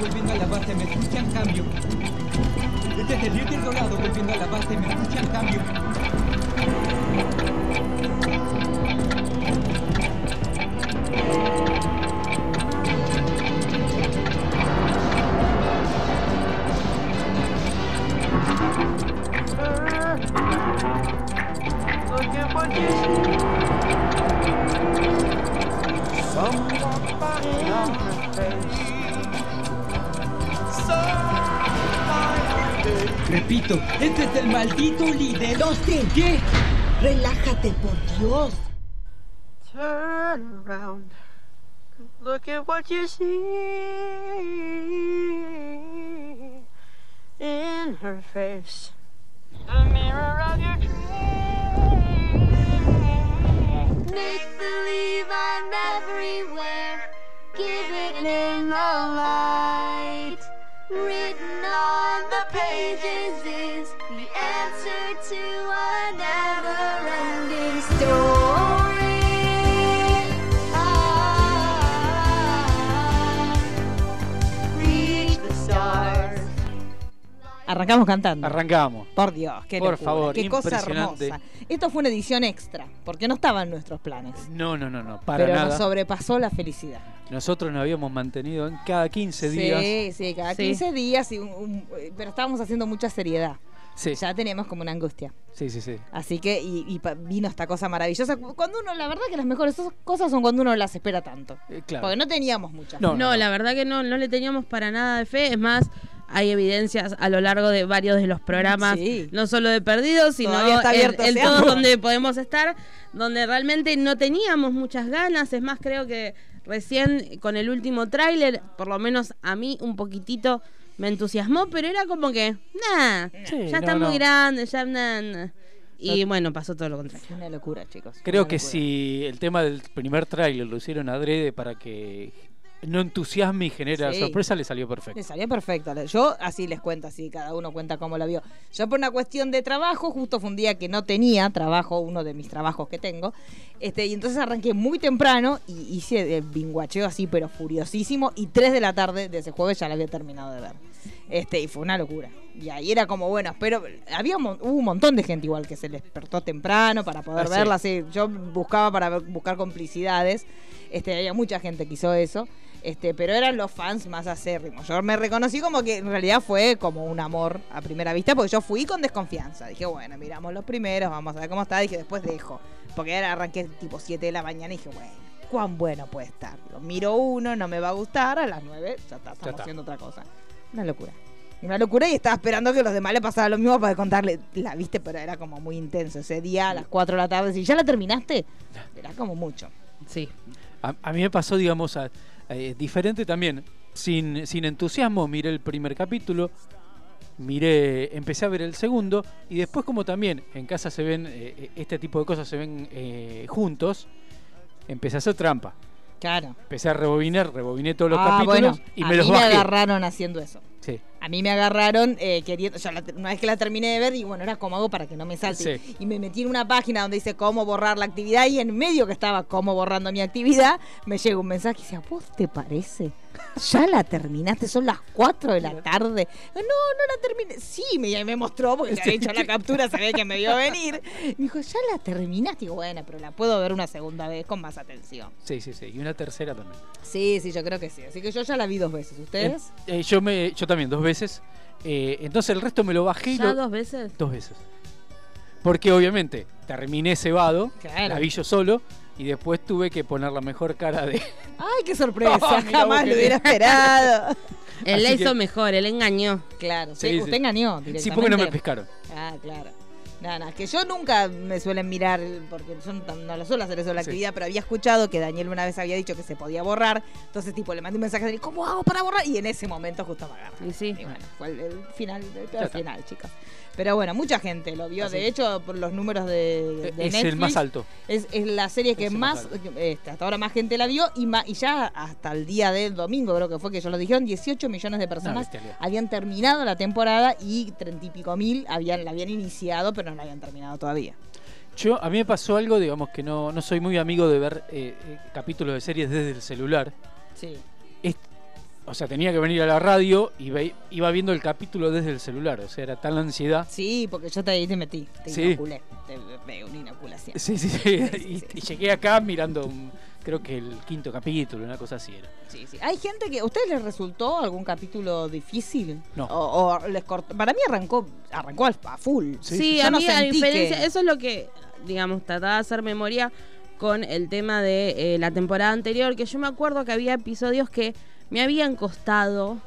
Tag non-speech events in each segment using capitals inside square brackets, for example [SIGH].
volviendo a la base, me escuchan cambio. Este es el líder dorado volviendo a la base, me escuchan cambio. ¿Qué? Relájate, por Dios. Turn around. Look at what you see in her face. Arrancamos cantando. Arrancamos. Por Dios, qué Por locura, favor, qué cosa hermosa. Esto fue una edición extra, porque no estaba en nuestros planes. No, no, no, no, para pero nada. nos sobrepasó la felicidad. Nosotros nos habíamos mantenido en cada 15 días. Sí, sí, cada Sí. 15 días, y un- un- pero estábamos haciendo mucha seriedad. Sí, Ya teníamos como una angustia. sí, sí, sí. Así que, y, vino esta cosa maravillosa. Cuando uno, la verdad que las mejores cosas son cuando uno las espera tanto. Eh, claro. Porque no teníamos muchas. No, No, la verdad que no, no le teníamos para nada de fe. Es más, hay evidencias a lo largo de varios de los programas, Sí. no solo de Perdidos, sino ese todos [LAUGHS] donde podemos estar, donde realmente no teníamos muchas ganas. Es más, creo que recién con el último tráiler, por lo menos a mí un poquitito me entusiasmó, pero era como que, nah, Sí, ya no, está no. muy grande, ya nah, nah. Y bueno, pasó todo lo contrario. Una locura, chicos. Creo que locura. si el tema del primer tráiler lo hicieron adrede para que no entusiasme y genere Sí. sorpresa, le salió perfecto. Le salió perfecto. Yo así les cuento, así cada uno cuenta cómo la vio. Yo por una cuestión de trabajo, justo fue un día que no tenía trabajo, uno de mis trabajos que tengo, este, y entonces arranqué muy temprano y hice el binguacheo así, pero furiosísimo, y 3 de la tarde de ese jueves ya la había terminado de ver. Este, y fue una locura. Y ahí era como, bueno, pero había un hubo un montón de gente igual que se despertó temprano para poder Ah, sí. verla. así. Yo buscaba para buscar complicidades. Este, había mucha gente que hizo eso. Este, pero eran los fans más acérrimos. Yo me reconocí como que en realidad fue como un amor a primera vista, porque yo fui con desconfianza. Dije, bueno, miramos los primeros, vamos a ver cómo está. Dije, después dejo. Porque era, arranqué tipo 7 de la mañana y dije, bueno, cuán bueno puede estar. Lo miro uno, no me va a gustar, a las 9 ya está, estamos está. haciendo otra cosa. Una locura. Una locura y estaba esperando que los demás le pasara lo mismo para contarle. La viste, pero era como muy intenso. Ese día a las 4 de la tarde, si ya la terminaste, era como mucho. Sí. A, a mí me pasó, digamos, a- eh, diferente también. Sin, sin entusiasmo miré el primer capítulo, miré, empecé a ver el segundo y después como también en casa se ven, eh, eh, este tipo de cosas se ven eh, juntos, empecé a hacer trampa. Claro. Empecé a rebobinar, rebobiné todos los Ah, capítulos bueno, y a me los mí bajé. me agarraron haciendo eso. Sí. A mí me agarraron eh, queriendo, la- una vez que la terminé de ver, y bueno, era como hago para que no me salte. Sí. Y me metí en una página donde dice cómo borrar la actividad y en medio que estaba cómo borrando mi actividad, me llega un mensaje y dice, ¿a vos te parece? ¿Ya la terminaste? Son las 4 de la tarde. No, no la terminé. Sí, me, me mostró porque le había hecho la captura, sabía que me vio [LAUGHS] venir. Me dijo, ¿ya la terminaste? Digo, bueno, pero la puedo ver una segunda vez con más atención. Sí, sí, sí. Y una tercera también. Sí, sí, yo creo que sí. Así que yo ya la vi dos veces. ¿Ustedes? Eh, yo, me, yo también, dos veces. Eh, entonces el resto me lo bajé y ¿Ya lo- dos veces? Dos veces. Porque obviamente terminé cebado, Claro. la vi yo solo, y después tuve que poner la mejor cara de. [LAUGHS] ¡Ay, qué sorpresa! [LAUGHS] Oh, Jamás lo hubiera esperado. [LAUGHS] Él la hizo que- mejor, él engañó. Claro, Sí, sí, sí. usted engañó directamente. Sí, porque no me pescaron. Ah, claro. Nada, nada, que yo nunca me suelen mirar, porque yo no, lo suelo hacer eso la Sí. actividad, pero había escuchado que Daniel una vez había dicho que se podía borrar. Entonces, tipo, le mandé un mensaje a Daniel, ¿cómo hago para borrar? Y en ese momento justo me agarra. Y sí. Y bueno, fue el, el final, el peor final, chicas. Pero bueno, mucha gente lo vio. Así De hecho, por los números de, de es Netflix, el más alto. Es, es la serie que Es más, más este, hasta ahora más gente la vio y, ma- y ya hasta el día del domingo creo que fue que ellos lo dijeron, 18 millones de personas habían terminado la temporada y 30 y pico mil habían, la habían iniciado pero no la habían terminado todavía. Yo, a mí me pasó algo, digamos, que no, no soy muy amigo de ver eh, eh, capítulos de series desde el celular. Sí. O sea, tenía que venir a la radio y ve- iba viendo el capítulo desde el celular. O sea, era tal la ansiedad. Sí, porque yo te, te metí, te Sí. inoculé, te pegué una inoculación. Sí, sí, sí. [LAUGHS] Y, y llegué acá mirando, un- creo que el quinto capítulo, una cosa así era. Sí, sí. Hay gente que. ¿A ustedes les resultó algún capítulo difícil? No. O, o les cortó. Para mí arrancó arrancó al- a full. Sí, Yo a no mí a sentí diferencia, que- eso es lo que, digamos, trataba de hacer memoria con el tema de eh, la temporada anterior, que yo me acuerdo que había episodios que me habían costado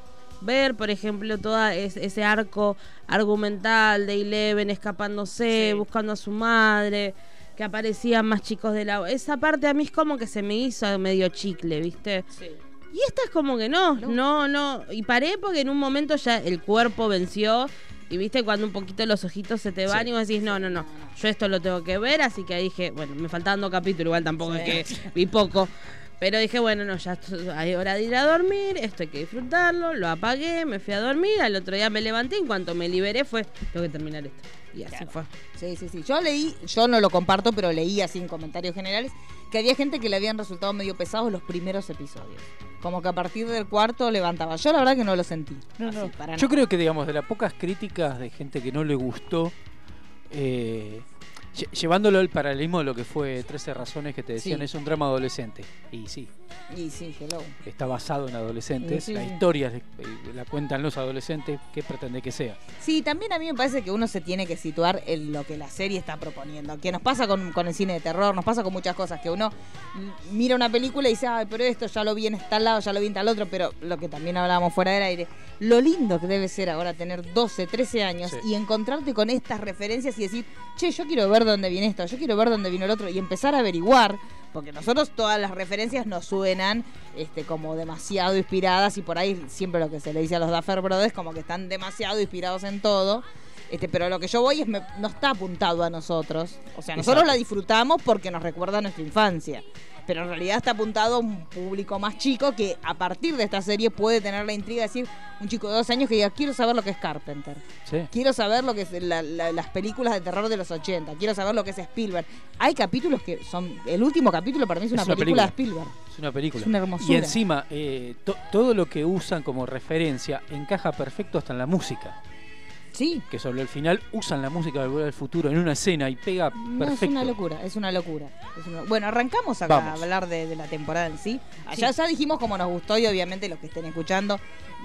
ver, por ejemplo, todo ese arco argumental de Eleven escapándose, Sí. buscando a su madre, que aparecían más chicos de la... Esa parte a mí es como que se me hizo medio chicle, ¿viste? Sí. Y esta es como que no, no, no. Y paré porque en un momento ya el cuerpo venció. Y viste cuando un poquito los ojitos se te van Sí. y vos decís, no, no, no, yo esto lo tengo que ver. Así que dije, bueno, me faltaban dos capítulos, igual tampoco es que vi poco. Pero dije, bueno, no, ya esto- hay hora de ir a dormir, esto hay que disfrutarlo. Lo apagué, me fui a dormir. Al otro día me levanté y en cuanto me liberé fue, tengo que terminar esto. Y así fue. Sí, sí, sí. Yo leí, yo no lo comparto, pero leí así en comentarios generales que había gente que le habían resultado medio pesados los primeros episodios. Como que a partir del cuarto levantaba. Yo la verdad que no lo sentí. Así, para Yo nada. creo que, digamos, de las pocas críticas de gente que no le gustó, eh, llevándolo al paralelismo de lo que fue 13 razones que te decían, Sí. es un drama adolescente. Y sí, Y sí, hello. está basado en adolescentes, Sí, sí. la historia es de- eh, la cuentan los adolescentes, ¿qué pretende que sea? Sí, también a mí me parece que uno se tiene que situar en lo que la serie está proponiendo. Que nos pasa con, con el cine de terror, nos pasa con muchas cosas. Que uno mira una película y dice, ay, pero esto ya lo vi en tal lado, ya lo vi en tal otro. Pero lo que también hablábamos fuera del aire, lo lindo que debe ser ahora tener 12, 13 años Sí. y encontrarte con estas referencias y decir, che, yo quiero ver dónde viene esto, yo quiero ver dónde vino el otro y empezar a averiguar. Porque nosotros todas las referencias nos suenan este, como demasiado inspiradas y por ahí siempre lo que se le dice a los Duffer Brothers como que están demasiado inspirados en todo. Este, pero lo que yo voy es me- no está apuntado a nosotros. O sea, nosotros Exacto. la disfrutamos porque nos recuerda a nuestra infancia. Pero en realidad está apuntado a un público más chico que a partir de esta serie puede tener la intriga de decir un chico de dos años que diga quiero saber lo que es Carpenter. Sí. Quiero saber lo que es la- la- las películas de terror de los 80. Quiero saber lo que es Spielberg. Hay capítulos que son. El último capítulo para mí es una, Es una película, película. de Spielberg. Es una película. Es una hermosura. Y encima, eh, to- todo lo que usan como referencia encaja perfecto hasta en la música. Sí. Que sobre el final usan la música de Volver al Futuro en una escena y pega No, perfecto. es una locura, es una locura. es una- Bueno, arrancamos acá Vamos. a hablar de, de la temporada en sí. Allá ya dijimos cómo nos gustó y obviamente los que estén escuchando,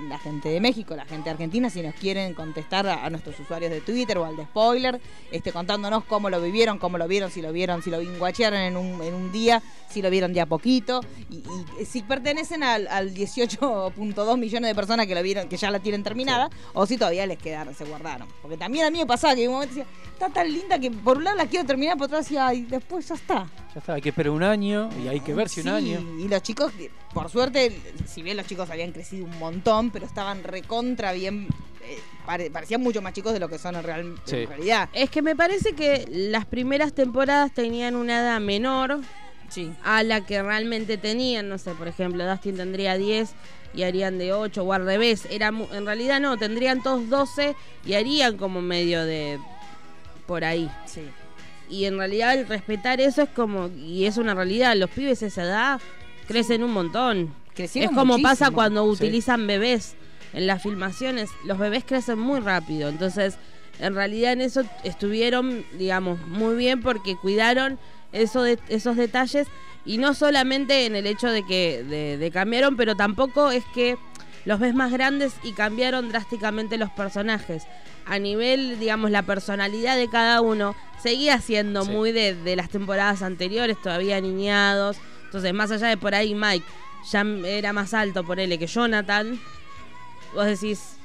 la gente de México, la gente de Argentina, si nos quieren contestar a, a nuestros usuarios de Twitter o al de Spoiler, este, contándonos cómo lo vivieron, cómo lo vieron, si lo vieron, si lo binguachearon en un, en un día, si lo vieron de a poquito y, y si pertenecen al, al 18.2 millones de personas que lo vieron, que ya la tienen terminada, o si todavía les quedaron, se Porque también a mí me pasaba que en un momento decía, está tan linda que por un lado la quiero terminar, por otro decía, ay, después ya está. Ya está, hay que esperar un año y hay que ver si un año. Y los chicos, por suerte, si bien los chicos habían crecido un montón, pero estaban recontra bien, eh, pare- parecían mucho más chicos de lo que son en, real- Sí. en realidad. Es que me parece que las primeras temporadas tenían una edad menor Sí. a la que realmente tenían. No sé, por ejemplo, Dustin tendría 10 y harían de 8 o al revés. Era, mu- en realidad no, tendrían todos 12 y harían como medio de por ahí. Sí. Y en realidad el respetar eso es como, y es una realidad, los pibes a esa edad crecen un montón. Crecieron es como muchísimo. pasa cuando Sí. utilizan bebés en las filmaciones, los bebés crecen muy rápido, entonces en realidad en eso estuvieron, digamos, muy bien porque cuidaron eso de, esos detalles y no solamente en el hecho de que de, de cambiaron, pero tampoco es que los ves más grandes y cambiaron drásticamente los personajes. A nivel, digamos, la personalidad de cada uno seguía siendo Sí. muy de, de las temporadas anteriores, todavía niñados. Entonces, más allá de por ahí Mike ya era más alto, por él que Jonathan, vos decís,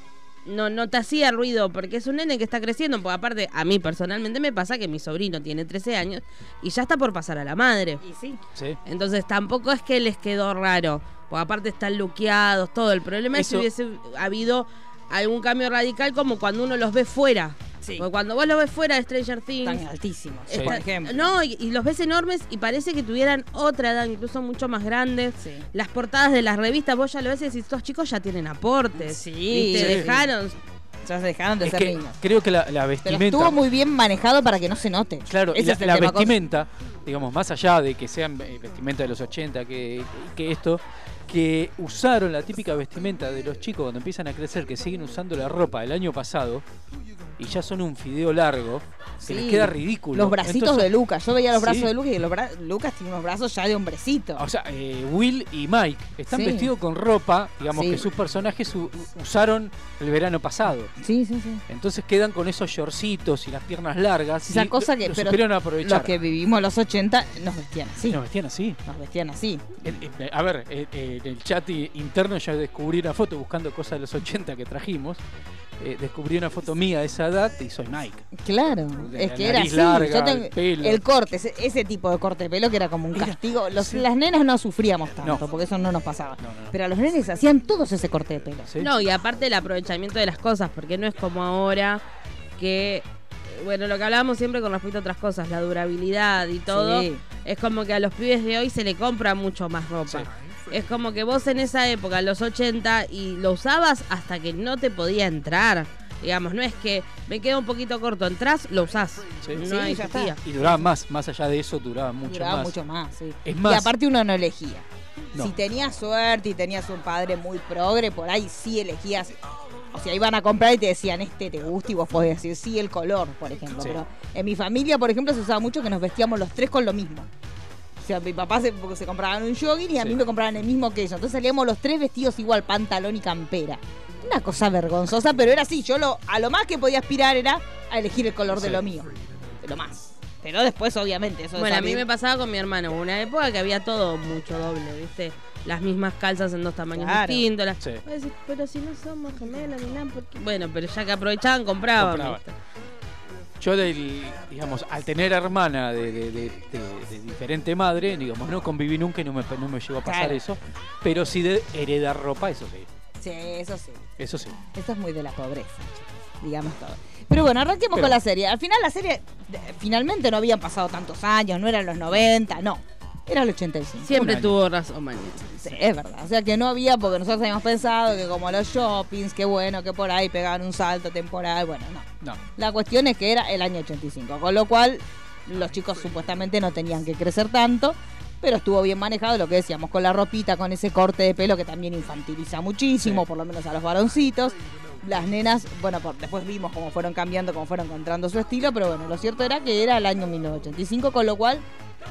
no, no te hacía ruido porque es un nene que está creciendo. Porque aparte, a mí personalmente me pasa que mi sobrino tiene 13 años y ya está por pasar a la madre. Y sí. Sí. Entonces tampoco es que les quedó raro. Porque aparte están luqueados, todo. El problema es si Eso- hubiese habido algún cambio radical como cuando uno los ve fuera. Sí. Porque cuando vos los ves fuera de Stranger Things. Tan altísimos, Sí. por ejemplo. No, y, y los ves enormes y parece que tuvieran otra edad, incluso mucho más grande. Sí. Las portadas de las revistas, vos ya lo ves y decís, estos chicos ya tienen aportes. Sí. Sí. Dejaron. Ya se dejaron de Es ser que niños. creo que la, la Pero vestimenta. estuvo muy bien manejado para que no se note. Claro, y Ese la, es el la tema. vestimenta digamos, más allá de que sean eh, vestimenta de los 80, que, que esto, que usaron la típica vestimenta de los chicos cuando empiezan a crecer, que siguen usando la ropa del año pasado y ya son un fideo largo, que Sí, les queda ridículo. Los bracitos Entonces, de Lucas. Yo veía los brazos Sí. de Lucas y los Lucas tiene unos brazos ya de hombrecito. O sea, eh, Will y Mike están Sí. vestidos con ropa, digamos que sus personajes usaron el verano pasado. Sí, sí, sí. Entonces quedan con esos shortcitos y las piernas largas. Esa y cosa que lo pero supieron aprovechar. los que vivimos en los 80 nos vestían así. Nos vestían así. Nos vestían así. A ver, eh, eh, el chat interno yo descubrí una foto buscando cosas de los 80 que trajimos. Eh, descubrí una foto mía de esa edad y soy Mike. Claro, De es que era así. larga, Yo tengo- el pelo. el corte, ese, ese tipo de corte de pelo que era como un Era- castigo. Los- sí. Las nenas no sufríamos tanto, No. porque eso no nos pasaba. No, no, no. Pero a los nenes hacían todos ese corte de pelo. ¿Sí? No, y aparte el aprovechamiento de las cosas, porque no es como ahora que, eh, bueno, lo que hablábamos siempre con respecto a otras cosas, la durabilidad y todo, Sí. es como que a los pibes de hoy se le compra mucho más ropa. Sí. Es como que vos en esa época, en los 80, y lo usabas hasta que no te podía entrar. Digamos, no es que me queda un poquito corto, entras, lo usás. Sí. No Sí, hay ya está. sentía. Y duraba más, más allá de eso, duraba mucho Duraba más. mucho más, sí. Es Y más- aparte uno no elegía. No. Si tenías suerte y tenías un padre muy progre, por ahí sí elegías. O sea, iban a comprar y te decían, este te gusta y vos podés decir, sí, el color, por ejemplo. Sí. Pero en mi familia, por ejemplo, se usaba mucho que nos vestíamos los tres con lo mismo. O sea, mi papá se, porque se compraban un jogging y a Sí. mí me compraban el mismo que ellos. Entonces salíamos los tres vestidos igual, pantalón y campera. Una cosa vergonzosa, pero era así. Yo lo, a lo más que podía aspirar era a elegir el color de lo mío. De lo más. Pero después, obviamente, eso Bueno, a mí me pasaba con mi hermano. Una época que había todo mucho doble, ¿viste? Las mismas calzas en dos tamaños Claro. distintos. las- Sí. Pero si no somos gemelos ni nada, ¿por qué? Bueno, pero ya que aprovechaban, compraban. Compraban. Yo, del, digamos, al tener hermana de, de- de- de- de diferente madre, digamos, no conviví nunca y no me, no me llegó a pasar Claro. eso. Pero sí de heredar ropa, eso sí. Sí, eso sí. Eso sí. Esto es muy de la pobreza, digamos todo. Pero bueno, arranquemos Pero- con la serie. Al final la serie, de- finalmente no habían pasado tantos años, no eran los 90, no. Era el 85. Siempre tuvo razón, Mañana. Sí, es verdad. O sea que no había, porque nosotros habíamos pensado que como los shoppings, que bueno, que por ahí pegaban un salto temporal. Bueno, no. No. La cuestión es que era el año 85, con lo cual los chicos supuestamente no tenían que crecer tanto, pero estuvo bien manejado lo que decíamos, con la ropita, con ese corte de pelo que también infantiliza muchísimo, Sí. por lo menos a los varoncitos. Las nenas, bueno, por- después vimos cómo fueron cambiando, cómo fueron encontrando su estilo, pero bueno, lo cierto era que era el año 1985, con lo cual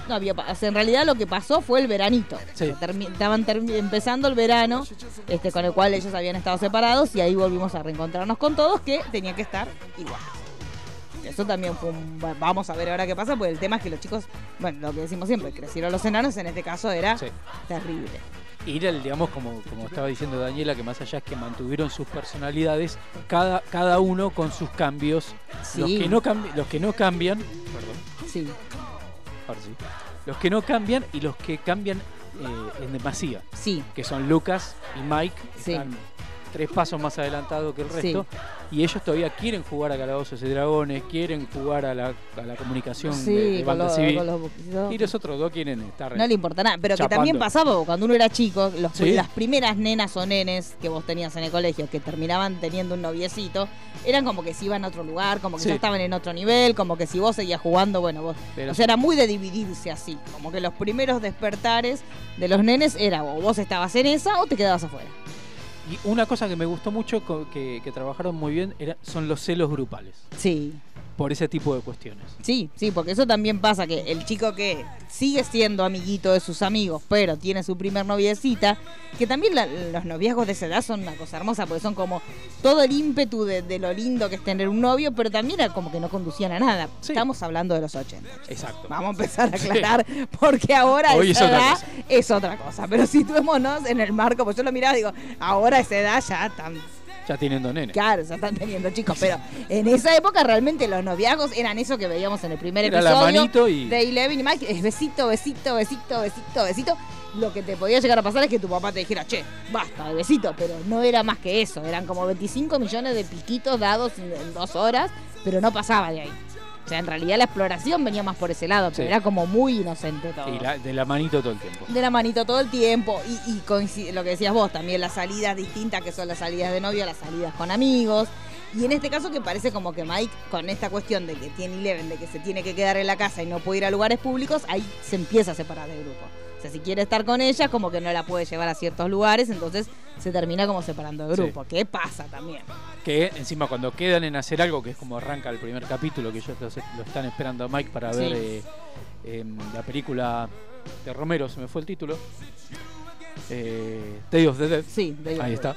no había en realidad lo que pasó fue el veranito. Sí. Termi- estaban termi- empezando el verano, este, con el cual ellos habían estado separados y ahí volvimos a reencontrarnos con todos que tenían que estar igual. Eso también fue un... va- Vamos a ver ahora qué pasa, porque el tema es que los chicos, bueno, lo que decimos siempre, crecieron los enanos, en este caso era Sí. terrible. Y digamos, como, como estaba diciendo Daniela, que más allá es que mantuvieron sus personalidades, cada, cada uno con sus cambios. Los, Sí. que no los que no cambian, perdón, Sí, ahora sí. Los que no cambian y los que cambian eh, en demasía, sí, que son Lucas y Mike, que Sí. están tres pasos más adelantados que el Sí. resto. Y ellos todavía quieren jugar a Calabozos y Dragones, quieren jugar a la, a la comunicación sí, de, de con, banda los- civil. con los boquitos. Y los otros dos quieren estar. No le importa nada, pero que también pasaba cuando uno era chico, los, Sí. las primeras nenas o nenes que vos tenías en el colegio que terminaban teniendo un noviecito, eran como que si iban a otro lugar, como que ya estaban en otro nivel, como que si vos seguías jugando, bueno, vos. Pero o sea, era muy de dividirse así, como que los primeros despertares de los nenes era o vos estabas en esa o te quedabas afuera. Y una cosa que me gustó mucho, que, que trabajaron muy bien, era, son los celos grupales. Sí. Por ese tipo de cuestiones. Sí, sí, porque eso también pasa, que el chico que sigue siendo amiguito de sus amigos, pero tiene su primer noviecita, que también la- los noviazgos de esa edad son una cosa hermosa, porque son como todo el ímpetu de, de lo lindo que es tener un novio, pero también era como que no conducían a nada. Sí. Estamos hablando de los 80. Exacto. Vamos a empezar a aclarar, porque ahora Hoy esa es otra edad cosa. es otra cosa. Pero situémonos en el marco, pues yo lo miraba y digo, ahora esa edad ya tan Ya tienen dos nenes. Claro, ya están teniendo chicos, pero en esa época realmente los noviazgos eran eso que veíamos en el primer Era la episodio manito y- de Eleven y Mike, es besito, besito, besito, besito, besito. Lo que te podía llegar a pasar es que tu papá te dijera, che, basta de besito, pero no era más que eso, eran como 25 millones de piquitos dados en, en dos horas, pero no pasaba de ahí. O sea, en realidad la exploración venía más por ese lado, pero Sí. era como muy inocente todo Y la- de la manito todo el tiempo. de la manito todo el tiempo y, y coincide- lo que decías vos también las salidas distintas que son las salidas de novio las salidas con amigos Y en este caso que parece como que Mike, con esta cuestión de que tiene Eleven, de que se tiene que quedar en la casa y no puede ir a lugares públicos, ahí se empieza a separar del grupo. O sea, si quiere estar con ella, como que no la puede llevar a ciertos lugares, entonces se termina como separando Sí. grupo. ¿Qué pasa también? Que encima cuando quedan en hacer algo, que es como arranca el primer capítulo, que ellos lo, están esperando a Mike para Sí. ver eh, em, la película de Romero, se me fue el título. Eh, Day of the Dead. Sí, de Ahí está.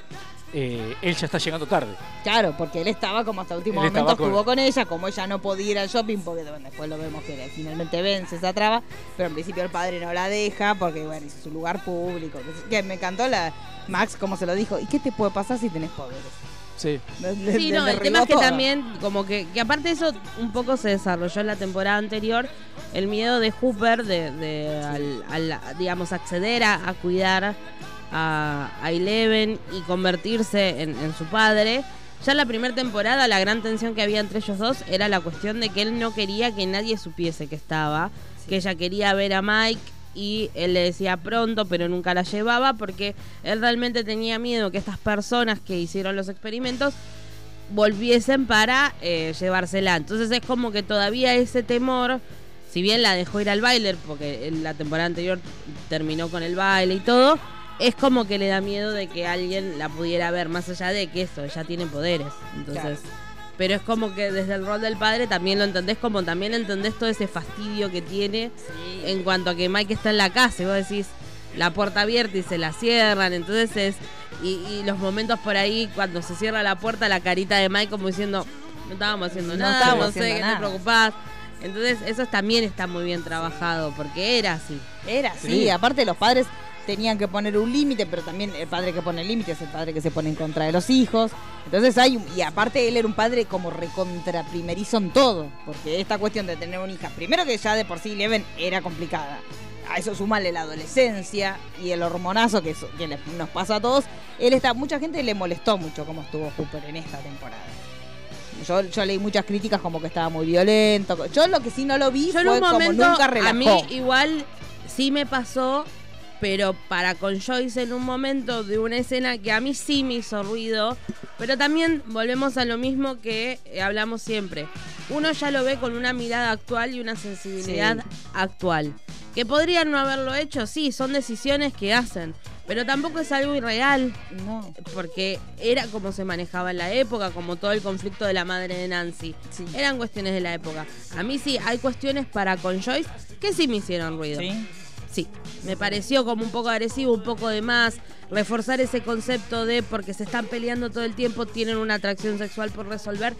Eh, él ya está llegando tarde. Claro, porque él estaba como hasta último Él momento con- estuvo con ella, como ella no podía ir al shopping, porque bueno, después lo vemos que finalmente vence esa traba, pero en principio el padre no la deja, porque bueno, es su lugar público. Que- me encantó la Max como se lo dijo, ¿y qué te puede pasar si tenés poderes? Sí. Sí, le no, el tema es que todo. también, como que, que aparte eso un poco se desarrolló en la temporada anterior, el miedo de Hooper de, de al, al, digamos, acceder a, a cuidar a, a Eleven y convertirse en, en su padre. Ya en la primera temporada la gran tensión que había entre ellos dos era la cuestión de que él no quería que nadie supiese que estaba, que ella quería ver a Mike y él le decía pronto, pero nunca la llevaba porque él realmente tenía miedo que estas personas que hicieron los experimentos volviesen para eh, llevársela. Entonces es como que todavía ese temor, si bien la dejó ir al baile, porque en la temporada anterior terminó con el baile y todo, es como que le da miedo de que alguien la pudiera ver, más allá de que eso, ella tiene poderes. Entonces, pero es como que desde el rol del padre también lo entendés, como también entendés todo ese fastidio que tiene en cuanto a que Mike está en la casa y vos decís la puerta abierta y se la cierran, entonces es y, y los momentos por ahí cuando se cierra la puerta la carita de Mike como diciendo no estábamos haciendo No nada, no sé qué te nada". preocupás. Entonces eso también está muy bien trabajado porque era así. Era así, Sí. aparte los padres tenían que poner un límite, pero también el padre que pone el límite es el padre que se pone en contra de los hijos. Entonces hay, y aparte él era un padre como recontra primerizo en todo, porque esta cuestión de tener una hija, primero que ya de por sí Leven era complicada. A eso sumarle la adolescencia y el hormonazo que, nos pasa a todos. Él está, mucha gente le molestó mucho cómo estuvo Cooper en esta temporada. Yo, yo leí muchas críticas como que estaba muy violento. Yo lo que sí no lo vi Yo en fue un momento como nunca relajó. a mí igual sí me pasó, pero para con Joyce en un momento de una escena que a mí sí me hizo ruido, pero también volvemos a lo mismo que eh, hablamos siempre. Uno ya lo ve con una mirada actual y una sensibilidad Sí. actual. Que podrían no haberlo hecho, sí, son decisiones que hacen, pero tampoco es algo irreal No. porque era como se manejaba en la época, como todo el conflicto de la madre de Nancy. Sí. Eran cuestiones de la época. A mí sí, hay cuestiones para con Joyce que sí me hicieron ruido. ¿Sí? Sí, me pareció como un poco agresivo, un poco de más, reforzar ese concepto de porque se están peleando todo el tiempo, tienen una atracción sexual por resolver.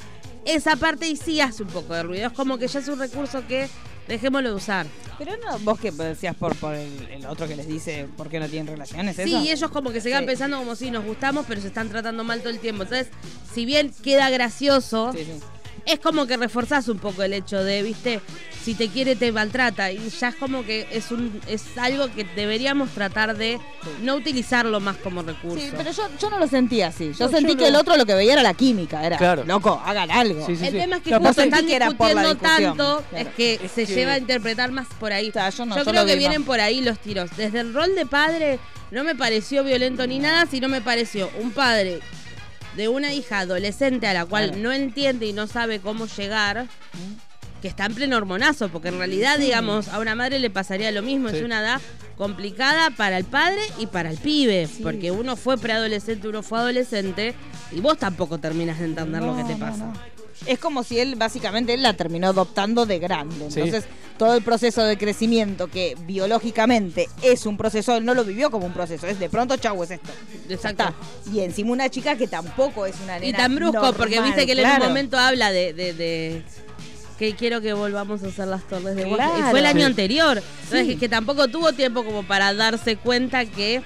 Esa parte y sí hace un poco de ruido, es como que ya es un recurso que dejémoslo de usar. Pero no, vos que decías por, por el, el otro que les dice por qué no tienen relaciones, ¿eso? Sí, y ellos como que se quedan Sí. pensando como si nos gustamos, pero se están tratando mal todo el tiempo. Entonces, si bien queda gracioso, Sí, sí. Es como que reforzás un poco el hecho de, viste, si te quiere te maltrata. Y ya es como que es un es algo que deberíamos tratar de no utilizarlo más como recurso. Sí, pero yo, yo no lo sentí así. Yo No, sentí yo que no. el otro lo que veía era la química. Era, Claro. loco, hagan algo. Sí, sí, el sí. tema es que No, justo están Sentí que discutiendo tanto, claro. es que Es se que- lleva a interpretar más por ahí. O sea, yo no, yo yo creo que vi vienen más. por ahí los tiros. Desde el rol de padre no me pareció violento ni nada, sino me pareció un padre de una hija adolescente a la cual Claro. no entiende y no sabe cómo llegar, que está en pleno hormonazo, porque en realidad, digamos, a una madre le pasaría lo mismo, Sí. es una edad complicada para el padre y para el pibe, porque uno fue preadolescente, uno fue adolescente, y vos tampoco terminas de entender lo que te no, pasa. no. Es como si él, básicamente, él la terminó adoptando de grande. Sí. Entonces, todo el proceso de crecimiento, que biológicamente es un proceso, él no lo vivió como un proceso, es de pronto, chau, es esto. Exacto. Y encima una chica que tampoco es una nena Y tan brusco, normal, porque viste que él en claro. un momento habla de, de, de que quiero que volvamos a hacer las torres de Washington. Y Claro. fue el año Sí. anterior. Entonces, Sí. que, que tampoco tuvo tiempo como para darse cuenta que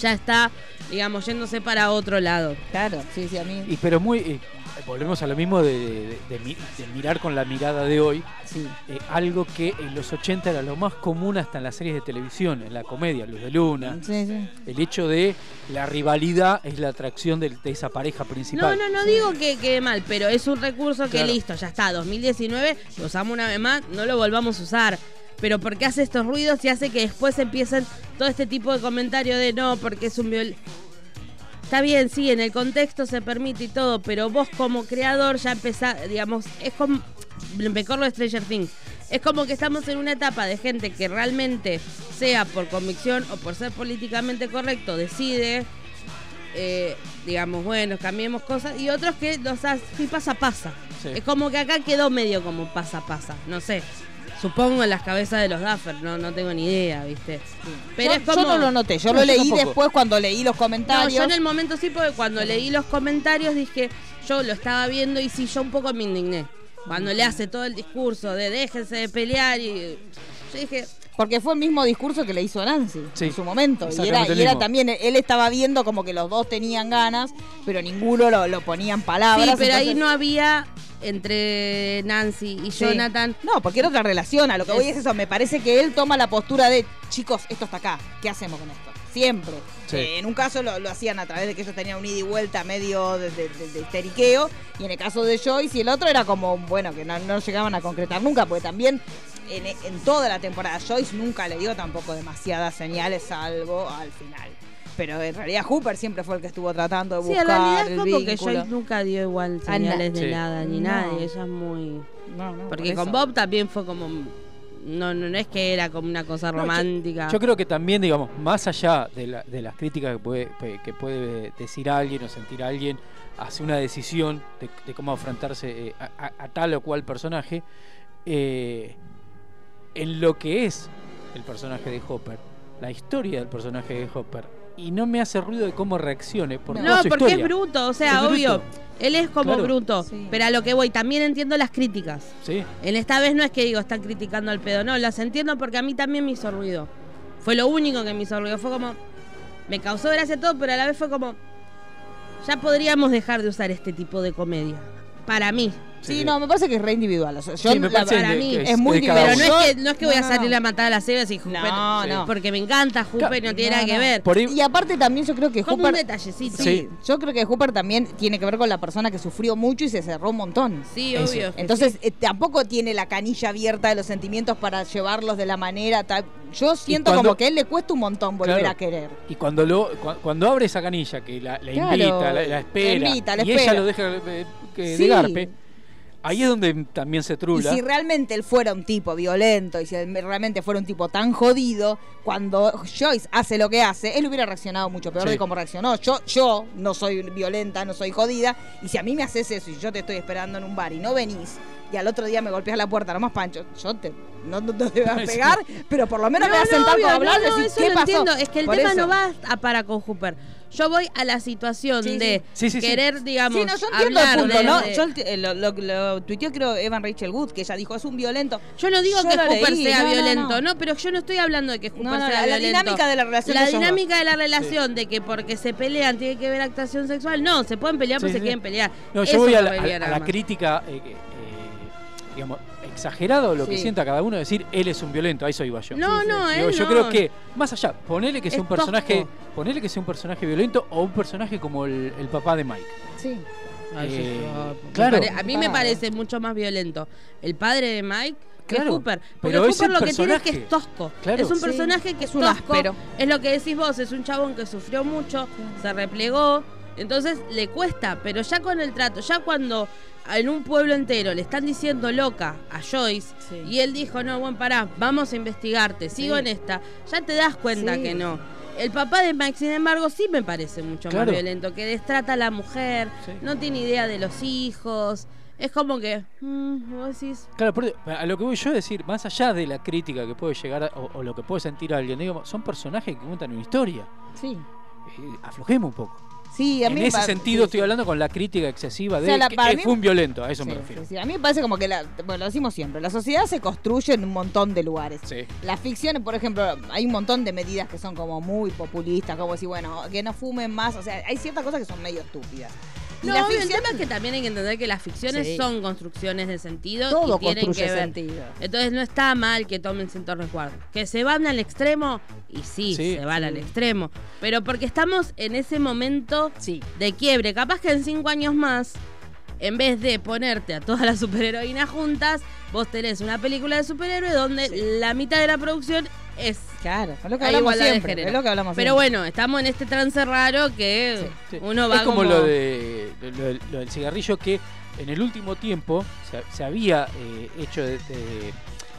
ya está, digamos, yéndose para otro lado. Claro, sí, sí, a mí. Y pero muy eh, volvemos a lo mismo de, de- de mi- de mirar con la mirada de hoy Sí. eh, algo que en los 80 era lo más común hasta en las series de televisión, en la comedia, Luz de Luna. Sí, sí. El hecho de la rivalidad es la atracción de, de esa pareja No, principal. no, no digo que quede mal, pero es un recurso que Claro. listo, ya está, 2019, lo usamos una vez más, no lo volvamos a usar. Pero porque hace estos ruidos y hace que después empiecen todo este tipo de comentarios de no, porque es un viol... está bien, sí, en el contexto se permite y todo, pero vos como creador ya empezás, digamos, es como, me corro de Stranger Things, es como que estamos en una etapa de gente que realmente, sea por convicción o por ser políticamente correcto, decide, eh, digamos, bueno, cambiemos cosas, y otros que los así pasa, pasa. Sí. Es como que acá quedó medio como pasa, pasa, no sé. Supongo en las cabezas de los Duffer, no, no tengo ni idea, ¿viste? Pero yo, es como... yo no lo noté, yo No, lo leí después cuando leí los No, comentarios. yo en el momento sí, porque cuando leí los comentarios dije, yo lo estaba viendo y sí, yo un poco me indigné. Cuando le hace todo el discurso de déjense de pelear y yo dije, Porque fue el mismo discurso que le hizo Nancy Sí, en su momento. Y era, y también, él estaba viendo como que los dos tenían ganas, pero ninguno lo, lo ponía en palabras. sí, pero ahí no había entre Nancy y Sí. Jonathan. No, porque era otra relación. A lo que voy es eso. Me parece que él toma la postura de, chicos, esto está acá. ¿Qué hacemos con esto? Siempre. Sí. Eh, en un caso lo, lo hacían a través de que ellos tenían un ida y vuelta medio de, de- de- de histeriqueo. Y en el caso de Joyce y el otro era como, bueno, que no, no llegaban a concretar nunca. Porque también en, en toda la temporada Joyce nunca le dio tampoco demasiadas señales, salvo al final. Pero en realidad Hooper siempre fue el que estuvo tratando de Sí, buscar en realidad es el como que vínculo. Joyce nunca dio igual señales de Sí. nada ni No. nadie. Ella es muy. No, no, Porque por con. Bob también fue como. No, no, no es que era como una cosa No, yo- romántica. Yo creo que también, digamos, más allá de, la- de las críticas que puede, que puede decir alguien o sentir alguien hacia una decisión de, de cómo afrontarse eh, a, a- a tal o cual personaje, eh, en lo que es el personaje de Hopper, la historia del personaje de Hopper, y no me hace ruido de cómo reaccione por toda No, su porque historia. es bruto, o sea, Es bruto. obvio. Él es como Claro. bruto. Sí. Pero a lo que voy, también entiendo las críticas. Sí, En esta vez no es que digo, están criticando al pedo, no, las entiendo porque a mí también me hizo ruido. Fue lo único que me hizo ruido. Fue como. Me causó gracia todo, pero a la vez fue como. Ya podríamos dejar de usar este tipo de comedia. Para mí. Sí, no, me parece que es re individual. O sea, yo Sí, me la- para de- mí es muy cada Pero no es que, no es que voy No, a no, salir no. a matar a las cebas y Hooper. No, no. Porque me encanta Hooper y no tiene nada que ver. Por Y aparte también yo creo que Como un Hooper... detallecito. Sí, Sí. yo creo que Hooper también tiene que ver con la persona que sufrió mucho y se cerró un montón. Sí, Eso. obvio. Entonces eh, tampoco tiene la canilla abierta de los sentimientos para llevarlos de la manera tal. Yo siento cuando- como que a él le cuesta un montón volver Claro. a querer. Y cuando lo cu- cuando abre esa canilla, que la, la Claro, invita, la, la espera, la invita, la y espera. ella lo deja eh, que Sí. de garpe, ahí es donde también se Y trula. si realmente él fuera un tipo violento y si realmente fuera un tipo tan jodido, cuando Joyce hace lo que hace, él hubiera reaccionado mucho peor Sí. de cómo reaccionó. Yo, yo no soy violenta, no soy jodida, y si a mí me haces eso y yo te estoy esperando en un bar y no venís, y al otro día me golpeas la puerta, nomás Pancho, yo te, no, no te voy a [LAUGHS] pegar, pero por lo menos No, me voy a no, sentar obvio, con hablar y decir, eso ¿qué lo pasó? entiendo. Es que el Por tema eso. no va a para con Hooper. Yo voy a la situación Sí, de sí. Sí, sí, sí. querer, digamos, Sí, no, yo entiendo hablar el punto, de- ¿no? de- Yo el- eh, lo, lo, lo tuiteó creo Evan Rachel Wood, que ella dijo, es un violento. Yo no digo Yo que leí, sea no, violento, no. no, pero yo no estoy hablando de que Hooper No, no, sea la, la violento. dinámica de la relación La de dinámica de la relación de que porque se pelean tiene que ver actuación sexual, no, se pueden pelear Sí, porque sí, se quieren pelear. No, yo Eso voy a la, a- a la crítica, eh, eh, digamos, exagerado lo que Sí. sienta cada uno, decir él es un violento, a eso iba yo. No, no, Digo, él yo no. creo que, más allá, ponele que sea Es un personaje, tosco. ponele que sea un personaje violento o un personaje como el, el papá de Mike. Sí. Ay, sí, Eh, sí, me claro. pare- a mí me parece mucho más violento el padre de Mike que Claro, Hooper. Porque pero el lo que tiene es que personaje. es tosco. Claro. Es un Sí, personaje que es es un tosco. áspero. Es lo que decís vos, es un chabón que sufrió mucho, se replegó. Entonces le cuesta, pero ya con el trato, ya cuando en un pueblo entero le están diciendo loca a Joyce Sí. y él dijo, no, bueno, pará, vamos a investigarte, sigo Sí. en esta, ya te das cuenta Sí. que no. El papá de Mike, sin embargo, sí me parece mucho Claro. más violento, que destrata a la mujer, Sí. no tiene idea de los hijos. Es como que, mm, vos decís, Claro, a lo que voy yo a decir, más allá de la crítica que puede llegar a- o, o lo que puede sentir alguien, digamos, son personajes que cuentan una historia. Sí. Eh, aflojemos un poco. Sí, a en mí ese sentido sí, estoy hablando con la crítica excesiva de O sea, la- que mí- fue un violento, a eso me refiero. sí. A mí me parece como que, la, bueno, lo decimos siempre, la sociedad se construye en un montón de lugares. Sí. Las ficciones, por ejemplo, hay un montón de medidas que son como muy populistas, como decir, bueno, que no fumen más, o sea, hay ciertas cosas que son medio estúpidas. No, la obvio, ficción el tema es que también hay que entender que las ficciones Sí. son construcciones de sentido todo y tienen construye que ver. sentido. Entonces no está mal que tomen ciertos resguardos. Que se van al extremo, y sí, Sí, se van sí. al extremo. Pero porque estamos en ese momento Sí. de quiebre. Capaz que en cinco años más, en vez de ponerte a todas las superheroínas juntas, vos tenés una película de superhéroes donde la mitad de la producción es Claro, es lo que hablamos igualdad de siempre. género. Es lo que hablamos Pero siempre. bueno, estamos en este trance raro que Sí. uno va es como, lo, de, lo, del- lo del cigarrillo que en el último tiempo se, se había eh, hecho de,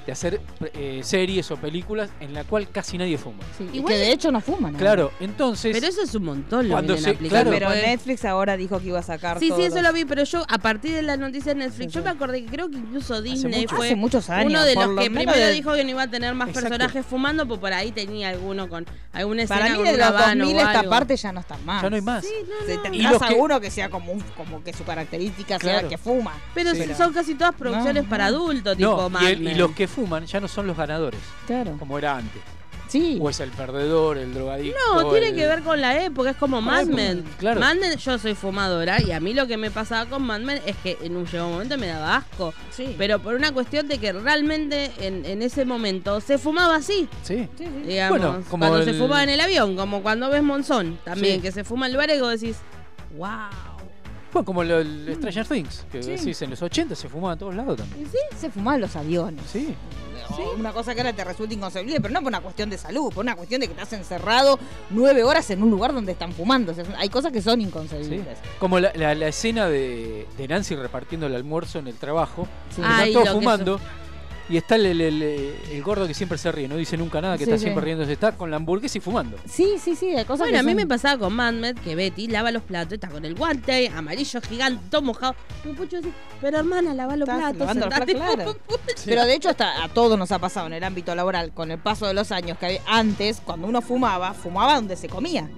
de- hacer eh, series o películas en la cual casi nadie fuma. Sí, y que de hecho no fuman. ¿no? Claro, entonces Pero eso es un montón lo Cuando se- claro, Pero Netflix ahora dijo que iba a sacar Sí, sí, eso lo vi, pero yo a partir de la noticia de Netflix, Sí, yo me acordé que creo que incluso Disney mucho- fue Hace muchos años. uno de los lo que menos primero de- dijo que no iba a tener más Exacto. personajes fumando, pues por ahí tenía alguno con alguna escena Para mí de los habano 2000 o esta algo. parte ya no está más. ya no hay más. Sí, no, no. Y los que- uno que sea como un, como que su característica sea Claro. que fuma. Pero son casi todas producciones No, para adultos, tipo y, los que fuman ya no son los ganadores, Claro. como era antes. Sí. O es el perdedor, el drogadicto. No, tiene el- que ver con la época, es como Mad Men. claro. Mad Men, yo soy fumadora y a mí lo que me pasaba con Mad Men es que en un llegó un momento me daba asco. Sí. Pero por una cuestión de que realmente en, en ese momento se fumaba así. Sí. Sí, sí. Digamos, Bueno, como cuando se el- fumaba en el avión, como cuando ves Monzón también, que se fuma en lugares y vos decís, wow. Bueno, como lo- el Stranger Things, que Sí. decís, en los 80 se fumaba en todos lados también. Sí, se fumaban los aviones. Sí. Una cosa que ahora te resulta inconcebible, pero no por una cuestión de salud, por una cuestión de que estás encerrado nueve horas en un lugar donde están fumando. O sea, hay cosas que son Sí. inconcebibles. Como la, la- la escena de, de Nancy repartiendo el almuerzo en el trabajo. Sí. Ay, están todos fumando. Y está el, el- el- el gordo que siempre se ríe, no dice nunca nada, que Sí, está sí. siempre riéndose. Está con la hamburguesa y fumando. Sí, sí, sí, hay cosas Bueno, que a mí son- me pasaba con Mad Men que Betty lava los platos, está con el guante amarillo gigante, todo mojado. Pero hermana, lava los Estás platos. lavando los sentate". platos, claro. [LAUGHS] Pero de hecho hasta a todos nos ha pasado en el ámbito laboral con el paso de los años que antes cuando uno fumaba, fumaba donde se comía.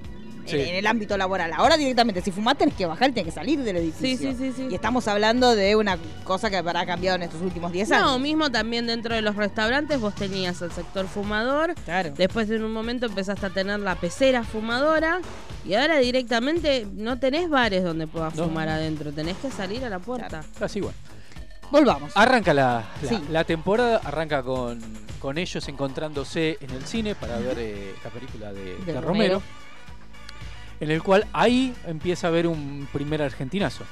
Sí. En, en el ámbito laboral. Ahora directamente, si fumás tenés que bajar, tenés que salir del edificio. Sí, sí, sí, sí. Y estamos hablando de una cosa que habrá cambiado en estos últimos 10 años. No, mismo también dentro de los restaurantes vos tenías el sector fumador, Claro. después en un momento empezaste a tener la pecera fumadora y ahora directamente no tenés bares donde puedas No. fumar adentro, tenés que salir a la puerta. Así bueno. Volvamos. Arranca la, la, Sí. la temporada, arranca con, con ellos encontrándose en el cine para ver eh, la película de, De de Romero. Romero. En el cual ahí empieza a haber un primer argentinazo.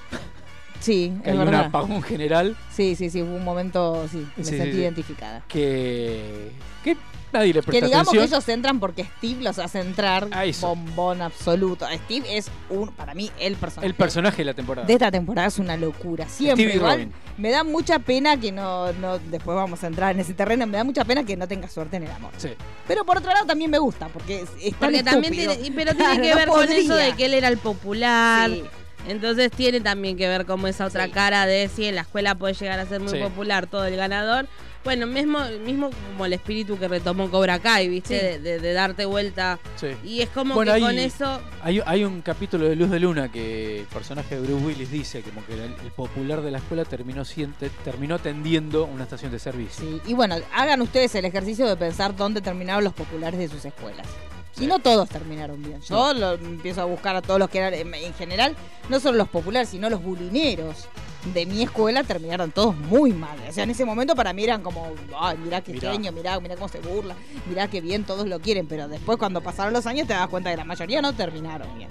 Sí, Que es hay un verdad. apagón general Sí, sí, sí, hubo un momento, sí, me Sí, sentí sí. identificada. que, que nadie le Que presta digamos atención. que ellos entran porque Steve los hace entrar bombón absoluto. Steve es un, para mí, el personaje. el personaje de la temporada. de esta temporada es una locura. Siempre Steve y igual. Robin. Me da mucha pena que no, no, después vamos a entrar en ese terreno, me da mucha pena que no tenga suerte en el amor. Sí. Pero por otro lado también me gusta, porque es, es tan Porque también estúpido. tiene, pero Claro, [LAUGHS] tiene que no ver con eso de que él era el popular. Sí. Entonces tiene también que ver como esa otra Sí. cara de si en la escuela puede llegar a ser muy Sí. popular todo el ganador. Bueno, mismo, mismo como el espíritu que retomó Cobra Kai, ¿viste? Sí. De, de- de darte vuelta. sí. Y es como Bueno, que con eso. Hay, hay un capítulo de Luz de Luna que el personaje de Bruce Willis dice como que el, el popular de la escuela terminó, siente- terminó tendiendo una estación de servicio. Sí, y bueno, hagan ustedes el ejercicio de pensar dónde terminaron los populares de sus escuelas. Sí. Y no todos terminaron bien. Yo lo- empiezo a buscar a todos los que eran, en, en general, no solo los populares, sino los bulineros de mi escuela terminaron todos muy mal. O sea, en ese momento para mí eran como, ay, mirá qué Mirá. genio, mirá, mirá cómo se burla, mirá qué bien todos lo quieren. Pero después cuando pasaron los años te das cuenta que la mayoría no terminaron bien.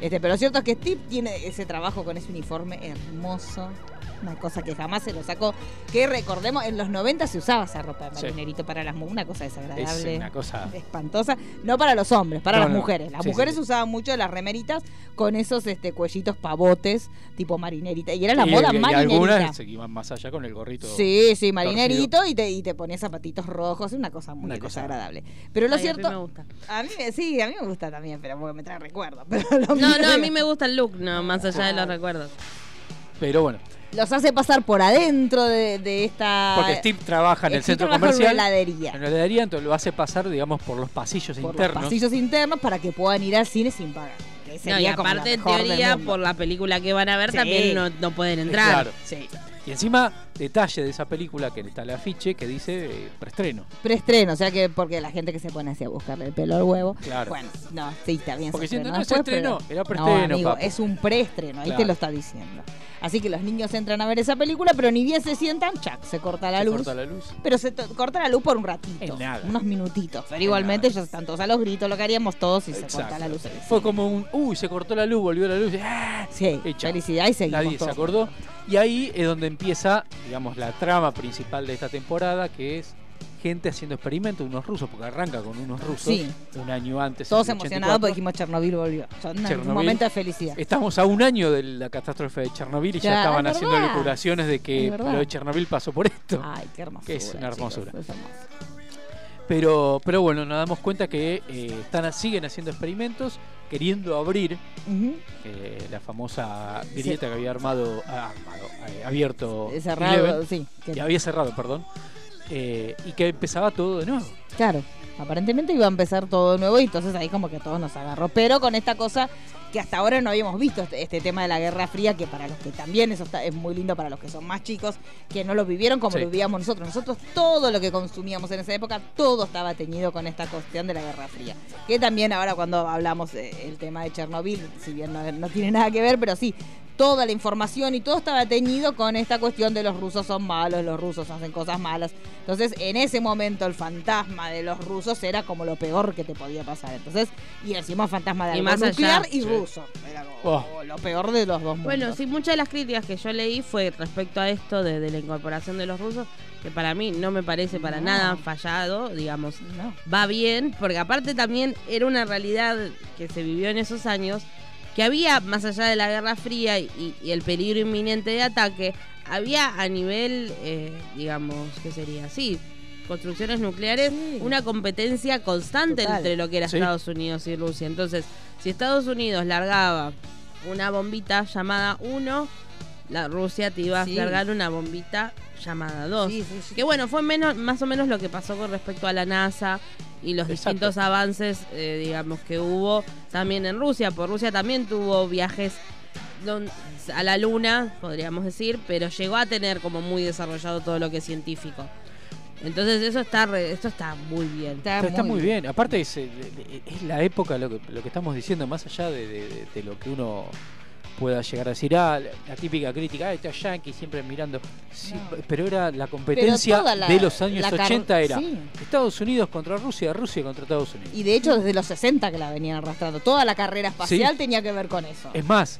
Este, pero lo cierto es que Steve tiene ese trabajo con ese uniforme hermoso. Una cosa que jamás se lo sacó. Que recordemos, en los 90 se usaba esa ropa de Sí. marinerito para las mujeres. Una cosa Es desagradable. una cosa... Espantosa. No para los hombres, para No, las no. mujeres. Las Sí, mujeres sí, usaban mucho las remeritas con esos este, cuellitos pavotes, tipo marinerita. Y era la y- moda y- y marinerita. algunas se iban más allá con el gorrito. Sí, sí, marinerito y te, y te ponías zapatitos rojos, una cosa muy Una cosa- desagradable. Pero lo Ay, a mí cierto, me gusta. a mí me- sí, a mí me gusta también, pero porque me trae recuerdos. [LAUGHS] Pero No, no, a mí me gusta el look, no, más allá de los recuerdos. Pero bueno, Los hace pasar por adentro de, de esta... porque Steve trabaja en el Steve centro trabaja en comercial. una heladería. En la heladería, entonces lo hace pasar, digamos, por los pasillos por internos. los pasillos internos para que puedan ir al cine sin pagar. Que No, y sería como la aparte, en teoría, por la película que van a ver, Sí. también no, no pueden entrar. Claro. Sí. Y encima, detalle de esa película que está el afiche que dice eh, preestreno. Preestreno, o sea que porque la gente que se pone así a buscarle el pelo al huevo. Claro. Bueno, no, sí, está bien. Porque si no, estrenó no se después, estrenó, pero- era preestreno, No, amigo, papu. es un preestreno, ahí Claro. te lo está diciendo. Así que los niños entran a ver esa película, pero ni bien se sientan, chac, se corta la Se luz. corta la luz. Pero se corta la luz por un ratito. Nada. Unos minutitos. Pero En igualmente nada. ellos están todos a los gritos, lo que haríamos todos si se corta la luz. Fue como un, uy, se cortó la luz, volvió la luz. ¡ah! Sí, Y felicidad y seguimos Nadie se acordó. Y ahí es donde empieza, digamos, la trama principal de esta temporada, que es gente haciendo experimentos, unos rusos, porque arranca con unos rusos Sí. un año antes. Todos emocionados 84. porque dijimos Chernobyl volvió. Un momento de felicidad. Estamos a un año de la catástrofe de Chernobyl y ya, Ya, estaban es haciendo especulaciones de que lo de Chernobyl pasó por esto. Ay, qué hermosura. Que es una hermosura. Pero, pero bueno, nos damos cuenta que eh, están, siguen haciendo experimentos, queriendo abrir eh, la famosa grieta que había armado, ah, armado, eh, abierto, Cerrado, sí. que había cerrado, perdón, eh, y que empezaba todo de nuevo. Claro, aparentemente iba a empezar todo de nuevo y entonces ahí como que a todos nos agarró. Pero con esta cosa que hasta ahora no habíamos visto, este, este tema de la Guerra Fría, que para los que también eso está, es muy lindo para los que son más chicos, que no lo vivieron como Sí. lo vivíamos nosotros. Nosotros todo lo que consumíamos en esa época, todo estaba teñido con esta cuestión de la Guerra Fría. Que también ahora cuando hablamos eh, el tema de Chernobyl, si bien no, no tiene nada que ver, pero sí, toda la información y todo estaba teñido con esta cuestión de los rusos son malos, los rusos hacen cosas malas. Entonces, en ese momento el fantasma de los rusos era como lo peor que te podía pasar. Entonces, y encima fantasma de Y algo más allá. nuclear y Sí. ruso. Era como Oh. lo peor de los dos mundos. Bueno, sí, muchas de las críticas que yo leí fue respecto a esto de, de la incorporación de los rusos, que para mí no me parece para No. nada fallado, digamos, No. va bien, porque aparte también era una realidad que se vivió en esos años, que había, más allá de la Guerra Fría y, y el peligro inminente de ataque, había a nivel, eh, digamos, ¿qué sería? Sí, construcciones nucleares, Sí. una competencia constante Total. entre lo que era Sí. Estados Unidos y Rusia. Entonces, si Estados Unidos largaba una bombita llamada 1, la Rusia te iba a largar una bombita llamada 2. Sí, sí, sí. Que bueno, fue menos, más o menos lo que pasó con respecto a la NASA y los Exacto. distintos avances, eh, digamos, que hubo también en Rusia. Por Rusia también tuvo viajes don- a la Luna, podríamos decir, pero llegó a tener como muy desarrollado todo lo que es científico. Entonces eso está, re- esto está muy bien. Está, muy bien. Aparte es, eh, es la época, lo que, lo que estamos diciendo, más allá de, de- de lo que uno pueda llegar a decir, ah, la, típica crítica, ah, estos yankees siempre mirando. Sí, No. Pero era la competencia la- de los años la car- 80 era sí. Estados Unidos contra Rusia, Rusia contra Estados Unidos. Y de hecho desde los 60 que la venían arrastrando. Toda la carrera espacial Sí. tenía que ver con eso. Es más,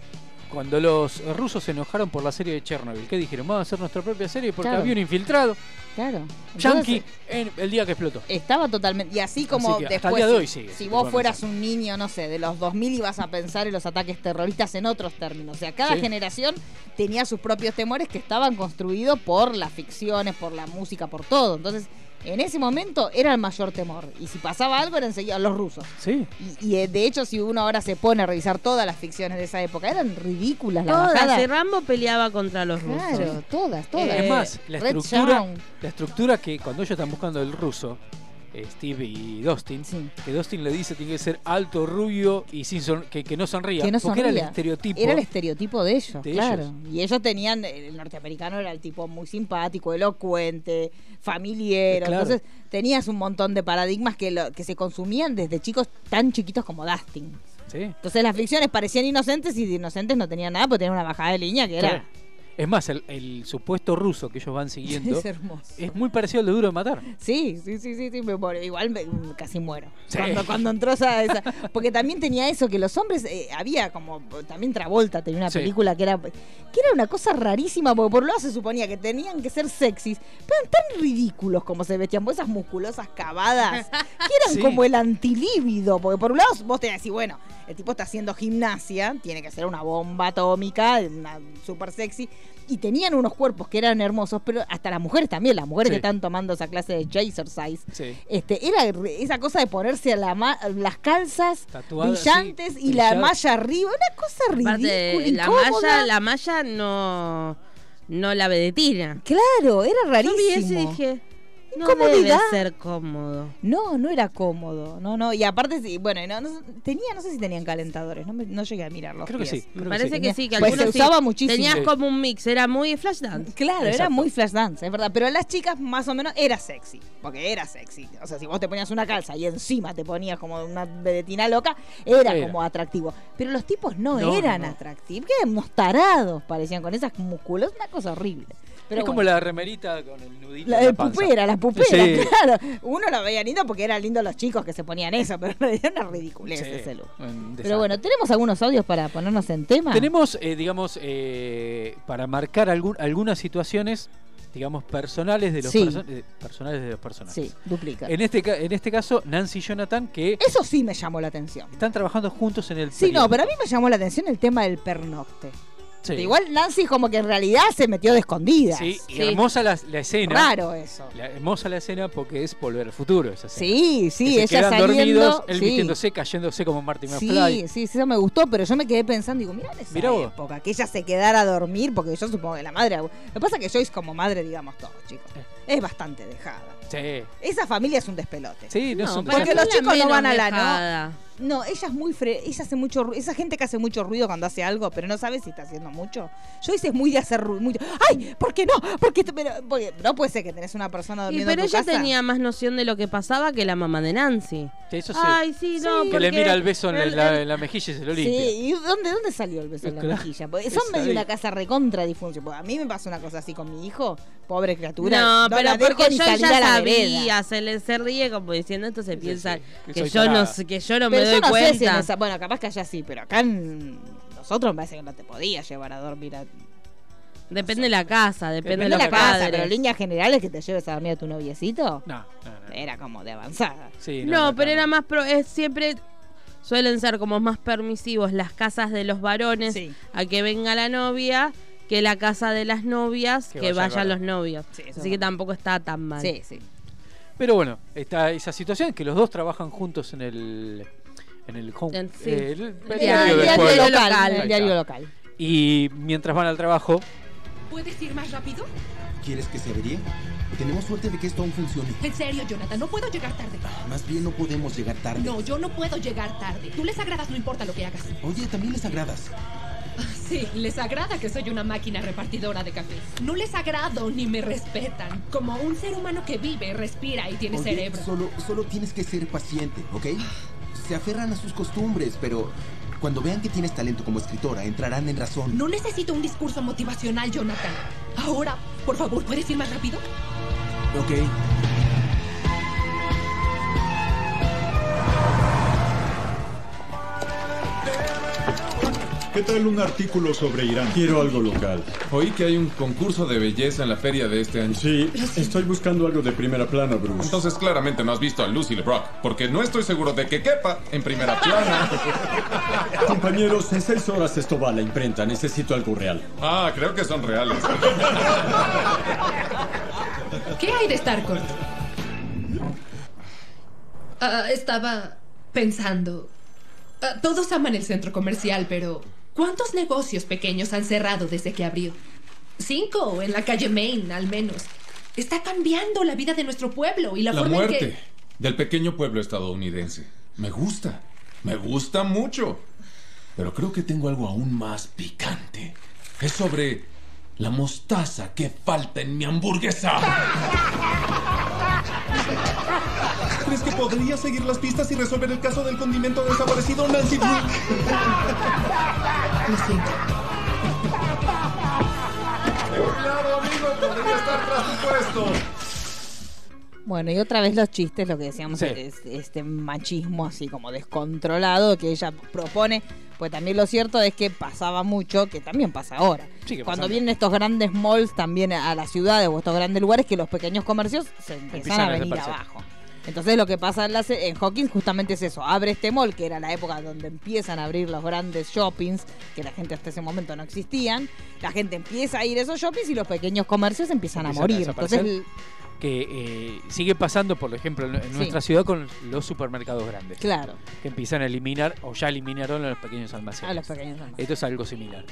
cuando los rusos se enojaron por la serie de Chernobyl, ¿qué dijeron? Vamos a hacer nuestra propia serie porque Claro. había un infiltrado Claro. Yankee en el día que explotó. Estaba totalmente. Y así como Así después. día de hoy sigue, si vos fueras un niño, no sé, de los 2000 ibas a pensar en los ataques terroristas en otros términos. O sea, cada Sí. generación tenía sus propios temores que estaban construidos por las ficciones, por la música, por todo. Entonces, en ese momento era el mayor temor. Y si pasaba algo, era enseguida los rusos. Sí. Y, y, eh, de hecho, si uno ahora se pone a revisar todas las ficciones de esa época, eran ridículas la Todas, bajada. y Rambo peleaba contra los rusos. Claro, todas, todas. Eh, es más, la Red estructura, la estructura que cuando ellos están buscando el ruso, eh, Steve y Dustin, Sí. que Dustin le dice tiene que ser alto, rubio y sin son- que, que no sonría. Que no porque era el estereotipo. Era el estereotipo de ellos, de claro. ellos. Y ellos tenían, el norteamericano era el tipo muy simpático, elocuente, familiero. Claro. Entonces tenías un montón de paradigmas que, lo- que se consumían desde chicos tan chiquitos como Dustin. Sí. Entonces las ficciones parecían inocentes y de inocentes no tenían nada porque tenían una bajada de línea que era... Es más, el, el supuesto ruso que ellos van [LAUGHS] siguiendo Es hermoso. es muy parecido al de Duro de Matar. Sí, sí, sí, sí, sí, me muero. igual me- casi muero. Sí. Cuando, cuando entró esa, esa- Porque también tenía eso, que los hombres, eh, había como, también Travolta tenía una Sí. película que era que era una cosa rarísima, porque por un lado se suponía que tenían que ser sexys, pero eran tan ridículos como se vestían, porque esas musculosas cavadas, que eran [LAUGHS] Sí. como el antilíbido, porque por un lado vos te decís, bueno, el tipo está haciendo gimnasia, tiene que ser una bomba atómica, una super sexy, y tenían unos cuerpos que eran hermosos, pero hasta las mujeres también, las mujeres Sí. que están tomando esa clase de jazzercise. Sí. Este, era esa cosa de ponerse la ma- las calzas brillantes sí, y la malla arriba, una cosa Aparte, ridícula, la incómoda. malla, la malla no, no la vedetina. Claro, era Yo vi eso y rarísimo. dije, no debe ser cómodo. No, no era cómodo. No, no. Y aparte, sí, bueno, no, no- tenía, no sé si tenían calentadores, no, me- no llegué a mirarlos. Creo que sí. Me creo parece sí. que sí, que Pues algunos se sí. usaba muchísimo. Tenías Sí. como un mix, era muy flash dance. Claro, era muy flash dance, es verdad. Pero a las chicas más o menos era sexy. Porque era sexy. O sea, si vos te ponías una calza y encima te ponías como una vedetina loca, era, Era. como atractivo. Pero los tipos no, No, eran no, no. atractivos. Que eran unos tarados parecían con esas musculos. Una cosa horrible. Pero es como la remerita con el nudito. La de pupera, la pupera, Sí. claro. Uno lo veía lindo porque eran lindos los chicos que se ponían eso, pero era una ridiculez Sí, ese look. Pero bueno, ¿tenemos algunos audios para ponernos en tema? Tenemos, eh, digamos, eh, para marcar algún- algunas situaciones, digamos, personales de los Sí. perso- eh, personales de los personajes. Sí, duplica. En este, en este caso, Nancy y Jonathan, que Eso sí me llamó la atención. están trabajando juntos en el Sí, no, pero a mí me llamó la atención el tema del pernocte. Sí. Igual Nancy como que en realidad se metió de escondidas. Sí, y Sí. hermosa la, la escena. Raro eso. La- hermosa la escena porque es volver al futuro. Esa escena. Sí, Que sí, se ella quedan saliendo. dormidos, él sí. vistiéndose, cayéndose como Marty Sí, McFly. sí, sí, eso me gustó, pero yo me quedé pensando, digo, mirá en esa Mirá vos. época, que ella se quedara a dormir, porque yo supongo que la madre... Lo que pasa es que Joyce como madre, digamos todos, chicos, Eh. Es bastante dejada. Sí, Esa familia es un despelote. sí, no, es un porque los chicos no van a la- ¿no? dejada. No, ella es muy fre ella hace mucho ru- esa gente que hace mucho ruido cuando hace algo, pero no sabe si está haciendo mucho. Joyce es muy de hacer ruido, ay, ¿por qué no? Porque, pero, porque no puede ser que tenés una persona Y durmiendo pero en tu ella casa. tenía más noción de lo que pasaba que la mamá de Nancy. Que eso sí. Ay, sí, no, que le mira el beso en el- la, el- en la mejilla y se lo limpia. Sí, ¿y dónde, dónde salió el beso en la Claro. mejilla? Porque son medio una casa recontra disfunción. A mí me pasa una cosa así con mi hijo, pobre criatura. No, pero porque yo ya sabía, se, le, se ríe como diciendo esto, se piensa sí, que yo no, que yo no Pero me yo doy no sé si en cuenta. esa- bueno, capaz que allá sí, pero acá en nosotros me parece que no te podías llevar a dormir a... Depende de la casa, depende, Depende de la casa, padres. pero en líneas generales que te lleves a dormir a tu noviecito, No, no, no. era como de avanzada. Sí, No, pero no. era más pro, es siempre suelen ser como más permisivos las casas de los varones Sí. a que venga la novia que la casa de las novias Que que, vaya vayan los varón. novios. Sí, Así que tampoco está tan mal. Sí, sí. Pero bueno, está esa situación que los dos trabajan juntos en el en el home sí. eh, el El diario local. el diario local. Y mientras van al trabajo, ¿Puedes ir más rápido? ¿Quieres que se averíe? Tenemos suerte de que esto aún funcione. En serio, Jonathan, no puedo llegar tarde. Más bien no podemos llegar tarde. No, yo no puedo llegar tarde. Tú les agradas no importa lo que hagas. Oye, también les agradas. [LAUGHS] Sí, les agrada que soy una máquina repartidora de café. No les agrado ni me respetan. Como un ser humano que vive, respira y tiene Oye, cerebro. Solo, solo tienes que ser paciente, ¿ok? Se aferran a sus costumbres, pero cuando vean que tienes talento como escritora, entrarán en razón. No necesito un discurso motivacional, Jonathan. Ahora, por favor, ¿puedes ir más rápido? Ok. ¿Qué tal un artículo sobre Irán? Quiero algo local. Oí que hay un concurso de belleza en la feria de este año. Sí, estoy buscando algo de primera plana, Bruce. Entonces claramente no has visto a Lucy LeBrock, porque no estoy seguro de que quepa en primera plana. [LAUGHS] Compañeros, en seis horas esto va a la imprenta. Necesito algo real. Ah, creo que son reales. ¿Qué hay de Starcourt? Ah, estaba pensando. Ah, todos aman el centro comercial, pero ¿cuántos negocios pequeños han cerrado desde que abrió? Cinco en la calle Main, al menos. Está cambiando la vida de nuestro pueblo y la, La forma en muerte que. del pequeño pueblo estadounidense. Me gusta. Me gusta mucho. Pero creo que tengo algo aún más picante. Es sobre la mostaza que falta en mi hamburguesa. [LAUGHS] ¿Crees que podría seguir las pistas y resolver el caso del condimento desaparecido, Nancy Drew? Lo siento. Cuidado, amigo, podría estar tras tu puesto. Bueno, y otra vez los chistes, lo que decíamos, Sí. es este machismo así como descontrolado que ella propone. Pues también lo cierto es que pasaba mucho, que también pasa ahora. Cuando vienen estos grandes malls también a las ciudades o estos grandes lugares, que los pequeños comercios se empiezan, Empiezan a venir abajo. Entonces lo que pasa en, la en Hawkins justamente es eso. Abre este mall, que era la época donde empiezan a abrir los grandes shoppings, que la gente hasta ese momento no existían. La gente empieza a ir a esos shoppings y los pequeños comercios empiezan, Empiezan a morir. Entonces, que eh, sigue pasando, por ejemplo, en, en Sí. nuestra ciudad con los supermercados grandes. claro, Que empiezan a eliminar, o ya eliminaron a los pequeños almacenes. a los pequeños almacenes. Esto es algo similar.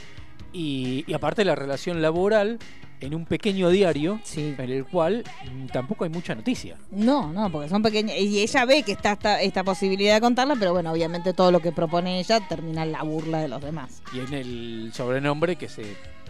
Y, y aparte la relación laboral en un pequeño diario Sí. en el cual mm, tampoco hay mucha noticia. No, no, porque son pequeñas. Y ella ve que está esta, esta posibilidad de contarla, pero bueno, obviamente todo lo que propone ella termina en la burla de los demás. Y en el sobrenombre que se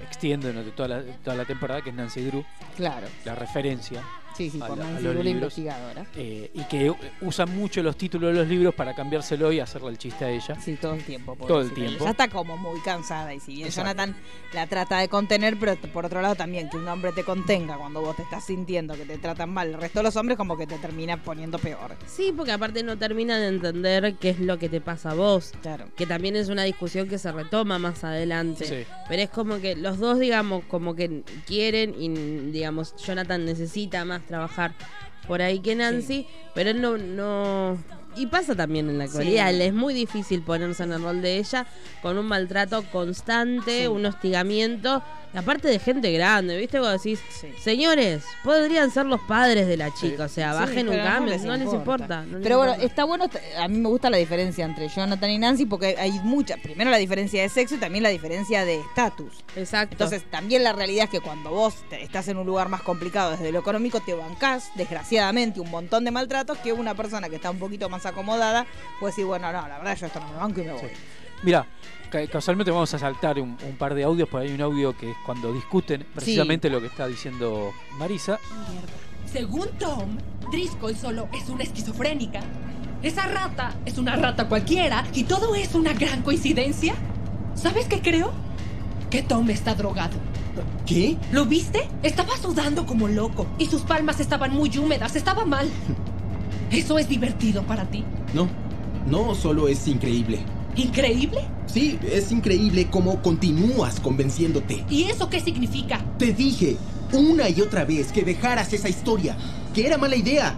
extiende durante toda la, toda la temporada, que es Nancy Drew, Claro. la referencia. Sí, sí, por la- Nancy Drew, la libros. investigadora. Eh, y que usa mucho los títulos de los libros para cambiárselo y hacerle el chiste a ella. Sí, todo el tiempo. Todo el tiempo. Ya está como muy cansada y si bien Exacto. Jonathan la trata de contener, pero por otro lado también que un hombre te contenga cuando vos te estás sintiendo que te tratan mal. El resto de los hombres como que te termina poniendo peor. Sí, porque aparte no termina de entender qué es lo que te pasa a vos. Claro. Que también es una discusión que se retoma más adelante. Sí. Pero es como que los dos, digamos, como que quieren y, digamos, Jonathan necesita más trabajar por ahí que Nancy, pero él no, no... Y pasa también en la actualidad, Sí. es muy difícil ponerse en el rol de ella con un maltrato constante, Sí. un hostigamiento, aparte de gente grande, ¿viste? Cuando decís, Sí. señores, podrían ser los padres de la chica, o sea, bajen un cambio, no les importa. no les pero bueno, importa. está bueno, a mí me gusta la diferencia entre Jonathan y Nancy porque hay mucha, primero la diferencia de sexo y también la diferencia de estatus. Exacto. Entonces, también la realidad es que cuando vos te- estás en un lugar más complicado desde lo económico, te bancás, desgraciadamente, un montón de maltratos que una persona que está un poquito más acomodada puede decir, bueno, no, la verdad yo esto no me banco y me voy. Mira, ca- casualmente vamos a saltar un, un par de audios, porque hay un audio que es cuando discuten precisamente lo que está diciendo Marisa. Según Tom, Driscoll solo es una esquizofrénica. Esa rata es una rata cualquiera y todo es una gran coincidencia. ¿Sabes qué creo? Que Tom está drogado. ¿Qué? ¿Lo viste? Estaba sudando como loco y sus palmas estaban muy húmedas, estaba mal. [LAUGHS] ¿Eso es divertido para ti? No, no, solo es increíble. ¿Increíble? Sí, es increíble cómo continúas convenciéndote. ¿Y eso qué significa? Te dije una y otra vez que dejaras esa historia, que era mala idea.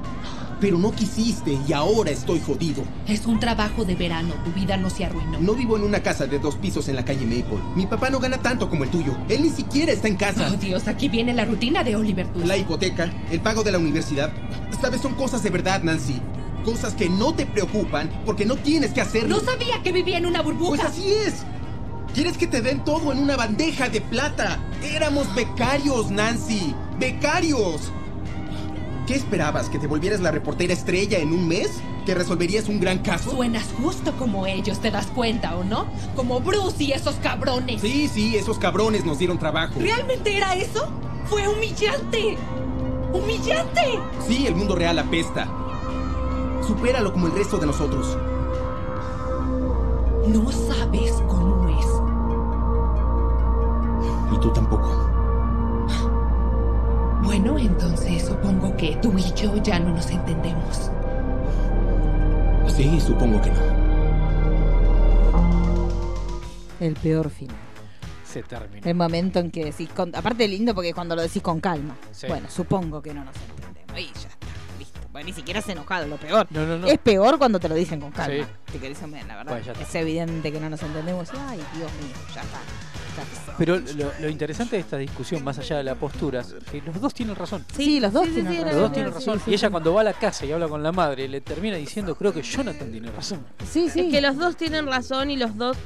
Pero no quisiste y ahora estoy jodido. Es un trabajo de verano, tu vida no se arruinó. No vivo en una casa de dos pisos en la calle Maple. Mi papá no gana tanto como el tuyo. Él ni siquiera está en casa. Oh Dios, aquí viene la rutina de Oliver Twist. La hipoteca, el pago de la universidad. Sabes, son cosas de verdad, Nancy. Cosas que no te preocupan porque no tienes que hacerlo. No sabía que vivía en una burbuja. Pues así es. ¿Quieres que te den todo en una bandeja de plata? Éramos becarios, Nancy. Becarios. ¿Qué esperabas? ¿Que te volvieras la reportera estrella en un mes? ¿Que resolverías un gran caso? Suenas justo como ellos, ¿te das cuenta o no? Como Bruce y esos cabrones. Sí, sí, esos cabrones nos dieron trabajo. ¿Realmente era eso? ¡Fue humillante! ¡Humillante! Sí, el mundo real apesta. Supéralo como el resto de nosotros. No sabes cómo es. Y tú tampoco. Bueno, entonces supongo que tú y yo ya no nos entendemos. Sí, supongo que no. El peor final. Se termina. El momento en que decís, con- aparte lindo porque es cuando lo decís con calma. Sí. Bueno, supongo que no nos entendemos. Y ya está, listo. Bueno, ni siquiera se enojado, lo peor. No, no, no. Es peor cuando te lo dicen con calma. Sí. Te que dicen, "Bien, la verdad, Pues es evidente que no nos entendemos. Y, Ay, Dios mío, ya está. Pero lo, lo interesante de esta discusión, más allá de la postura, es que los dos tienen razón. Sí, los dos tienen Los razón. dos tienen razón. Y ella cuando va a la casa y habla con la madre, le termina diciendo, creo que Jonathan tiene razón. Sí, sí. Es que los dos tienen razón y los dos,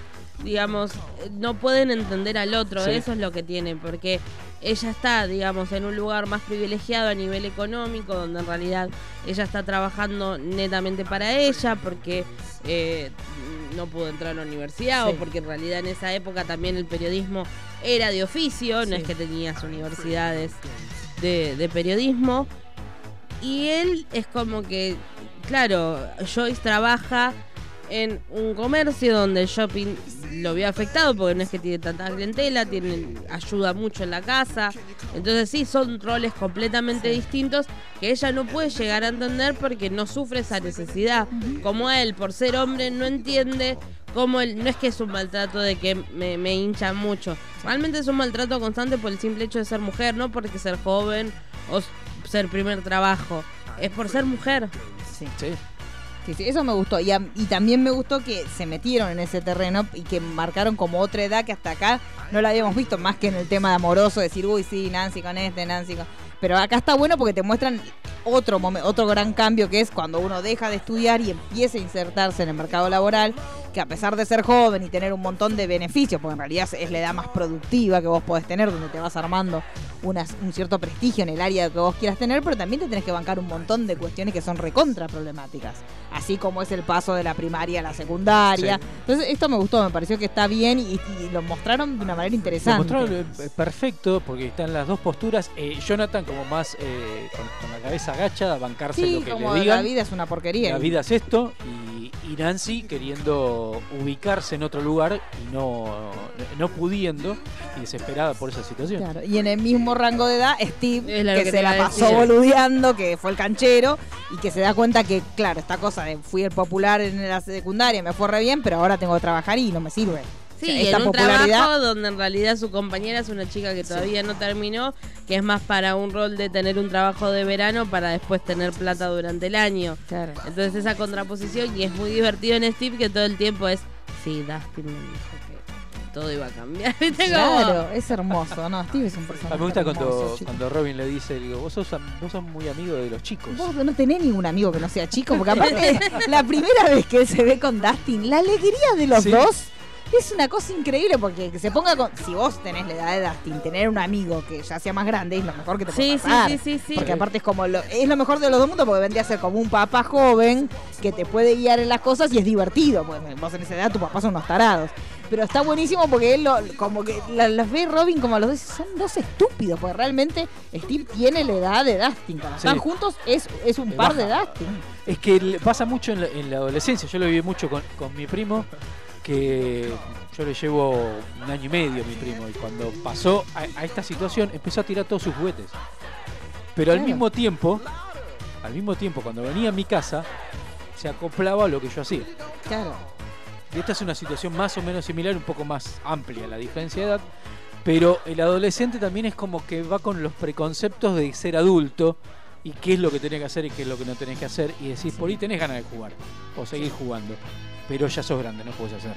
digamos, eh, no pueden entender al otro. Sí. Eso es lo que tiene, porque ella está, digamos, en un lugar más privilegiado a nivel económico, donde en realidad ella está trabajando netamente para ella, porque eh, no pudo entrar a la universidad Sí. o porque en realidad en esa época también el periodismo era de oficio, no es que tenías universidades de, de periodismo. Y él es como que, claro, Joyce trabaja en un comercio donde el shopping lo vio afectado porque no es que tiene tanta clientela, tiene, ayuda mucho en la casa. Entonces sí, son roles completamente distintos que ella no puede llegar a entender porque no sufre esa necesidad. Como él, por ser hombre, no entiende cómo él, no es que es un maltrato de que me, me hincha mucho. Realmente es un maltrato constante por el simple hecho de ser mujer, no porque ser joven o ser primer trabajo. Es por ser mujer. Sí. Sí. Sí, sí, eso me gustó. Y, también me gustó que se metieron en ese terreno y que marcaron como otra edad que hasta acá no la habíamos visto más que en el tema de amoroso, decir, uy, sí, Nancy con este, Nancy con... Pero acá está bueno porque te muestran otro, otro gran cambio que es cuando uno deja de estudiar y empieza a insertarse en el mercado laboral, que a pesar de ser joven y tener un montón de beneficios, porque en realidad es la edad más productiva que vos podés tener, donde te vas armando un cierto prestigio en el área que vos quieras tener, pero también te tenés que bancar un montón de cuestiones que son recontra problemáticas, así como es el paso de la primaria a la secundaria. Sí. Entonces esto me gustó, me pareció que está bien y, y lo mostraron de una manera Lo interesante. mostraron eh, perfecto porque están las dos posturas. Eh, Jonathan como más eh, con, con la cabeza agachada, bancarse Sí, lo que como le digan. la vida es una porquería. La vida es esto y, y Nancy queriendo ubicarse en otro lugar y no, no pudiendo y desesperada por esa situación. Claro, Y en el mismo rango de edad, Steve, Es que, que se la pasó decir. boludeando, que fue el canchero, y que se da cuenta que, claro, esta cosa de fui el popular en la secundaria, me fue re bien, pero ahora tengo que trabajar y no me sirve. Sí, y en un trabajo donde en realidad su compañera es una chica que todavía no terminó, que es más para un rol de tener un trabajo de verano para después tener plata durante el año. Claro. Entonces esa contraposición y es muy divertido en Steve que todo el tiempo es, sí, Dustin me dijo que todo iba a cambiar. [LAUGHS] Claro, es hermoso. No, Steve es un personaje. A mí me gusta hermoso, cuando, cuando Robin le dice, digo, vos sos, am- vos sos muy amigo de los chicos. Vos no tenés ningún amigo que no sea chico, porque aparte, [LAUGHS] la primera vez que él se ve con Dustin, la alegría de los Sí. dos es una cosa increíble, porque que se ponga con. Si vos tenés la edad de Dustin, tener un amigo que ya sea más grande es lo mejor que te puede Sí, sí, pasar. sí, sí, sí. Porque aparte es como lo, es lo mejor de los dos mundos, porque vendría a ser como un papá joven que te puede guiar en las cosas y es divertido. Porque vos en esa edad, tu papá son unos tarados. Pero está buenísimo porque él lo, como que la- los ve Robin como a los dos, son dos estúpidos, porque realmente Steve tiene la edad de Dustin. Cuando Sí. están juntos es, es un par de. Dustin. Es que le pasa mucho en la, en la adolescencia. Yo lo viví mucho con, con mi primo, que yo le llevo un año y medio a mi primo. Y cuando pasó a, a esta situación, empezó a tirar todos sus juguetes. Pero al mismo tiempo, al mismo tiempo, cuando venía a mi casa, se acoplaba a lo que yo hacía. Claro. Y esta es una situación más o menos similar, un poco más amplia la diferencia de edad. Pero el adolescente también es como que va con los preconceptos de ser adulto y qué es lo que tenés que hacer y qué es lo que no tenés que hacer. Y decís, por ahí tenés ganas de jugar o seguir jugando. Pero ya sos grande, no puedes hacer.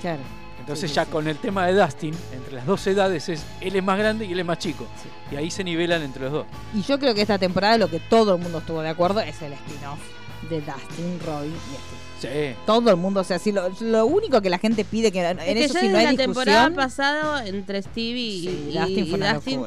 Claro. Entonces Sí, ya sí. con el tema de Dustin, entre las dos edades es él es más grande y él es más chico. Y ahí se nivelan entre los dos. Y yo creo que esta temporada lo que todo el mundo estuvo de acuerdo es el spin-off de Dustin, Robin y Steve. Sí. Todo el mundo, o sea, si lo, lo único que la gente pide que en Es que eso sí no hay la temporada pasada entre Stevie y, Sí, y- Dustin fue y una Dustin.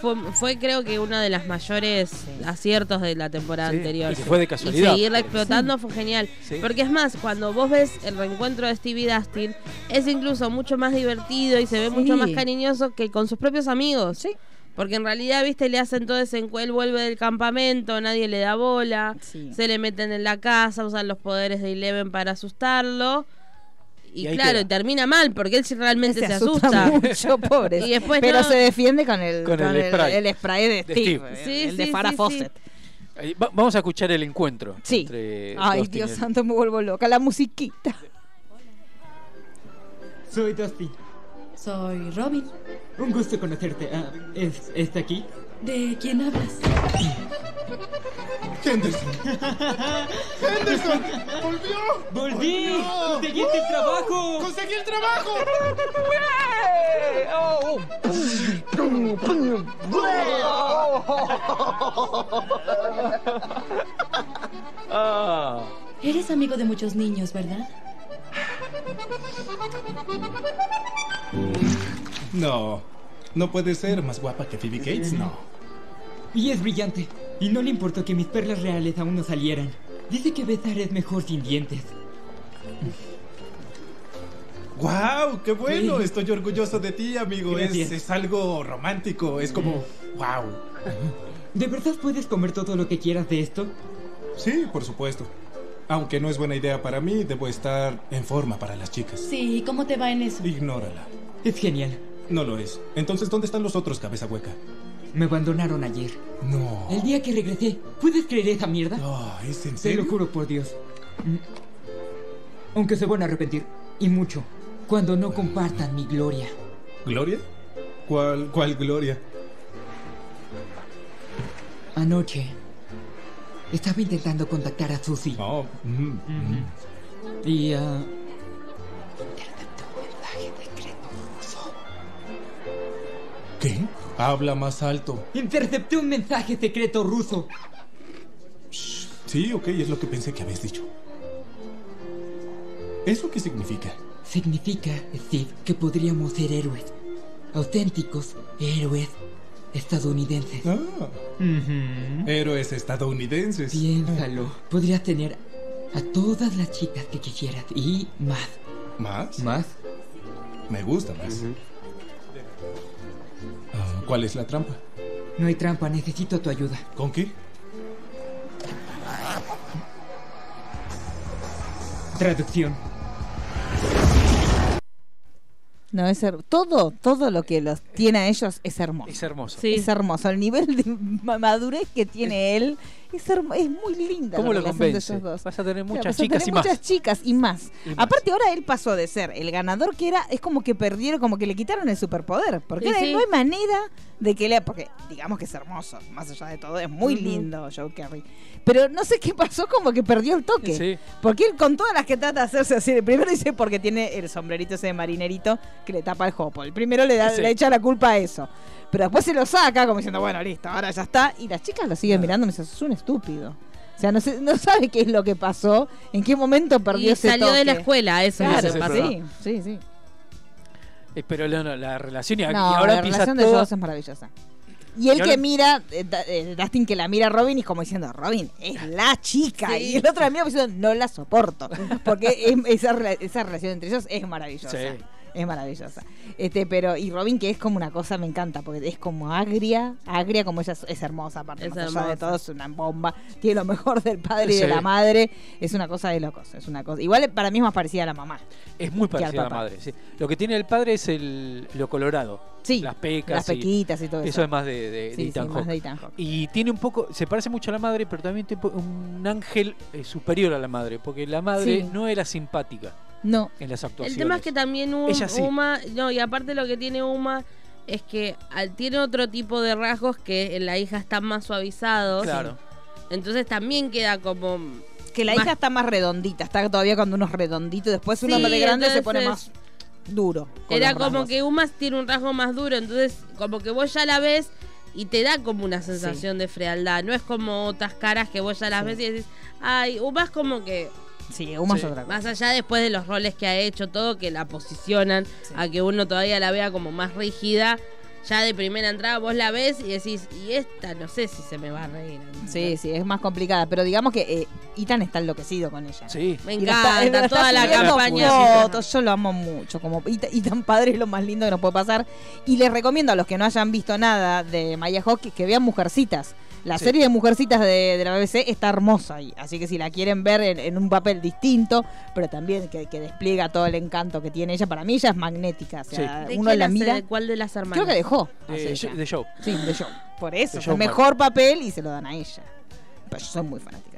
Fue, fue creo que una de las mayores aciertos de la temporada Sí, anterior. y fue de casualidad. Y seguirla explotando fue genial. Sí. Porque es más, cuando vos ves el reencuentro de Stevie Dustin, es incluso mucho más divertido y se ve mucho más cariñoso que con sus propios amigos. Sí. Porque en realidad, viste, le hacen todo ese encuentro, él vuelve del campamento, nadie le da bola, se le meten en la casa, usan los poderes de Eleven para asustarlo. Y, claro, queda. termina mal, porque él sí realmente se, se asusta. asusta mucho, pobre. [LAUGHS] Y después Pero no. se defiende con el, Con el spray. el spray de De Steve, Steve. el- Sí, el de sí, Farrah sí, Fawcett. Va- vamos a escuchar el encuentro. Sí. entre Ay, Dustin Dios santo, me vuelvo loca. La musiquita. Soy Dusty. Soy Robin. Un gusto conocerte. Ah, ¿es, ¿Está aquí? ¿De quién hablas? [CLEARS THROAT] Henderson. Henderson. Volvió. ¡Volví! ¡Conseguiste el trabajo! Conseguí el trabajo. Ah. Eres amigo de muchos niños, ¿verdad? No, no puede ser más guapa que Phoebe Cates, no. Y es brillante. Y no le importó que mis perlas reales aún no salieran. Dice que besar es mejor sin dientes. ¡Wow! ¡Qué bueno! Sí. Estoy orgulloso de ti, amigo. Es, es algo romántico. Es como. ¡Wow! ¿De verdad puedes comer todo lo que quieras de esto? Sí, por supuesto. Aunque no es buena idea para mí, debo estar en forma para las chicas. Sí, ¿y ¿cómo te va en eso? Ignórala. Es genial. No lo es. Entonces, ¿dónde están los otros, cabeza hueca? Me abandonaron ayer. No. El día que regresé. ¿Puedes creer esa mierda? Ah, ¿Es en Te serio? lo juro por Dios. Aunque se van a arrepentir. Y mucho. Cuando no compartan mi gloria. ¿Gloria? ¿Cuál, cuál gloria? Anoche. Estaba intentando contactar a Susie. Oh, mm, mm. Y, ah, ¿Qué? Habla más alto. intercepté un mensaje secreto ruso. Sí, ok, es lo que pensé que habías dicho. ¿Eso qué significa? Significa, Steve, que podríamos ser héroes. Auténticos héroes estadounidenses. Ah, héroes estadounidenses. Piénsalo. Podrías tener a todas las chicas que quisieras y más. ¿Más? ¿Más? Me gusta más. Ah, ¿Cuál es la trampa? No hay trampa, necesito tu ayuda. ¿Con qué? Traducción. No, es her- todo, todo lo que los tiene a ellos es hermoso. Es hermoso. Es hermoso. El nivel de [LAUGHS] ma- madurez que tiene él es, hermo- es muy linda. ¿Cómo la lo relación de convence? esos dos. Vas a tener muchas vas a chicas tener y más. muchas chicas y más. Y más. Aparte ahora él pasó de ser el ganador que era, es como que perdieron, como que le quitaron el superpoder. Porque Sí, ahora sí. no hay manera de que le... Porque digamos que es hermoso, más allá de todo, es muy lindo Joe Carey. Pero no sé qué pasó, como que perdió el toque. Sí. Porque él con todas las que trata de hacerse así, primero dice porque tiene el sombrerito ese de marinerito que le tapa el jopo. El primero le, da, Sí. le echa la culpa a eso. Pero después se lo saca como diciendo, bueno, listo, ahora ya está. Y las chicas lo siguen mirando y me dicen, sos un estúpido. O sea, no, sé- no sabe qué es lo que pasó, en qué momento perdió Y ese salió de la escuela, eso es Claro, que pasó. sí, sí, sí. Eh, pero no, no, la relación y, y No, ahora la relación de todo- ellos es maravillosa. Y ahora- que mira, eh, eh, Dustin que la mira a Robin y como diciendo, Robin, es la chica. Sí. Y el otro amigo diciendo, no la soporto. Porque es- esa, rela- esa relación entre ellos es maravillosa. Sí. Es maravillosa. Este, pero, y Robin, que es como una cosa, me encanta, porque es como agria, agria, como ella es, es hermosa, aparte, Es más allá de hermosa. todo, es una bomba. Tiene lo mejor del padre y de la madre. Es una cosa de locos. Es una cosa. Igual para mí es más parecida a la mamá. Es muy parecida a la madre. sí. Lo que tiene el padre es el, lo colorado. Sí, Las pecas. las pequitas y todo eso. Eso es más de, de, de Sí, sí, Ethan más de. Y tiene un poco, se parece mucho a la madre, pero también tiene un ángel eh, superior a la madre, porque la madre Sí. no era simpática No. en las actuaciones. El tema es que también Un- Ella sí. Uma, no, y aparte lo que tiene Uma es que al- tiene otro tipo de rasgos que en la hija están más suavizados. Claro. Entonces también queda como Que la Más- hija está más redondita, está todavía cuando uno es redondito después uno Sí, más de grande se pone entonces- más duro. Era como rasgos. que Uma tiene un rasgo más duro, entonces como que vos ya la ves y te da como una sensación de frialdad. No es como otras caras que vos ya las Sí. ves y decís, ay, Uma es como que Sí, Uma es Sí. otra cosa. más allá después de los roles que ha hecho, todo que la posicionan a que uno todavía la vea como más rígida. Ya de primera entrada vos la ves y decís, y esta no sé si se me va a reír. Sí, sí, es más complicada. Pero digamos que eh, Ethan está enloquecido con ella. Sí. Me está- encanta está toda la campaña. fotos, yo lo amo mucho. Como Ethan, padre es lo más lindo que nos puede pasar. Y les recomiendo a los que no hayan visto nada de Maya Hawke que, que vean Mujercitas. La Sí. serie de Mujercitas de, de la BBC está hermosa ahí. Así que si la quieren ver en, en un papel distinto, pero también que, que despliega todo el encanto que tiene ella, para mí ella es magnética. O sea, ¿De uno quién la mira. ¿De cuál de las hermanas? Creo que dejó. De, ella. de show. Sí, de show. Por eso, De el mejor papel y se lo dan a ella. Pero yo soy muy fanática de.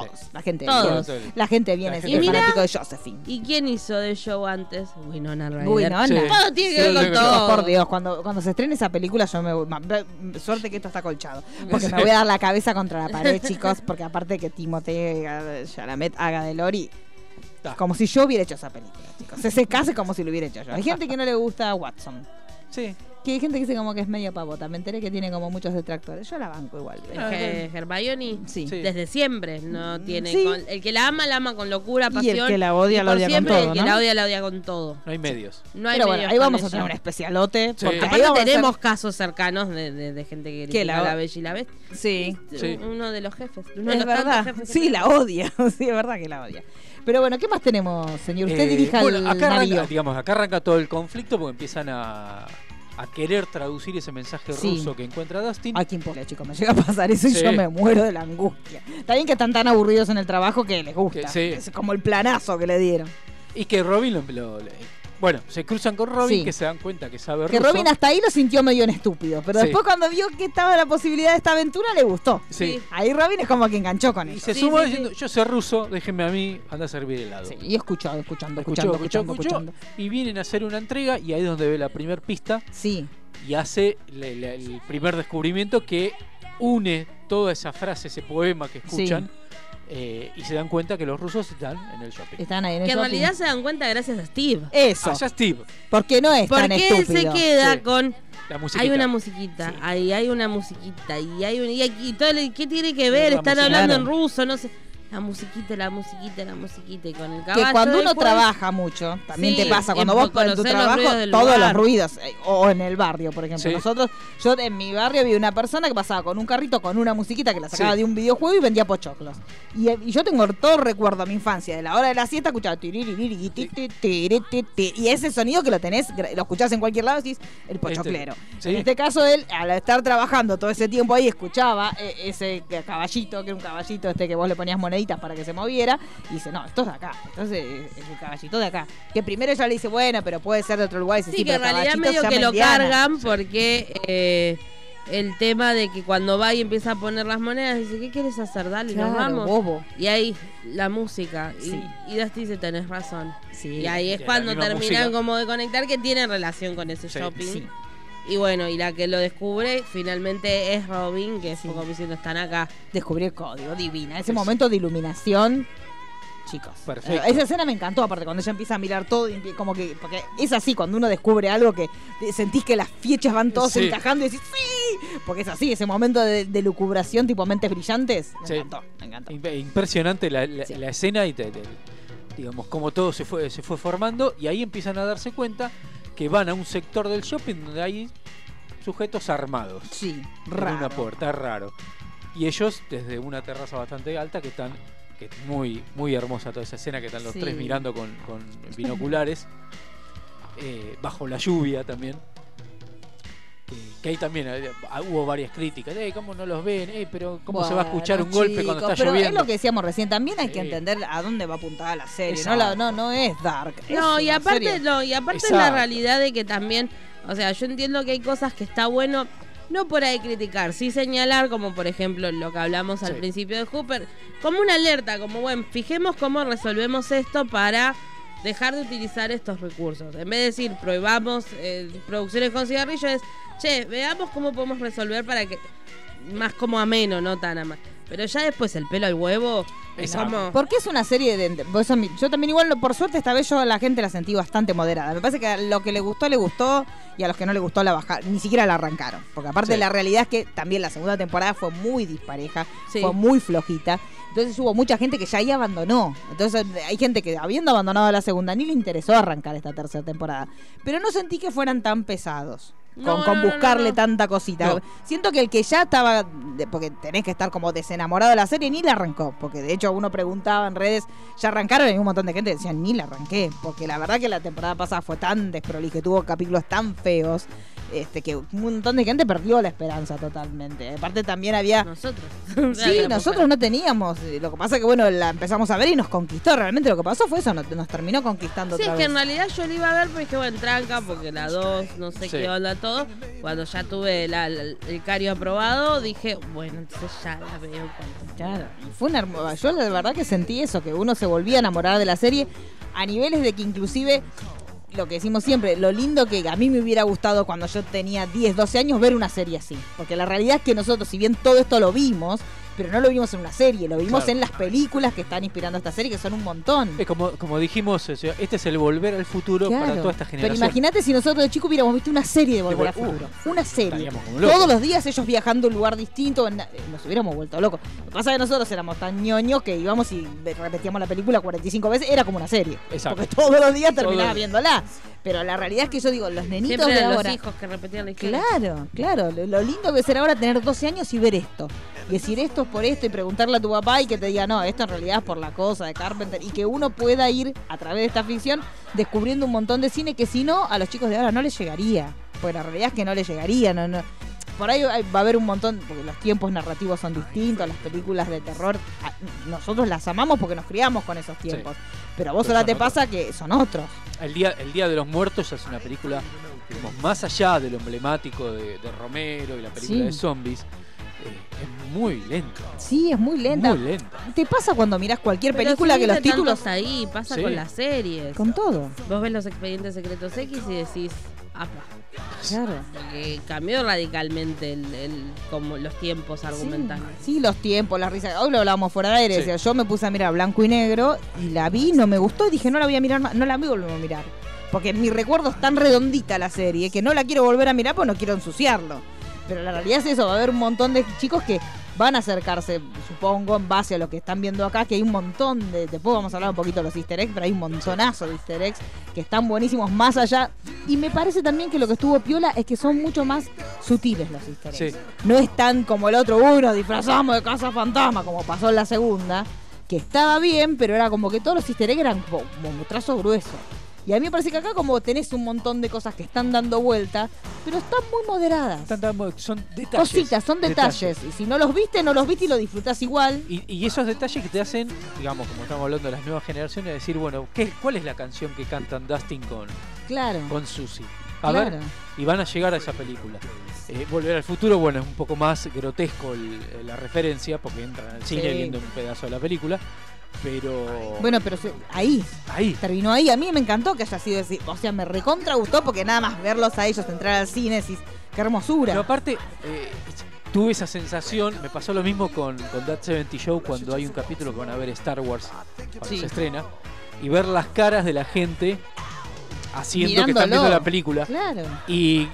Todos. La gente Todos. viene. La gente viene La es gente Y mira- fanático de Josephine. ¿Y quién hizo de show antes? Winona Ryder. Winona. Sí. Todo tiene que Sí, ver con todo. Por Dios, cuando, cuando se estrene esa película, yo me voy. Suerte que esto está colchado. Porque me voy a dar la cabeza contra la pared, [LAUGHS] chicos. Porque aparte que Timothée Chalamet haga de Lori. Como si yo hubiera hecho esa película, chicos. Se, se case como si lo hubiera hecho yo. Hay gente que no le gusta Watson. Sí. Que hay gente que dice como que es medio pavota. Me enteré que tiene como muchos detractores. Yo la banco igual. Es que Hermione Sí. Sí. desde siempre no tiene Sí. con- el que la ama la ama con locura Y el pasión que la odia, la odia con todo, el que ¿no? la odia la odia con todo No hay medios. no hay Pero bueno, ahí vamos a tener un especialote. Sí. Porque ahí vamos tenemos casos cercanos de, de- de gente que la- la Bella y la Bestia Sí. Sí. uno de los jefes uno de los tantos verdad. jefes Sí, la odia. [LAUGHS] Sí, es verdad que la odia. Pero bueno, ¿qué más tenemos, señor? Usted Eh, dirija bueno, el acá navío. arranca, digamos, acá arranca todo el conflicto porque empiezan a, a querer traducir ese mensaje Sí. ruso que encuentra Dustin. Ay, quién importa, chicos, me llega a pasar eso y yo me muero de la angustia. Está bien que están tan aburridos en el trabajo que les gusta. Que sí. Es como el planazo que le dieron. Y que Robin lo, lo- bueno, se cruzan con Robin Sí. que se dan cuenta que sabe Que ruso. Robin hasta ahí lo sintió medio en estúpido, pero Sí. después cuando vio que estaba la posibilidad de esta aventura le gustó. Sí. Ahí Robin es como que enganchó con Y eso. se sí, diciendo, yo sé ruso, déjenme a mí, anda a servir helado. Sí, y escuchó, escuchando, escuchando, escuchó, escuchando, escuchó, escuchando. y vienen a hacer una entrega y ahí es donde ve la primer pista Sí, y hace le- le- el primer descubrimiento que une toda esa frase, ese poema que escuchan eh, y se dan cuenta que los rusos están en el shopping. están ahí en el que en realidad se dan cuenta gracias a Steve Eso, Allá Steve, porque no es tan porque él estúpido. se queda Sí. con la hay una musiquita, Sí. ahí hay una musiquita y hay un, y aquí todo el- ¿qué tiene que ver? Están hablando en ruso, no sé. La musiquita, la musiquita, la musiquita. Y con el caballo que cuando uno después- trabaja mucho, también Sí, te pasa, cuando vos en tu los trabajo, todos los ruidos, eh, o en el barrio, por ejemplo. Sí. Nosotros, yo en mi barrio vi una persona que pasaba con un carrito con una musiquita que la sacaba Sí. de un videojuego y vendía pochoclos. Y, eh, y yo tengo todo recuerdo a mi infancia, de la hora de la siesta, escuchaba tiririri, ti, ti, tiri, ti, ti, y ese sonido que lo tenés, lo escuchás en cualquier lado, decís el pochoclero. sí. En este caso, él, al estar trabajando todo ese tiempo ahí, escuchaba eh, ese caballito, que era un caballito este que vos le ponías para que se moviera, y dice, no, esto es de acá, entonces es el caballito de acá. Que primero ella le dice, bueno, pero puede ser de otro lugar, y dice, Sí, sí, que en realidad medio que lo Indiana". cargan porque eh, el tema de que cuando va y empieza a poner las monedas, dice, ¿qué quieres hacer? Dale, Claro, nos vamos. bobo. Y ahí la música. Y, Sí. y Dusty dice, tenés razón. Sí. Y ahí es Y cuando terminan música. como de conectar que tiene relación con ese Sí. shopping. Sí. Y bueno, y la que lo descubre finalmente es Robin, que es como diciendo, están acá. Descubrí el código, divina. Ese Es- momento de iluminación, chicos. Perfecto. Esa escena me encantó, aparte, cuando ella empieza a mirar todo, como que, porque es así, cuando uno descubre algo que sentís que las fiechas van todos Sí. encajando y decís, ¡sí! Porque es así, ese momento de, de lucubración, tipo mentes brillantes, me Sí. encantó, me encantó. Imp- Impresionante la, la- Sí. la escena y te- te- digamos cómo todo se fue, se fue formando y ahí empiezan a darse cuenta que van a un sector del shopping donde hay sujetos armados Sí, en raro. una puerta, es raro. Y ellos desde una terraza bastante alta que están, que es muy, muy hermosa toda esa escena que están los Sí. tres mirando con, con binoculares, eh, bajo la lluvia también. Que ahí también eh, hubo varias críticas. Eh, ¿Cómo no los ven? Eh, pero ¿cómo se va a escuchar un golpe cuando está pero lloviendo? Es lo que decíamos recién, también hay que entender a dónde va apuntada la serie. No, la- no, no es dark. es No, y aparte, no, y aparte Exacto. la realidad de que también, o sea, yo entiendo que hay cosas que está bueno, no por ahí criticar, sí señalar, como por ejemplo lo que hablamos al Sí. principio de Hooper, como una alerta, como bueno, fijemos cómo resolvemos esto para dejar de utilizar estos recursos. En vez de decir prohibamos eh, producciones con cigarrillos, es, che, veamos cómo podemos resolver para que más como ameno, no tan ameno. Pero ya después el pelo al huevo, es como... Porque es una serie de. yo también, igual, por suerte, esta vez yo a la gente la sentí bastante moderada. Me parece que a lo que le gustó, le gustó. Y a los que no le gustó, la bajaron. Ni siquiera la arrancaron. Porque aparte, Sí. la realidad es que también la segunda temporada fue muy dispareja. Sí. Fue muy flojita. Entonces hubo mucha gente que ya ahí abandonó. Entonces hay gente que, habiendo abandonado la segunda, ni le interesó arrancar esta tercera temporada. Pero no sentí que fueran tan pesados. Con, No, con no, no, buscarle no. tanta cosita. No. Siento que el que ya estaba, de- porque tenés que estar como desenamorado de la serie, ni la arrancó. Porque de hecho uno preguntaba en redes, ya arrancaron y un montón de gente decía, ni la arranqué. Porque la verdad que la temporada pasada fue tan desprolija, y tuvo capítulos tan feos, este que un montón de gente perdió la esperanza totalmente. Aparte también había... Nosotros. [LAUGHS] Sí, nosotros no teníamos. eh, Lo que pasa que, bueno, la empezamos a ver y nos conquistó. Realmente lo que pasó fue eso, nos, nos terminó conquistando Sí, es que en realidad yo le iba a ver, pero dije, bueno, tranca, porque la 2, no sé Sí. qué onda todo. Cuando ya tuve el cario aprobado, dije, bueno, entonces ya la veo. Claro, fue una hermosa. Yo la verdad que sentí eso, que uno se volvía a enamorar de la serie a niveles de que inclusive lo que decimos siempre, lo lindo que a mí me hubiera gustado cuando yo tenía 10, 12 años ver una serie así. Porque la realidad es que nosotros, si bien todo esto lo vimos, pero no lo vimos en una serie, lo vimos Claro. en las películas que están inspirando esta serie, que son un montón. Es como, como dijimos, o sea, este es el volver al futuro para toda esta Pero generación. imagínate si nosotros de chicos hubiéramos visto una serie de Volver al uh, Futuro. Una serie. Todos los días ellos viajando a un lugar distinto. eh, Nos hubiéramos vuelto locos. Lo que pasa es que nosotros éramos tan ñoños que íbamos y repetíamos la película 45 veces. Era como una serie. Exacto. Porque todos los días terminaba Todos- viéndola. Pero la realidad es que yo digo, los nenitos Siempre de ahora. los hijos que repetían la historia. Claro, claro. Lo, lo lindo que ser ahora tener 12 años y ver esto. Y decir esto por esto y preguntarle a tu papá y que te diga, no, esto en realidad es por la cosa de Carpenter. Y que uno pueda ir a través de esta ficción descubriendo un montón de cine que si no, a los chicos de ahora no les llegaría. Porque la realidad es que no les llegaría. No, no. Por ahí va a haber un montón, porque los tiempos narrativos son distintos, las películas de terror, a- nosotros las amamos porque nos criamos con esos tiempos. Pero a vos ahora te otros. pasa que son otros. El día, el día de los Muertos es una película, digamos, más allá de lo emblemático de, de Romero y la película Sí. de zombies, es muy lenta. Sí, es muy lenta. Muy lenta. ¿Te pasa cuando mirás cualquier Pero película si que los títulos... ahí, pasa Sí. con las series. Con todo. Vos ves los expedientes secretos X y decís, apa. Claro. Porque cambió radicalmente el, el- como los tiempos argumentales. Sí, los tiempos, las risas. Hoy lo hablábamos fuera de aire. Sí. Decía, yo me puse a mirar blanco y negro y la vi, no me gustó y dije, no la voy a mirar más, no la voy a volver a mirar. Porque mi recuerdo es tan redondita la serie que no la quiero volver a mirar porque no quiero ensuciarlo. Pero la realidad es eso, va a haber un montón de chicos que van a acercarse, supongo, en base a lo que están viendo acá, que hay un montón de. Después vamos a hablar un poquito de los easter eggs, pero hay un montonazo de easter eggs que están buenísimos más allá. Y me parece también que lo que estuvo piola es que son mucho más sutiles los easter eggs. Sí. No es tan como el otro uno, disfrazamos de casa fantasma, como pasó en la segunda, que estaba bien, pero era como que todos los easter eggs eran como, como trazo grueso. Y a mí me parece que acá como tenés un montón de cosas que están dando vuelta, pero están muy moderadas. Están dando- son detalles. Cositas, son detalles. Y si no los viste, no los viste y lo disfrutás igual. Y, y esos detalles que te hacen, digamos, como estamos hablando de las nuevas generaciones, decir, bueno, ¿qué, ¿cuál es la canción que cantan Dustin con, Claro. con Susie? A Claro. ver, y van a llegar a esa película. Eh, Volver al futuro, bueno, es un poco más grotesco el- la referencia, porque entran al cine Sí. viendo un pedazo de la película, pero... Bueno, pero se- ahí. Ahí. Terminó ahí. A mí me encantó que haya sido así. O sea, me recontra gustó porque nada más verlos a ellos entrar al cine, decís, qué hermosura. Pero aparte, eh, tuve esa sensación, me pasó lo mismo con, con That 70 Show cuando hay un capítulo que van a ver Star Wars cuando Sí. se estrena y ver las caras de la gente haciendo que están Mirándolo. viendo la película. Claro. Y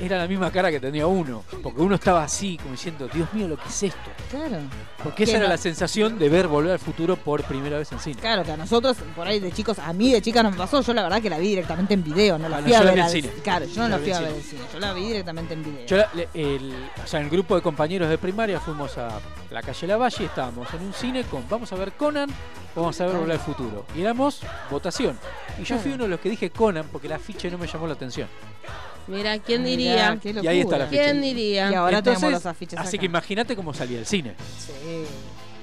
era la misma cara que tenía uno, porque uno estaba así, como diciendo, Dios mío, lo que es esto. Claro. Porque esa era no- la sensación de ver Volver al Futuro por primera vez en cine. Claro, que a nosotros, por ahí de chicos, a mí de chica no me pasó. Yo la verdad que la vi directamente en video, no la Ah, no, fui a la ver en al cine. Claro, yo no La la fui en a ver al cine. Yo la vi directamente en video. Yo la- le- el, o sea, en el grupo de compañeros de primaria fuimos a la calle Lavalle y estábamos en un cine con vamos a ver Conan, vamos a ver Volver al Futuro. Y éramos votación. Y yo fui uno de los que dije Conan porque el afiche no me llamó la atención. Mira, ¿quién Mirá, diría? qué Y ahí está la ficha. ¿Quién diría? Y ahora Entonces, tenemos los afiches Así acá. que imagínate cómo salía el cine. Sí.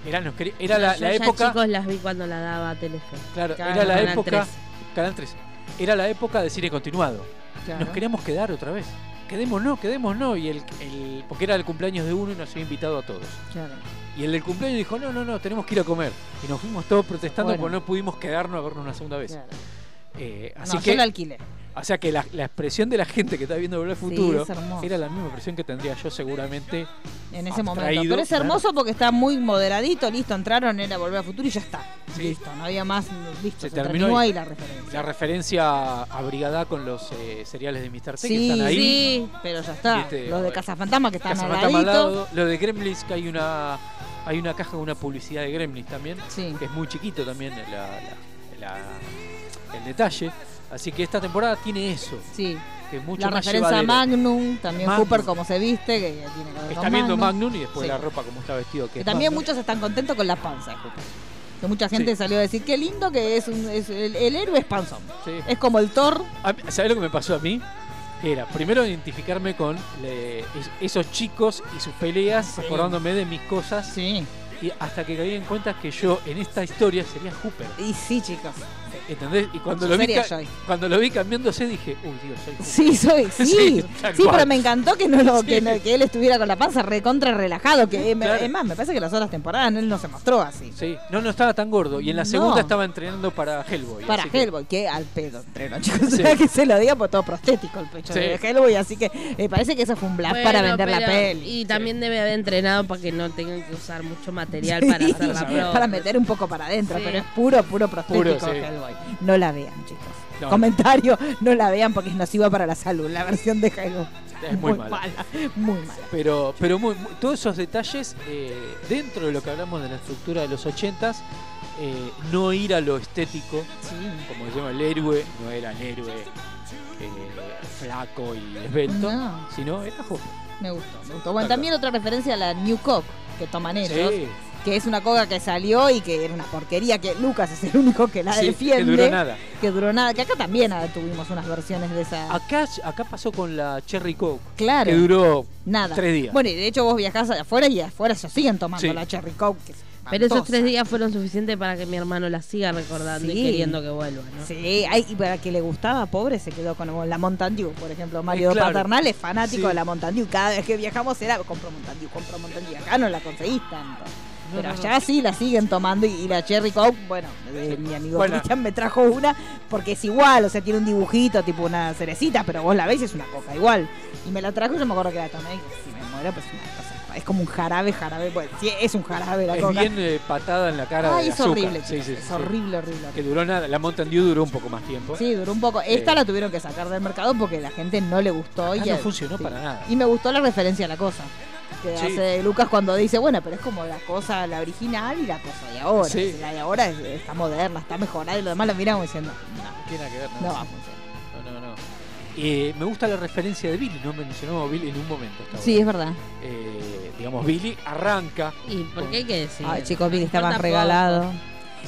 Era, nos quería- era la, Yo la ya, época. chicos, las vi cuando la daba Telefe. Claro, Claro, era la Canal época. 13. Canal 13. Era la época de cine continuado. Claro. Nos queríamos quedar otra vez. Quedémonos, quedémonos. Y el, el- porque era el cumpleaños de uno y nos había invitado a todos. Claro. Y el del cumpleaños dijo, no, no, no, tenemos que ir a comer. Y nos fuimos todos protestando Bueno. porque no pudimos quedarnos a vernos una segunda vez. Claro. Eh, así No, que, yo la alquilé. O sea que la, la expresión de la gente que está viendo Volver al Futuro era la misma expresión que tendría yo seguramente En ese momento. Pero es hermoso porque está muy moderadito, listo, entraron, era volver al futuro y ya está. Sí. Listo, no había más, listo, Se se, terminó terminó ahí. la referencia. La referencia abrigada con los eh, cereales de Mr. T que están ahí. sí, pero ya está. Viste, Los de bueno, Casa Fantasma que están al lado. Lo de Gremlins, que hay una hay una caja con una publicidad de Gremlins también. Sí. Que es muy chiquito también la- la- la- el detalle. Así que esta temporada tiene eso. Sí. Que es mucho la más referencia a llevadero. Magnum, también Magnum. Cooper como se viste, que tiene que ver Está con viendo Magnum y después Sí. la ropa como está vestido. Que Que es también Magnum. muchos están contentos con la panza de Cooper. Que mucha gente Sí. salió a decir, qué lindo que es, un, es el, el héroe es panzón. Sí. Es como el Thor. A ¿Sabes lo que me pasó a mí? Era primero identificarme con le- es- esos chicos y sus peleas, acordándome de mis cosas. Sí. Y hasta que caí en cuenta que yo en esta historia sería Hooper. Y sí, chicos. ¿Entendés? Y cuando Yo lo, vi cuando lo vi cambiándose dije, uy, Dios, soy. Sí, soy, [LAUGHS] sí. Sí, pero me encantó que no lo, [LAUGHS] que, Sí. no- que él estuviera con la panza recontra relajado. Que eh, me- Claro. es más, me parece que las otras temporadas él no se mostró así. Sí, no, no estaba tan gordo. Y en la No. segunda estaba entrenando para Hellboy. Para que- Hellboy, que al pedo entrenó, [LAUGHS] chicos. Sí. que se lo diga por todo prostético el pecho Sí. de Hellboy. Así que me parece que eso fue un bluff para vender la peli. Y también debe haber entrenado para que no tengan que usar mucho material Sí, para hacer la prueba. para meter un poco para adentro, Sí. pero es puro, puro prostético Puro, sí. Hellboy. No la vean, chicos. No. Comentario, no la vean porque es nociva para la salud. La versión de Hellboy. Es muy mala. Muy mala. Pero, pero muy, muy- todos esos detalles, eh, dentro de lo que hablamos de la estructura de los ochentas, eh, no ir a lo estético, como se llama el héroe, no era el héroe eh, flaco y esbelto, No. sino era Hooper. Me gustó, me gustó. Bueno, también otra referencia a la New Coke que toman ellos. Sí. Que es una coca que salió y que era una porquería, que Lucas es el único que la Sí, que defiende. duró nada. Que duró nada. Que acá también ah, tuvimos unas versiones de esa. Acá, acá pasó con la Cherry Coke, Claro. que duró Nada. tres días. Bueno, y de hecho vos viajás afuera y afuera se siguen tomando Sí. la Cherry Coke. que es Pero esos tres días fueron suficientes para que mi hermano la siga recordando Sí. y queriendo que vuelva, ¿no? Sí, hay, y para que le gustaba, pobre, se quedó con la Mountain Dew, por ejemplo. Mario claro. Paternal es fanático Sí. de la Mountain Dew. Cada vez que viajamos era, compro Mountain Dew, compro Mountain Dew. Acá no la conseguís tanto. Pero allá sí la siguen tomando y, y la Cherry Coke, bueno, eh, mi amigo Bueno. Cristian me trajo una porque es igual, o sea, tiene un dibujito tipo una cerecita, pero vos la ves y es una coca igual. Y me la trajo y yo me acuerdo que la tomé y si me muero, pues es una cosa, es como un jarabe, jarabe, bueno, sí, es un jarabe la es coca. bien eh, patada en la cara Ay, de es azúcar. horrible, Sí, sí, es sí. horrible, horrible. Que duró nada. La Mountain Dew duró un poco más tiempo. Sí, duró un poco. Esta Eh, la tuvieron que sacar del mercado porque la gente no le gustó. acá y no funcionó para nada. Y me gustó la referencia a la cosa. Que Sí. hace Lucas cuando dice, bueno, pero es como la cosa, la original y la cosa de ahora. Sí. La de ahora es- está moderna, está mejorada y lo demás lo miramos diciendo, no, Tiene que ver, no va a funcionar. No, no, no. Eh, me gusta la referencia de Billy, no mencionamos a Billy en un momento. hasta Sí, ahora. es verdad. Eh, digamos, Billy arranca. ¿Y por qué hay que decir? Ay, chicos, Billy está más regalado.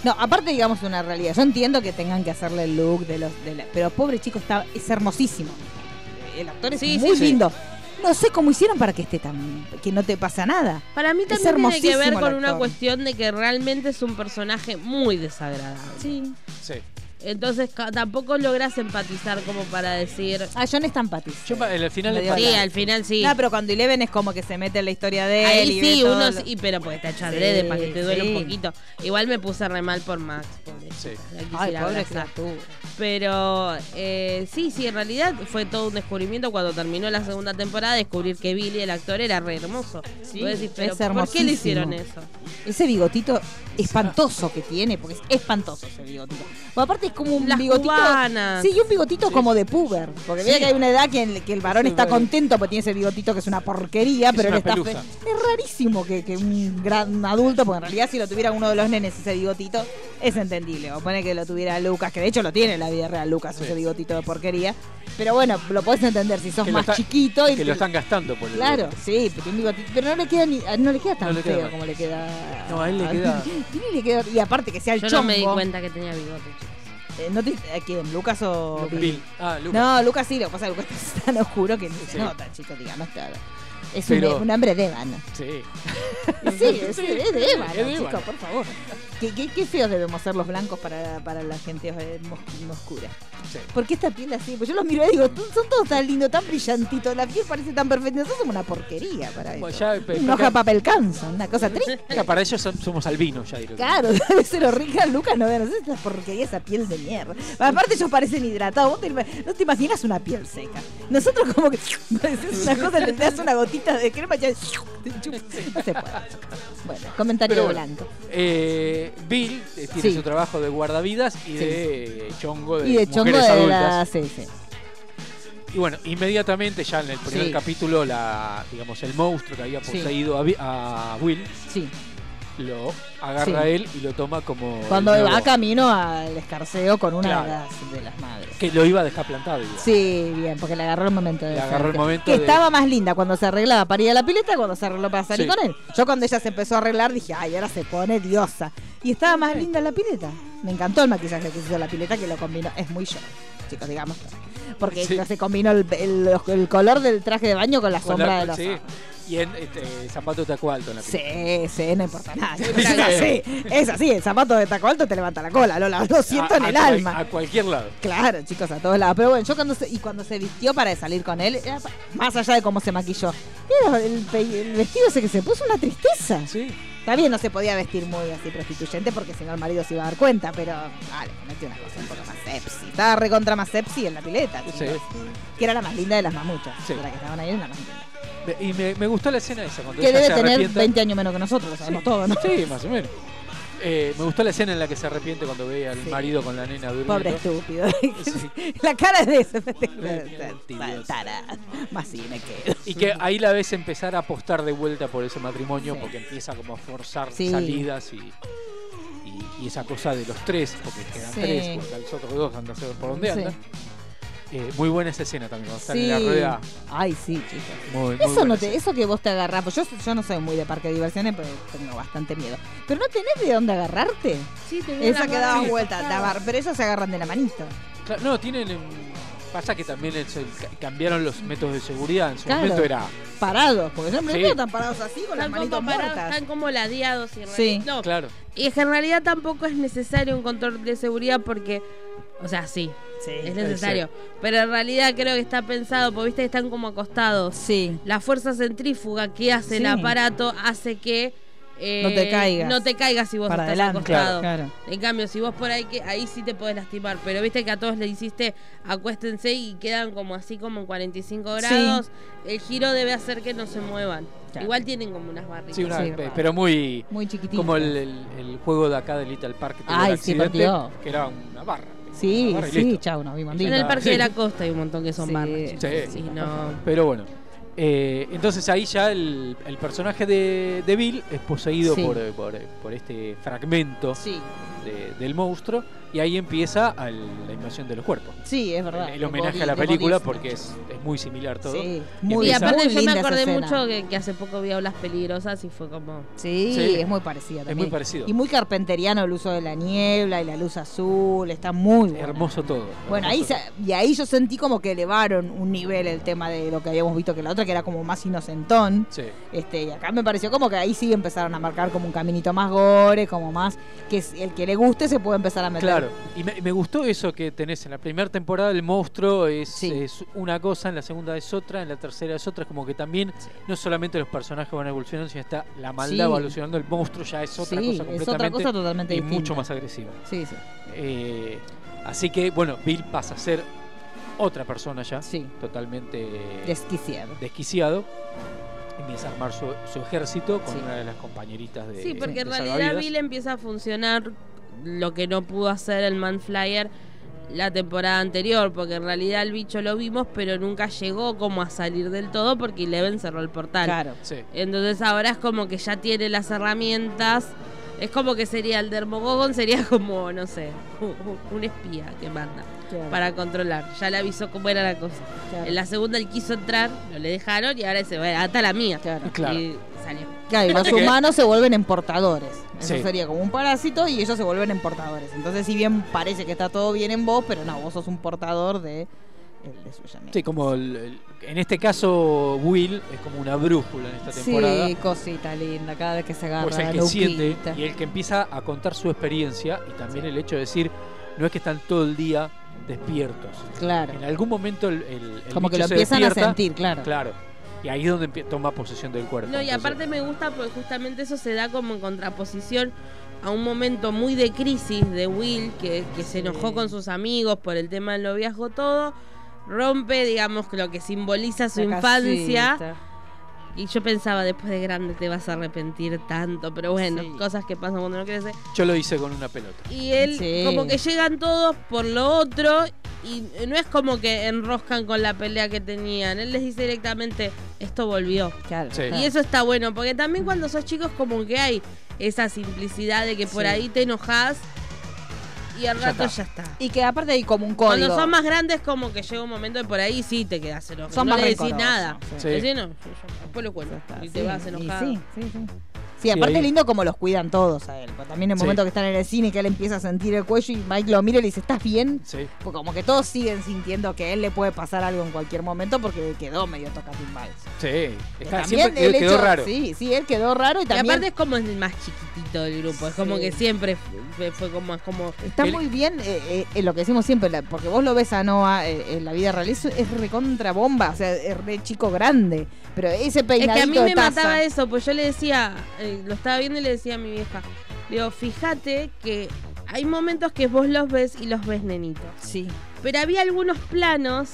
No, aparte, digamos, una realidad. Yo entiendo que tengan que hacerle el look de los. De la- pero pobre chico, está, es hermosísimo. El actor es Sí, muy sí, sí. No sé cómo hicieron para que esté tan. que no te pasa nada. Para mí Es también tiene que ver con una cuestión de que realmente es un personaje muy desagradable. Sí. Sí. Entonces tampoco logras empatizar como para decir. Ah, yo no está empatizado. Yo al final le Sí, al final sí. No, pero cuando Eleven es como que se mete en la historia de él. Ahí y sí, ve todo uno lo- sí, pero porque está hecho Sí, adrede para que te duele sí. un poquito. Igual me puse re mal por Max, pobre. Sí. La Ay, quisiera pobre criatura. Pero eh, sí, sí, en realidad fue todo un descubrimiento cuando terminó la segunda temporada, descubrir que Billy, el actor, era re hermoso. Sí, decís, pero es ¿por qué le hermosísimo. hicieron eso? Ese bigotito espantoso que tiene, porque es espantoso ese bigotito. Aparte es como un Las bigotito. cubanas. Sí, y un bigotito como de puber. Porque Sí. mira que hay una edad que, el- que el varón Sí, está bueno. contento porque tiene ese bigotito que es una porquería, Es pero él está fe-. Es rarísimo que, que un gran adulto, porque en realidad si lo tuviera uno de los nenes ese bigotito, es entendible. O pone que lo tuviera Lucas, que de hecho lo tiene en la vida real Lucas, Sí. ese bigotito de porquería. Pero bueno, lo podés entender si sos Que más está- chiquito y Que lo están gastando por el Claro, sí, pero, tiene un bigotito, pero no le queda ni, no le queda tan No le queda feo mal. como le queda. No, a él le queda- Billy le queda- y aparte que sea el Yo chongo. no me di cuenta que tenía bigote, chicos. Eh, ¿no te- ¿A quién? ¿Lucas o Billy? Bill. Ah, Lucas. No, Lucas sí, lo que pasa es que Lucas [LAUGHS] está tan oscuro que no se Sí. nota, chicos, digamos, claro. Es un, Pero- un hambre de ébano. Sí. [LAUGHS] Sí, es, es de es chicos, por favor. ¿Qué, qué, qué feos debemos ser los blancos para, para la gente eh, oscura? Sí. ¿Por qué esta piel así? Pues yo los miro y digo, son todos tan lindos, tan brillantitos, la piel parece tan perfecta. Nosotros somos una porquería para eso. Bueno, ya, pe- Una hoja papel cansa, una cosa triste. [LAUGHS] Para ellos som- somos albinos ya directamente. Claro, [LAUGHS] debe ser horrible. Lucas no vean, no esta porquería, esa piel de mierda. Aparte, ellos parecen hidratados. Vos te, no te imaginas una piel seca. Nosotros, como que una cosa, le das una gotita de crema ya. No se puede. Bueno, comentario bueno, blanco. eh, Bill eh, tiene Sí. su trabajo de guardavidas y Sí. de eh, chongo de Y de chongo mujeres de adultas. la. Sí, sí. Y bueno, inmediatamente ya en el primer capítulo, la, digamos, el monstruo que había poseído a, a Will Sí. Lo agarra Sí. él y lo toma como. Cuando va camino al escarceo con una Claro. de, las, de las madres. Que lo iba a dejar plantado. igual. Sí, bien, porque le agarró el momento de Le agarró el momento Que de- estaba más linda cuando se arreglaba para ir a la pileta cuando se arregló para salir Sí. con él. Yo cuando ella se empezó a arreglar dije, ay, ahora se pone diosa. Y estaba más linda la pileta. Me encantó el maquillaje que hizo la pileta que lo combinó. Es muy yo, chicos, digamos. Porque Sí. se combinó el, el- el color del traje de baño con la Con sombra la- de los sí. Y en este, zapato taco alto en la Sí, sí, no importa nada. Sí. Es así, es así. El zapato de taco alto te levanta la cola, Lola. Lo siento A- en el alma. A cualquier lado. Claro, chicos, a todos lados. Pero bueno, yo cuando se, y cuando se vistió para salir con él, más allá de cómo se maquilló, el, pe- el vestido ese que se puso una tristeza. Sí. Está bien, no se podía vestir muy así prostituyente porque si no el marido se iba a dar cuenta, pero vale, metió una cosa un poco más sepsi. Estaba recontra más sepsi en la pileta, Sí. Que era la más linda de las mamuchas. Sí. La que estaban ahí, era la más linda. Y me, me gustó la escena esa. Cuando Que ella debe se tener arrepiente. 20 años menos que nosotros, lo sabemos todo, ¿no? Sí, más o menos. Eh, me gustó la esena en la que se arrepiente cuando ve al Sí. marido con la nena durmiendo. Pobre estúpido. Sí. [LAUGHS] la cara de ese. [LAUGHS] Más sí me quedo. Y que ahí la ves empezar a apostar de vuelta por ese matrimonio porque empieza como a forzar salidas y, y, y esa cosa de los tres, porque quedan tres, porque los otros dos andan a saber por dónde andan. Eh, muy buena esa escena también, cuando están en la rueda. Ay, sí, chicos. Muy, muy Eso, no te, eso que vos te agarrás, pues yo, yo no soy muy de parque de diversiones, pero tengo bastante miedo. Pero no tenés de dónde agarrarte. Sí, tenía Esa que daba vuelta, pero ellos se agarran de la manito. Claro, no, tienen. em, Pasa que también el- el- cambiaron los métodos de seguridad. En su Claro. momento era. Parados, porque me Sí. veo tan parados así con las Están manitos parados, muertas. están como ladeados y en Sí. realidad- no. Claro. Y es que en realidad tampoco es necesario un control de seguridad porque, o sea, sí, Sí. es necesario. Pero en realidad creo que está pensado, porque viste que están como acostados. Sí. La fuerza centrífuga que hace el aparato hace que eh, No te caigas. No te caigas si vos Para estás adelante. acostado. Claro, claro. En cambio, si vos por ahí que ahí sí te podés lastimar, pero viste que a todos le hiciste acuéstense y quedan como así como en 45 Sí. grados, el giro debe hacer que no se muevan. Claro. Igual tienen como unas barritas. Sí, una- Sí, raro. pero muy. Muy chiquitito. Como el, el- el juego de acá de Little Park que tuvo Ay, el sí, que era una barra. Sí, y sí, listo. chau, nos vimos. En el Parque de la Costa hay un montón que son Sí. barras. chicos. Sí. Sí, no. Pero bueno. Eh, entonces ahí ya el, el personaje de, de Bill es poseído Sí. por, por- por este fragmento Sí. de- del monstruo y ahí empieza la invasión de los cuerpos. Sí, es verdad. El, el homenaje body- a la película porque es, es muy similar todo. Sí, muy- Y aparte muy yo me acordé mucho que, que hace poco vi Aulas Peligrosas y fue como... Sí, Sí. es muy parecida Es también. muy parecido. Y muy carpenteriano el uso de la niebla y la luz azul, está muy. Hermoso todo. Bueno, ahí y ahí yo sentí como que elevaron un nivel el tema de lo que habíamos visto que la otra que era como más inocentón. Sí. Este, y acá me pareció como que ahí sí empezaron a marcar como un caminito más gore, como más que es- el que le guste se puede empezar a meter. Claro, y me, me gustó eso que tenés en la primera temporada, el monstruo es, es una cosa, en la segunda es otra, en la tercera es otra, es como que también no solamente los personajes van evolucionando, sino está la maldad Sí. evolucionando, el monstruo ya es otra Sí, cosa es otra completamente cosa totalmente y distinta. mucho más agresiva. Sí, sí. Eh, así que, bueno, Bill pasa a ser otra persona ya, Sí. totalmente Desquiciado. desquiciado. Empieza a armar su, su ejército con una de las compañeritas de Sí, porque en realidad. Bill empieza a funcionar lo que no pudo hacer el Man Flyer la temporada anterior, porque en realidad el bicho lo vimos, pero nunca llegó como a salir del todo porque Eleven cerró el portal. Claro. Sí. Entonces ahora es como que ya tiene las herramientas. Es como que sería el Dermogogon, sería como, no sé, un, un espía que manda Claro. para controlar. Ya le avisó cómo era la cosa. Claro. En la segunda él quiso entrar, no le dejaron y ahora dice, bueno, hasta la mía. Claro. Y salió. Claro, y los humanos se vuelven emportadores. Eso Sí. sería como un parásito y ellos se vuelven emportadores. Entonces, si bien parece que está todo bien en vos, pero no, vos sos un portador de, el de su. Sí, como el- el- en este caso Will es como una brújula en esta temporada. Sí, cosita linda, cada vez que se agarra Pues el que siente y el que empieza a contar su experiencia y también el hecho de decir, no es que están todo el día despiertos. Claro. En algún momento el, el- el Como que lo empiezan a sentir, claro. Claro. Y ahí es donde toma posesión del cuerpo. No, y Entonces, aparte me gusta porque justamente eso se da como en contraposición a un momento muy de crisis de Will, que, que se enojó con sus amigos por el tema del noviazgo todo, rompe, digamos, lo que simboliza su La infancia. casita. Y yo pensaba, después de grande te vas a arrepentir tanto, pero bueno, Sí. cosas que pasan cuando uno crece. Yo lo hice con una pelota. Y él, Sí. como que llegan todos por lo otro, y no es como que enroscan con la pelea que tenían. Él les dice directamente, esto volvió. Claro. Sí. Y eso está bueno, porque también cuando sos chicos como que hay esa simplicidad de que por Sí. ahí te enojas y al Ya rato está. ya está. Y que aparte hay como un código. Cuando son más grandes como que llega un momento de por ahí sí te quedas enojado. Son no más le decís nada. sí. Decís, no, yo- yo después lo cuento. Y te Sí, vas y enojado. Sí, sí, sí. Sí, Sí, aparte ahí- lindo como los cuidan todos a él. También en el Sí. momento que están en el cine que él empieza a sentir el cuello y Mike lo mira y le dice, ¿estás bien? Sí. Porque como que todos siguen sintiendo que a él le puede pasar algo en cualquier momento porque quedó medio tocatimbados. Sí. Está, También siempre el quedó hecho- raro. Sí, sí, él quedó raro y Y también aparte es como el más chiquitito del grupo. Es como Sí. que siempre fue, fue como, es como está muy bien eh, eh, eh, lo que decimos siempre, la- porque vos lo ves a Noah eh, en la vida real, es, es recontra bomba, o sea, es re chico grande. Pero ese Es peinadito que a mí me taza- mataba eso, pues yo le decía, eh, lo estaba viendo y le decía a mi vieja, digo, fíjate que hay momentos que vos los ves y los ves nenitos. Sí. Pero había algunos planos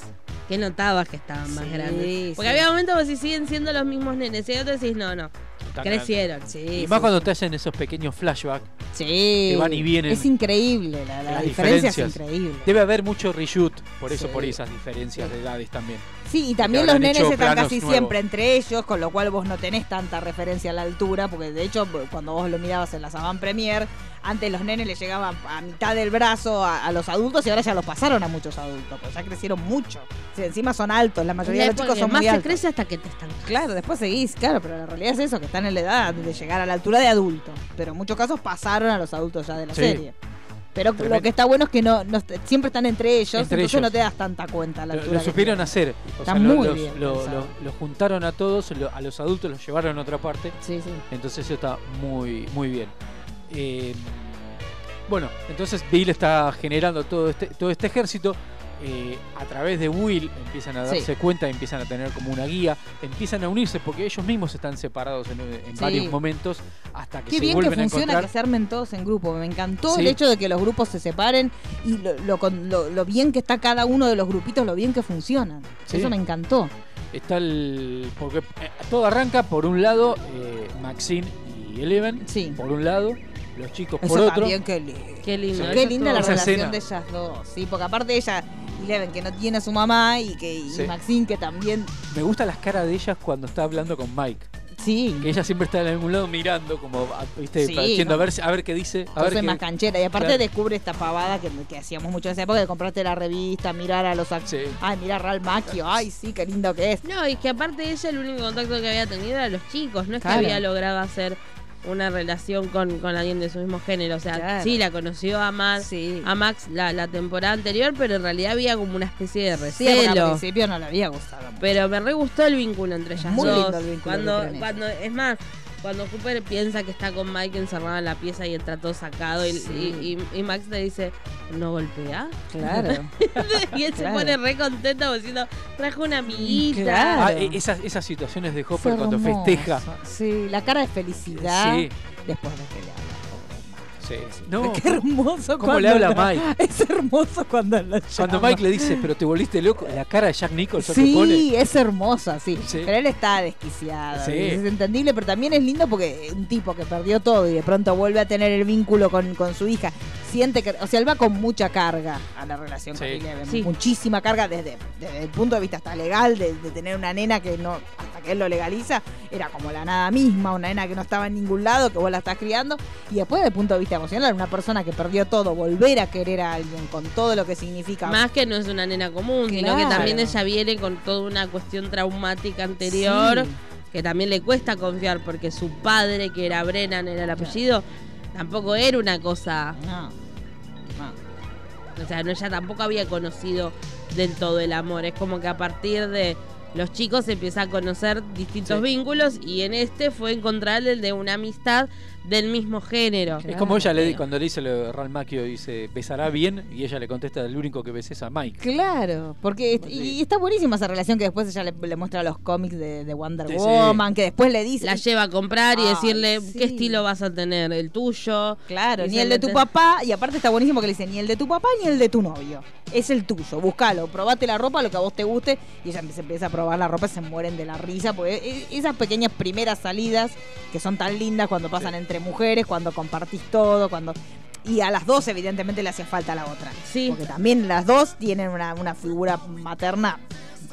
que notabas que estaban más Sí, grandes. Porque sí. había momentos que si siguen siendo los mismos nenes. Y otros decís, no, no, Está crecieron. Sí, Y sí, más cuando te hacen esos pequeños flashbacks. Sí. que van y vienen. Es increíble, la, la las diferencia es diferencias. increíble. Debe haber mucho reshoot, por eso, Sí. por esas diferencias de edades también. Sí, y también los nenes están casi nuevos. siempre entre ellos, con lo cual vos no tenés tanta referencia a la altura, porque de hecho cuando vos lo mirabas en la Saban Premier, antes los nenes le llegaban a mitad del brazo a, a los adultos y ahora ya los pasaron a muchos adultos, pues ya crecieron mucho. Encima son altos, la mayoría de los chicos son más muy se altos. crece hasta que te están. Claro, después seguís, claro, pero la realidad es eso, que están en la edad de llegar a la altura de adulto. Pero en muchos casos pasaron a los adultos ya de la Sí. serie. Pero Tremendo. lo que está bueno es que no, no siempre están entre ellos, Entre entonces ellos. no te das tanta cuenta la Lo, lo supieron hacer. O Está sea, muy los- bien lo, lo- juntaron a todos, a los adultos los llevaron a otra parte. Sí, sí. Entonces eso está muy, muy bien. Eh, bueno, entonces Bill está generando todo este, todo este ejército. Eh, a través de Will empiezan a Sí. darse cuenta, empiezan a tener como una guía, empiezan a unirse porque ellos mismos están separados en, en Sí. varios momentos hasta que Qué se bien que vuelven a funciona que se armen todos en grupo. Me encantó el Sí. hecho de que los grupos se separen y lo, lo con- lo- lo bien que está cada uno de los grupitos, lo bien que funcionan. Sí. Eso me encantó. Está el. Porque eh, todo arranca por un lado, eh, Maxine y Eleven. Sí. Por un lado, los chicos Eso por otro. también, qué, li- Qué lindo. Sí. qué linda la Esa relación escena. de ellas dos. Sí, porque aparte ella Eleven que no tiene a su mamá y que y Sí. Maxine que también Me gustan las caras de ellas cuando está hablando con Mike. Sí. Que ella siempre está en algún lado mirando, como, viste, Sí, diciendo no. a ver, si- a ver qué dice. A Yo ver soy qué- más canchera. Y aparte Claro. descubre esta pavada que, que hacíamos mucho en esa época de comprarte la revista, mirar a los actores. Ay, mira a Ralph Macchio. Ay, sí, qué lindo que es. No, y que aparte ella el único contacto que había tenido era los chicos, no es Claro. que había logrado hacer una relación con, con alguien de su mismo género. O sea, Claro. sí, la conoció a Max, a Max la, la temporada anterior, pero en realidad había como una especie de Sí, recelo. al principio no le había gustado. Pero me re gustó el vínculo entre ellas Muy dos. lindo el vínculo cuando, cuando, es más, cuando Cooper piensa que está con Mike encerrado en la pieza y entra todo sacado y, Sí. y- y- y Max le dice, ¿no golpea? Claro. [LAUGHS] y él se Claro. pone re contento diciendo, trajo una amiguita. Ah, e- esas, esas situaciones de Hopper cuando festeja. Sí, la cara de felicidad. Sí. Después de que le habla. Sí. No, [LAUGHS] Qué hermoso ¿Cómo cuando le habla la- Mike? [LAUGHS] Es hermoso cuando Cuando. Mike le dice, pero te volviste loco, la cara de Jack Nicholson que Sí, es hermosa, sí. Sí. Pero él está desquiciado. Es entendible, pero también es lindo porque un tipo que perdió todo y de pronto vuelve a tener el vínculo con, con su hija, siente que. O sea, él va con mucha carga a la relación con Sí. Eleven. Sí. Muchísima carga desde, desde el punto de vista hasta legal, de, de tener una nena que no. Hasta que él lo legaliza, era como la nada misma, una nena que no estaba en ningún lado, que vos la estás criando. Y después, desde el punto de vista emocional, una persona que perdió todo, volver a querer a alguien con todo lo que significa. Más que no es una nena común, sino que también ella viene con toda una cuestión traumática anterior, Sí. que también le cuesta confiar porque su padre, que era Brennan, era el apellido, tampoco era una cosa. No. O sea, no, ella tampoco había conocido del todo el amor. Es como que a partir de los chicos se empieza a conocer distintos Sí. vínculos y en este fue encontrar el de una amistad del mismo género. Es como ella le, cuando le dice lo de Ralph Macchio, dice, besará bien, y ella le contesta, el único que besé es a Mike. Claro, porque y está buenísima esa relación que después ella le, le muestra los cómics de, de Wonder Sí, sí. Woman, que después le dice... La lleva a comprar y decirle sí. qué estilo vas a tener, el tuyo. Claro, ni el de tu papá, y aparte está buenísimo que le dice, ni el de tu papá ni el de tu novio. Es el tuyo, búscalo, probate la ropa, lo que a vos te guste, y ella se empieza a probar la ropa y se mueren de la risa, porque e- esas pequeñas primeras salidas que son tan lindas cuando pasan entre mujeres, cuando compartís todo, cuando... Y a las dos evidentemente le hacía falta la otra. Sí. Porque también las dos tienen una, una figura materna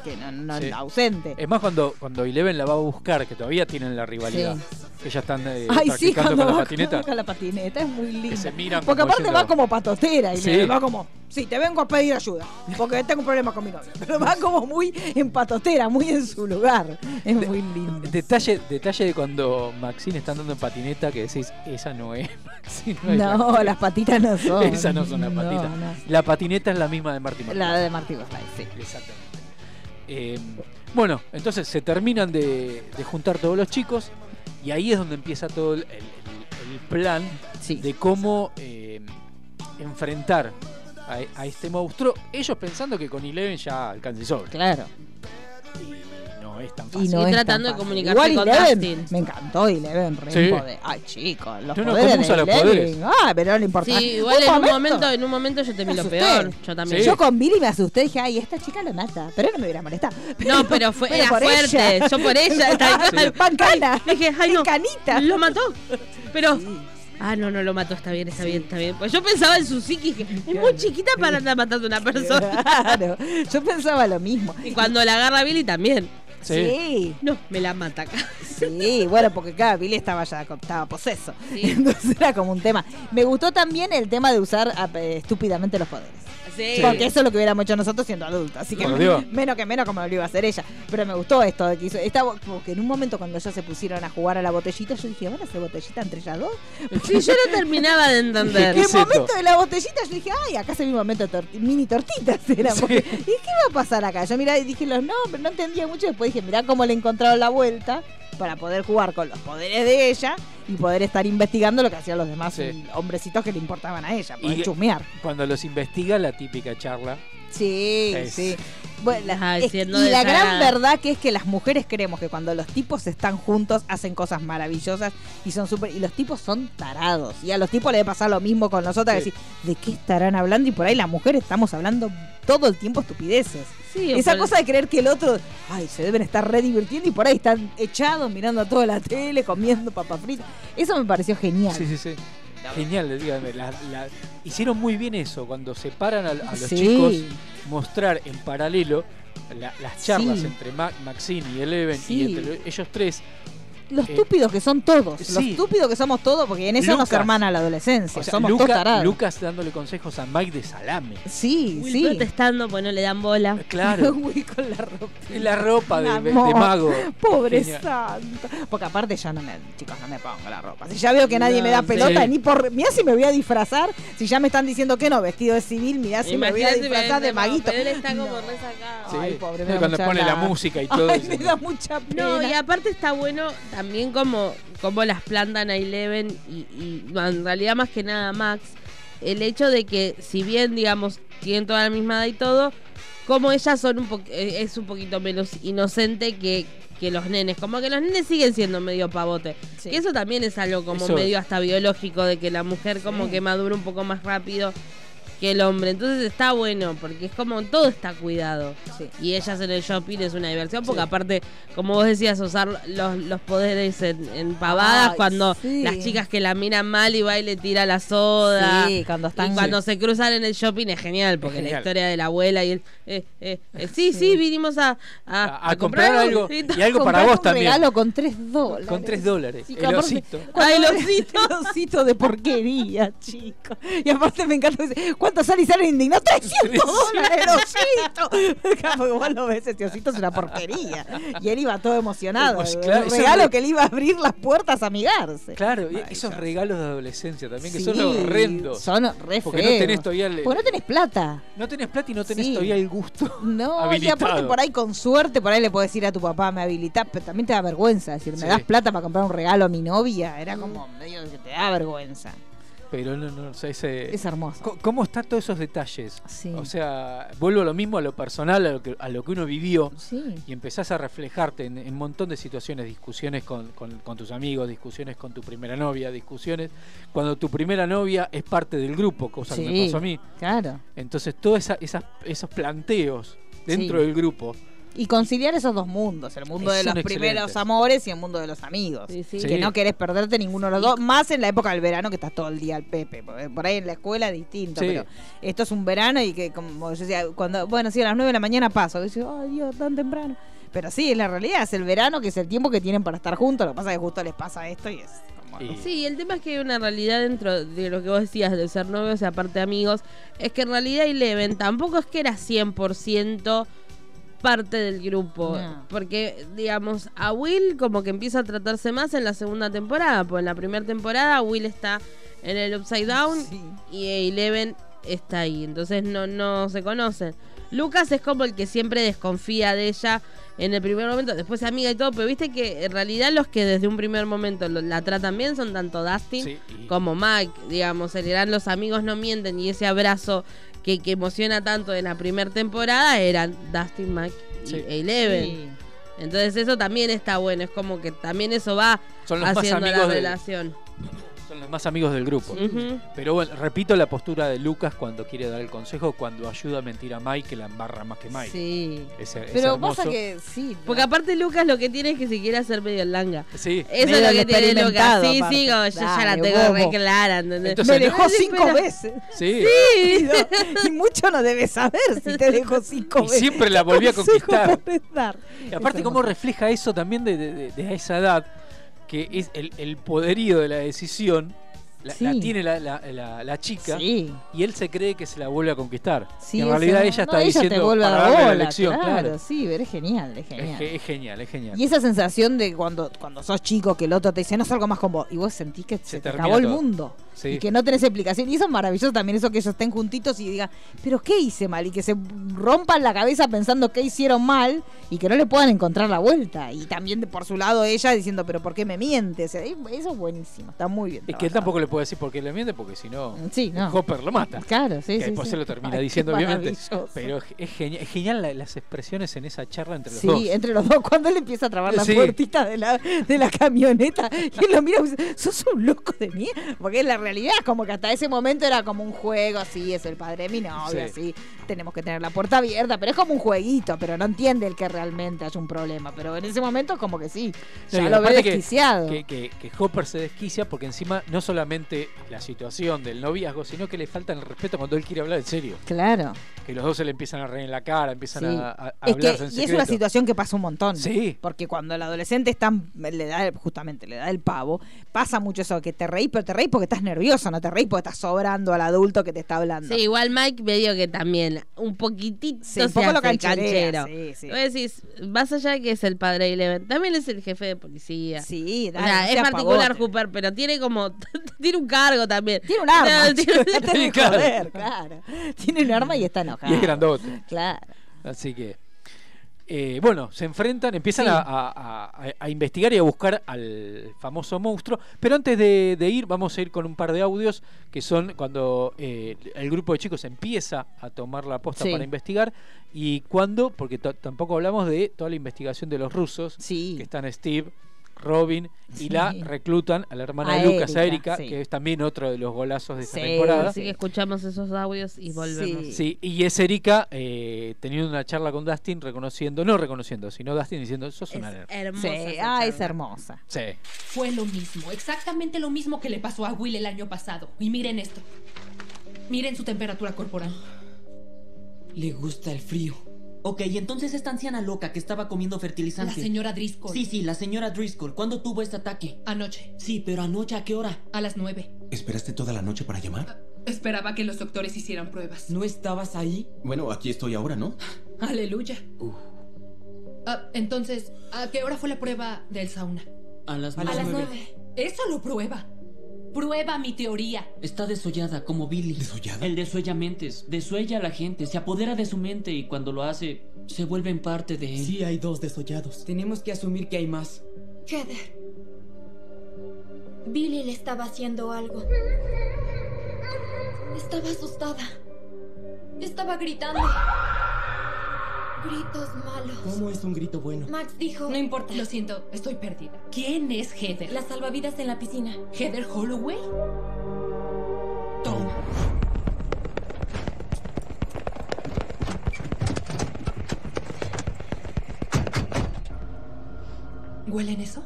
que no, no- Sí. ausente. Es más cuando, cuando Eleven la va a buscar, que todavía tienen la rivalidad. Sí. Que ya están eh, Ay, sí, practicando cuando con la patineta. con la patineta, es muy linda. se miran Porque aparte diciendo- va como patotera y va como, sí, te vengo a pedir ayuda, porque tengo un problema con mi novio. Pero va como muy en patotera, muy en su lugar. Es muy lindo. Detalle, detalle de cuando Maxine está andando en patineta que decís, esa no es [LAUGHS] Maxine. es No, la- las patitas no son. Esas no son las No, patitas. no. La patineta es la misma de Marty McFly. La de Marty McFly, sí. Exactamente. Eh, bueno, entonces se terminan de, de juntar todos los chicos y ahí es donde empieza todo el, el- el plan de cómo eh, enfrentar a, a este monstruo. Ellos pensando que con Eleven ya alcanza y sobra. Claro. Y es tan Y no Y es tratando tan de comunicarse Igual con Eleven, Dustin. Me encantó Eleven, re Sí. poder. Ay, chicos, los No, no, poderes ¿cómo usa de los poderes? Ah, pero no le importa. Sí, igual en un momento, en un momento yo temí lo peor. Yo también. Yo con Billy me asusté y dije, ay, esta chica lo mata. Pero no me hubiera molestado. No, pero fue, Pero era por fuerte. ella. Yo por ella. [LAUGHS] Sí. Pancana. Ay, Dije, ay, no. Canita. Lo mató. Pero. Ah, no, no lo mató, está bien, está bien, está bien. Pues yo pensaba en su psique y dije, es muy chiquita para andar matando a una persona. Claro, yo pensaba lo mismo. Y cuando la agarra Billy también. Sí. No, me la mata acá. Sí, bueno, porque claro, Billy estaba ya estaba poseso. [LAUGHS] Entonces era como un tema. Me gustó también el tema de usar eh, estúpidamente los poderes. Sí. Porque eso es lo que hubiéramos hecho nosotros siendo adultos. Así que [LAUGHS] menos que menos como lo iba a hacer ella. Pero me gustó esto de que hizo. Estaba, porque en un momento cuando ya se pusieron a jugar a la botellita, yo dije, ¿van a hacer botellita entre ellas dos? [LAUGHS] Sí, yo no terminaba de entender. En el momento de la botellita yo dije, ay, acá se ve un momento de torti- mini tortitas. Era porque- ¿Y qué va a pasar acá? Yo mirá y dije los nombres, no entendía mucho. Después dije, mirá cómo le encontraron la vuelta para poder jugar con los poderes de ella y poder estar investigando lo que hacían los demás Sí. hombrecitos que le importaban a ella, poder Y- chusmear. Cuando los investiga, la típica charla. Sí, Es- sí. Bueno, la- es- y la esa gran verdad que es que las mujeres creemos que cuando los tipos están juntos hacen cosas maravillosas y son súper y los tipos son tarados y a los tipos les debe pasar lo mismo con nosotras Sí. decir de qué estarán hablando y por ahí las mujeres estamos hablando todo el tiempo estupideces Sí, esa cosa de creer que el otro ay se deben estar re divirtiendo y por ahí están echados mirando toda la tele comiendo papas fritas eso me pareció genial Sí, sí, sí. Genial, dígame. la- la- hicieron muy bien eso, cuando separan a, a los Sí. chicos, mostrar en paralelo la- las charlas Sí. entre Ma- Maxine y Eleven Sí. y entre ellos tres. Los Eh, estúpidos que son todos. Los sí. estúpidos que somos todos, porque en eso nos hermana la adolescencia. O sea, somos Luca- todos tarados. Lucas dándole consejos a Mike de salame. Sí, Will sí. protestando porque no le dan bola. Claro. [LAUGHS] Will con la ropa. La ropa de, mago. Pobre Genial. santo. Porque aparte ya no me, chicos, no me pongo la ropa. Si ya veo que nadie me da No, pelota, sí. ni por. Mirá si me voy a disfrazar. Si ya me están diciendo que no, vestido de civil, mirá si me voy a disfrazar de maguito. Pero él está como resacado. Sí. Ay, pobre, me da Cuando mucha pone la música y todo. Ay, me da mucha pena. No, y aparte está bueno también como, como las plantan a Eleven y, y en realidad más que nada Max. El hecho de que si bien, digamos, tienen toda la misma edad y todo, como ellas son un po- eh, es un poquito menos inocente que, que los nenes. Como que los nenes siguen siendo medio pavote. Sí. Y eso también es algo como Eso- medio hasta biológico, de que la mujer como que madura un poco más rápido que el hombre. Entonces está bueno, porque es como todo está cuidado. Sí. Y ellas en el shopping es una diversión, porque Sí. aparte, como vos decías, usar los, los poderes en, en pavadas, Ay, cuando sí. las chicas que la miran mal y va y le tira la soda. Sí, cuando están. Y cuando se cruzan en el shopping es genial, porque la genial. historia de la abuela y el... eh, eh, eh, sí, sí, vinimos a, a, A, a comprar algo y algo para vos un también. regalo con 3 dólares. Con 3 dólares. Sí, el aparte- osito. Cuando- Ay, el [LAUGHS] osito. el osito de porquería, chico. Y aparte me encanta. ¿Cuánto sale y sale indignado? ¡300 [LAUGHS] dólares el osito! [LAUGHS] Vos lo ves, este osito es una porquería. Y él iba todo emocionado. Pues, el claro, eso regalo re- que le iba a abrir las puertas a amigarse. Claro, y esos regalos de adolescencia también, que Sí, son horrendos. Son re Porque feos. no tenés todavía el- Porque no tenés plata. No tenés plata y no tenés Sí. todavía el gusto. No, y habilitado. aparte por ahí con suerte, por ahí le puedes decir a tu papá, me habilitás, pero también te da vergüenza. decir, me Sí. das plata para comprar un regalo a mi novia. Era como medio que te da vergüenza. Pero no, no, o sea, ese... Es hermoso. Co- ¿Cómo están todos esos detalles? Sí. O sea, vuelvo a lo mismo, a lo personal, a lo que, a lo que uno vivió. Sí. Y empezás a reflejarte en un montón de situaciones, discusiones con, con- con tus amigos, discusiones con tu primera novia, discusiones cuando tu primera novia es parte del grupo, cosa que me pasó a mí. Claro. Entonces, todos esos planteos dentro del grupo. Y conciliar esos dos mundos, el mundo de Son los primeros amores y el mundo de los amigos. Sí, sí. Que Sí. no querés perderte ninguno de los dos, más en la época del verano que estás todo el día al pepe. porque Por ahí en la escuela es distinto, Sí. pero esto es un verano y que, como yo decía, cuando, bueno, sí, a las 9 de la mañana paso, y dices, ay Dios, tan temprano. Pero sí, es la realidad, es el verano que es el tiempo que tienen para estar juntos, lo que pasa es que justo les pasa esto y es como... Y- Sí, el tema es que hay una realidad dentro de lo que vos decías de ser novios y aparte amigos, es que en realidad Eleven tampoco es que era 100% parte del grupo, No. porque digamos, a Will como que empieza a tratarse más en la segunda temporada, pues en la primera temporada Will está en el Upside Down Sí. y Eleven está ahí, entonces no, no se conocen. Lucas es como el que siempre desconfía de ella en el primer momento, después es amiga y todo, pero viste que en realidad los que desde un primer momento lo- la tratan bien son tanto Dustin Sí, y- como Mike, digamos, gran Los Amigos No Mienten y ese abrazo que, que emociona tanto en la primera temporada eran Dustin, y Sí. e Eleven. Sí. Entonces eso también está bueno, es como que también eso va Son los más haciendo la relación. Los más amigos del grupo. Pero bueno, repito la postura de Lucas cuando quiere dar el consejo, cuando ayuda a mentir a Mike, que la embarra más que Mike. Sí. Es, es Pero hermoso. pasa que sí. Porque aparte Lucas lo que tiene es que se quiere hacer medio langa. Sí. Eso Medio es lo que tiene Lucas. Sí, aparte. sí, como yo ya la tengo bobo. re clara, ¿entendés? Entonces, me dejó cinco veces. Sí. Sí. [LAUGHS] Y mucho no debes saber si te dejó cinco Y veces. siempre la volví a [LAUGHS] conquistar. Y aparte, cómo refleja eso también de, de- de- de esa edad, que es el, el poderío de la decisión, la, la Sí. tiene la, la- la- la chica, Sí. y él se cree que se la vuelve a conquistar. Sí, en realidad no- ella no, está diciendo te vuelve para darle la bola, lección, claro, claro. sí, pero es genial, es genial. ge- es genial, es genial. Y esa sensación de cuando, cuando sos chico que el otro te dice no salgo más con vos y vos sentís que se, te acabó el mundo Sí. y que no tenés explicación. Y eso es maravilloso también, eso que ellos estén juntitos y digan, pero ¿qué hice mal? Y que se rompan la cabeza pensando qué hicieron mal y que no le puedan encontrar la vuelta. Y también por su lado ella diciendo, pero ¿por qué me? O sea, eso es buenísimo, está muy bien. Es que él tampoco le puede decir por qué le miente, porque si no, Sí, no. Hopper lo mata. Claro, sí, que sí. después sí. se lo termina Ay, diciendo, obviamente. Pero es, genial, es genial la- las expresiones en esa charla entre los Sí, dos. entre los dos, cuando él empieza a trabar la Sí. puertita de la, de la camioneta, y él lo mira sos un loco de mierda, porque es la realidad como que hasta ese momento era como un juego, sí, es el padre de mi novia, sí. Sí. Tenemos que tener la puerta abierta, pero es como un jueguito, pero no entiende el que realmente hay un problema. Pero en ese momento como que sí, ya lo ve desquiciado. Que, que- que Hopper se desquicia porque encima no solamente la situación del noviazgo, sino que le falta el respeto cuando él quiere hablar en serio. Claro. Que los dos se le empiezan a reír en la cara, empiezan Sí. a, a- a Es que- hablarse en y es una secreto. situación que pasa un montón. Sí. Porque cuando el adolescente está, le da, justamente le da el pavo, pasa mucho eso, que te reís, pero te reís porque estás nervioso, no te reís porque estás sobrando al adulto que te está hablando. Sí, igual Mike medio que también un poquitito Sí, un poco lo hace el cancherea, canchero. sí, sí. Vos decís, más allá de que es el padre de Eleven, también es el jefe de policía. Sí, O dale, sea, es particular pavote. Hooper, pero tiene como. [LAUGHS] tiene un cargo también. Tiene un arma. No, [LAUGHS] tiene- [LAUGHS] Claro. joder, claro. Tiene un arma y está enojado. Y es grandote. Claro. Así que. Eh, bueno, se enfrentan, empiezan Sí. a, a- a- a investigar y a buscar al famoso monstruo. Pero antes de, de ir, vamos a ir con un par de audios que son cuando eh, el grupo de chicos empieza a tomar la posta Sí. para investigar. Y cuando, porque tampoco hablamos de toda la investigación de los rusos, que están Steve, Robin, y Sí. la reclutan a la hermana A de Lucas, a Erika, Erika, sí. que es también otro de los golazos de esta Sí, temporada. Así que escuchamos esos audios y volvemos. Sí, y es Erika eh, teniendo una charla con Dustin, reconociendo, no reconociendo, sino Dustin diciendo, sos una nerd". Hermosa. Ah, es hermosa. Sí. Fue lo mismo, exactamente lo mismo que le pasó a Will el año pasado. Y miren esto. Miren su temperatura corporal. Le gusta el frío. Ok, entonces esta anciana loca que estaba comiendo fertilizante. La señora Driscoll. Sí, sí, la señora Driscoll. ¿Cuándo tuvo este ataque? Anoche. Sí, pero anoche a qué hora? A las nueve. ¿Esperaste toda la noche para llamar? Esperaba que los doctores hicieran pruebas. ¿No estabas ahí? Bueno, aquí estoy ahora, ¿no? [LAUGHS] Aleluya. Ah, entonces, ¿a qué hora fue la prueba del sauna? A las A las nueve. Eso lo prueba. Prueba mi teoría. Está desollada como Billy. ¿Desollada? El desuella mentes. Desuella a la gente. Se apodera de su mente y cuando lo hace, se vuelven parte de él. Sí, hay dos desollados. Tenemos que asumir que hay más. Heather. Billy le estaba haciendo algo. Estaba asustada. Estaba gritando. Gritos malos. ¿Cómo es un grito bueno? Max dijo... No importa. Lo siento, estoy perdida. ¿Quién es Heather? Las salvavidas en la piscina. ¿Heather Holloway? Tom. ¿Huelen eso?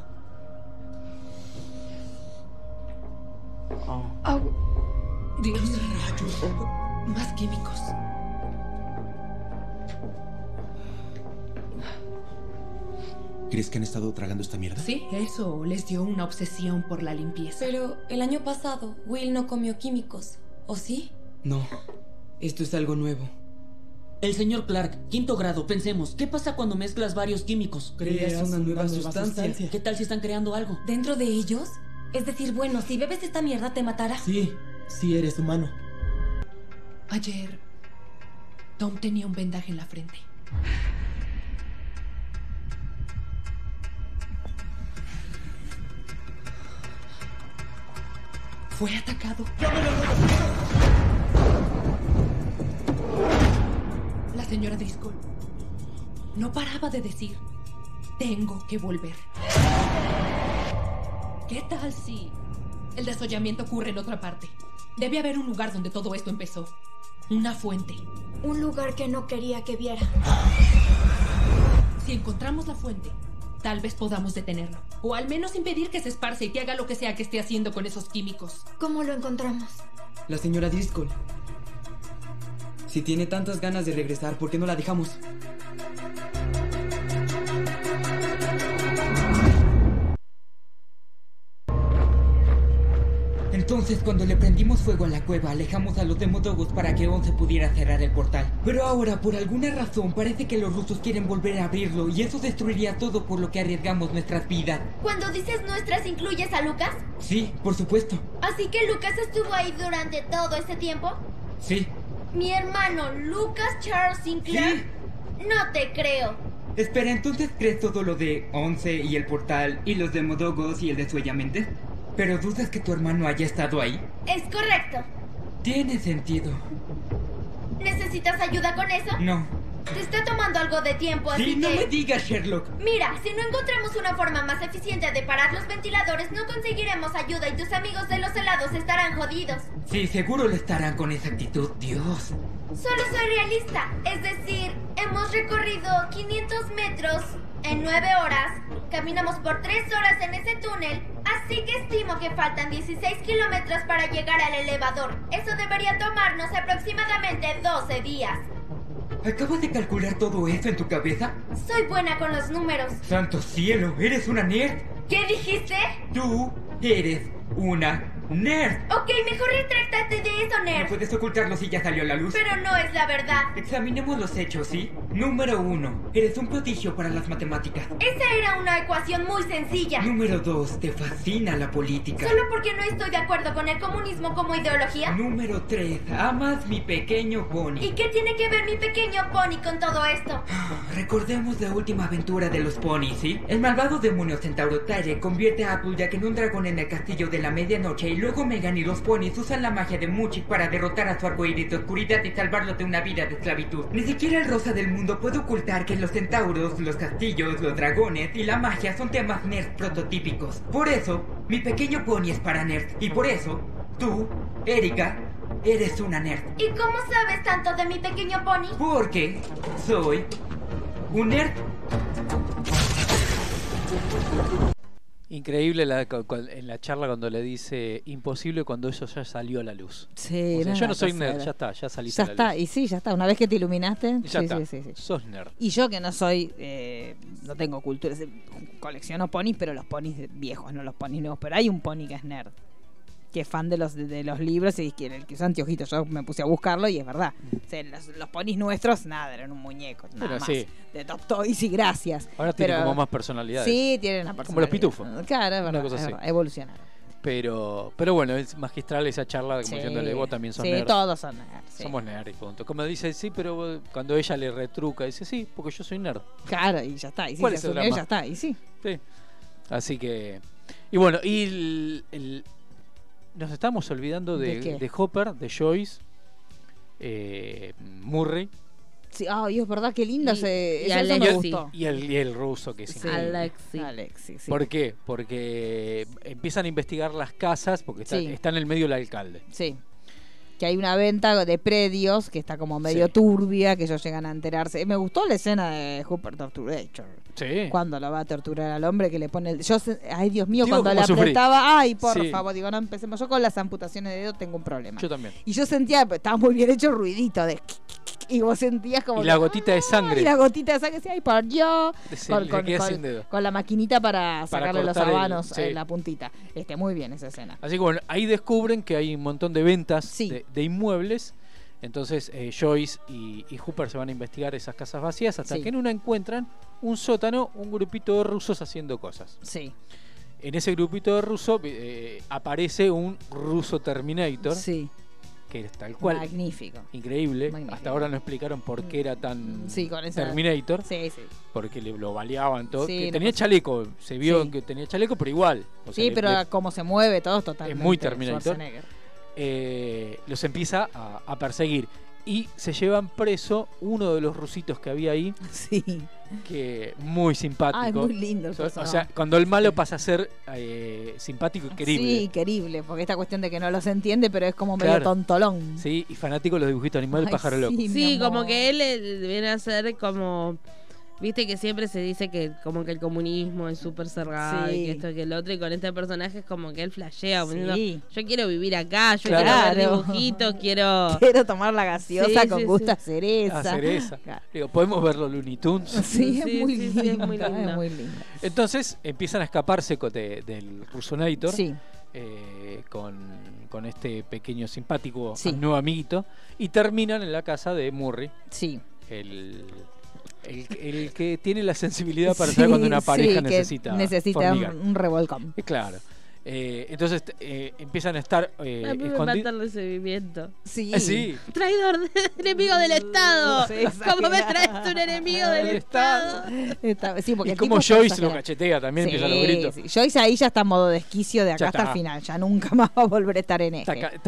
Dios. Más químicos. ¿Crees que han estado tragando esta mierda? Sí, eso les dio una obsesión por la limpieza. Pero el año pasado, Will no comió químicos. ¿O sí? No. Esto es algo nuevo. El señor Clark, quinto grado, pensemos, ¿qué pasa cuando mezclas varios químicos? Creas una nueva sustancia. ¿Qué tal si están creando algo? ¿Dentro de ellos? Es decir, bueno, si bebes esta mierda te matará. Sí, sí eres humano. Ayer, Tom tenía un vendaje en la frente. Fue atacado. La señora Driscoll no paraba de decir, tengo que volver. ¿Qué tal si el desollamiento ocurre en otra parte? Debe haber un lugar donde todo esto empezó. Una fuente. Un lugar que no quería que viera. Si encontramos la fuente, tal vez podamos detenerlo. O al menos impedir que se esparce y que haga lo que sea que esté haciendo con esos químicos. ¿Cómo lo encontramos? La señora Driscoll. Si tiene tantas ganas de regresar, ¿por qué no la dejamos? Entonces, cuando le prendimos fuego a la cueva, alejamos a los demodogos para que Once pudiera cerrar el portal. Pero ahora, por alguna razón, parece que los rusos quieren volver a abrirlo y eso destruiría todo por lo que arriesgamos nuestras vidas. Cuando dices nuestras, ¿incluyes a Lucas? Sí, por supuesto. Así que Lucas estuvo ahí durante todo ese tiempo. Sí. Mi hermano Lucas Charles Sinclair. No te creo. Espera, ¿entonces crees todo lo de Once y el portal y los demodogos y el desuellamente? ¿Pero dudas que tu hermano haya estado ahí? Es correcto. Tiene sentido. ¿Necesitas ayuda con eso? No, Te está tomando algo de tiempo, así Sí, no que... me digas, Sherlock. Mira, si no encontramos una forma más eficiente de parar los ventiladores, no conseguiremos ayuda y tus amigos de los helados estarán jodidos. Sí, seguro lo estarán con esa actitud. Dios. Solo soy realista. Es decir, hemos recorrido 500 metros en 9 horas. Caminamos por 3 horas en ese túnel. Así que estimo que faltan 16 kilómetros para llegar al elevador. Eso debería tomarnos aproximadamente 12 días. ¿Acabas de calcular todo eso en tu cabeza? Soy buena con los números. ¡Santo cielo! ¿Eres una nerd? ¿Qué dijiste? Tú eres una nerd. Ok, mejor retráctate de eso, No nerd. puedes ocultarlo si ya salió a la luz. Pero no es la verdad. Examinemos los hechos, ¿sí? Número uno, eres un prodigio para las matemáticas. Esa era una ecuación muy sencilla. Número dos, te fascina la política. ¿Solo porque no estoy de acuerdo con el comunismo como ideología? Número tres, amas mi pequeño pony. ¿Y qué tiene que ver mi pequeño pony con todo esto? Recordemos la última aventura de los ponis, ¿sí? El malvado demonio centauro Tare convierte a Applejack en un dragón en el castillo de la medianoche y luego Megan y los ponis usan la magia de Muchik para derrotar a su arcoíris de oscuridad y salvarlo de una vida de esclavitud. Ni siquiera el rosa del mundo puede ocultar que los centauros, los castillos, los dragones y la magia son temas nerd prototípicos. Por eso, mi pequeño pony es para nerd. Y por eso, tú, Erika, eres una nerd. ¿Y cómo sabes tanto de mi pequeño pony? Porque soy un nerd. Increíble la- en la charla cuando le dice imposible cuando eso ya salió a la luz. Sí, O sea, no, yo no soy nerd, ya está, ya saliste Ya a la está, luz. y sí, ya está. Una vez que te iluminaste. Ya sí, está. sí. Sos nerd. Y yo que no soy, eh, no tengo cultura, colecciono ponis, pero los ponis viejos, no los ponis nuevos. Pero hay un pony que es nerd, que es fan de los, de, de los libros y que el que usa anteojitos. Yo me puse a buscarlo y es verdad. O sea, los, los ponis nuestros, nada, eran un muñeco, nada Pero más. sí. De Top Toys y gracias. Ahora tiene Pero- como más personalidades. Sí, tienen una Como los personalidad. pitufos. Claro, es verdad, es evolucionaron. Pero, pero bueno, es magistral esa charla, como Sí. diciéndole, vos también sos Sí, nerd. todos son nerds, sí. Somos nerd y punto. Como dice, sí, pero cuando ella le retruca, dice, sí, porque yo soy nerd. Claro, y ya está. Y sí, ¿Cuál se es el asumió drama? ya está. Y sí. Sí. Así que. Y bueno, y el- el- nos estamos olvidando de, ¿De Hopper, de Joyce, eh, Murray. Sí, ay, es verdad, qué linda Y- se. y Alexi. gustó. Y el, y el ruso, que es Sí. Alexi. Alexi, sí. ¿Por qué? Porque empiezan a investigar las casas, porque está, Sí. está en el medio el alcalde. Sí. Que hay una venta de predios que está como medio Sí. turbia, que ellos llegan a enterarse. Me gustó la escena de Hooper Torturator. Sí. Cuando lo va a torturar al hombre que le pone el... Yo ay, Dios mío, Digo, cuando le sufrí. apretaba... Ay, por Sí. favor, digo, no empecemos. Yo con las amputaciones de dedo tengo un problema. Yo también. Y yo sentía, estaba muy bien hecho el ruidito de... Y vos sentías como... Y que, la gotita de sangre. Y la gotita de sangre, decía, ay, por. Se Con, la maquinita para, Para sacarle los el- habanos sí. en la puntita. Este, muy bien esa escena. Así que bueno, ahí descubren que hay un montón de ventas de, de inmuebles. Entonces eh, Joyce y, y Hooper se van a investigar esas casas vacías hasta Sí. que en una encuentran un sótano, un grupito de rusos haciendo cosas. Sí. En ese grupito de rusos eh, aparece un ruso Terminator. Sí. Que es tal cual. Magnífico. Increíble. Magnífico. Hasta ahora no explicaron por qué era tan Sí, con esa- Terminator. Sí, sí. Porque le, lo baleaban todo. Sí, que no tenía pasa- chaleco. Se vio Sí. que tenía chaleco, pero igual. O sea, Sí, le- pero le- como se mueve todo totalmente es muy Terminator. Schwarzenegger. eh, los empieza a, a perseguir. Y se llevan preso uno de los rusitos que había ahí. [LAUGHS] Sí. Que muy simpático. Ah, es muy lindo el O sea, personaje. O sea, cuando el malo pasa a ser eh, simpático y querible. Sí, querible, porque esta cuestión de que no los entiende, pero es como medio Claro. tontolón. Sí, y fanático de los dibujitos animados del Ay, pájaro sí, loco. Sí, como que él eh, viene a ser como. Viste que siempre se dice que como que el comunismo es súper cerrado y que esto y que el otro. Y con este personaje es como que él flashea. Sí. diciendo, yo quiero vivir acá, yo Claro. quiero ver dibujitos, quiero. [LAUGHS] Quiero tomar la gaseosa Sí, con sí, gusto a cereza. A cereza. [LAUGHS] Claro. Digo, ¿podemos verlo Looney Tunes? [LAUGHS] Sí, es Sí, muy sí, sí, lindo. es muy lindo. es muy lindo. Entonces empiezan a escaparse de- del Rusonator Sí. eh, con, con este pequeño simpático Sí. nuevo amiguito y terminan en la casa de Murray. Sí. El, el, el que tiene la sensibilidad para Sí, saber cuando una pareja sí, que necesita, necesita formigar. un, un revolcón. Eh, Claro. Eh, entonces eh, empiezan a estar eh, A mí me escondi- mata el recibimiento. Sí. Eh, sí. Traidor, enemigo del Estado. Sí, ¿Cómo me traes un [LAUGHS] enemigo del Estado? Está- sí, porque Y el como Joyce lo cachetea también, Sí, empieza los gritos. sí. Joyce ahí ya está en modo desquicio de acá Ya hasta el final. Ya nunca más va a volver a estar en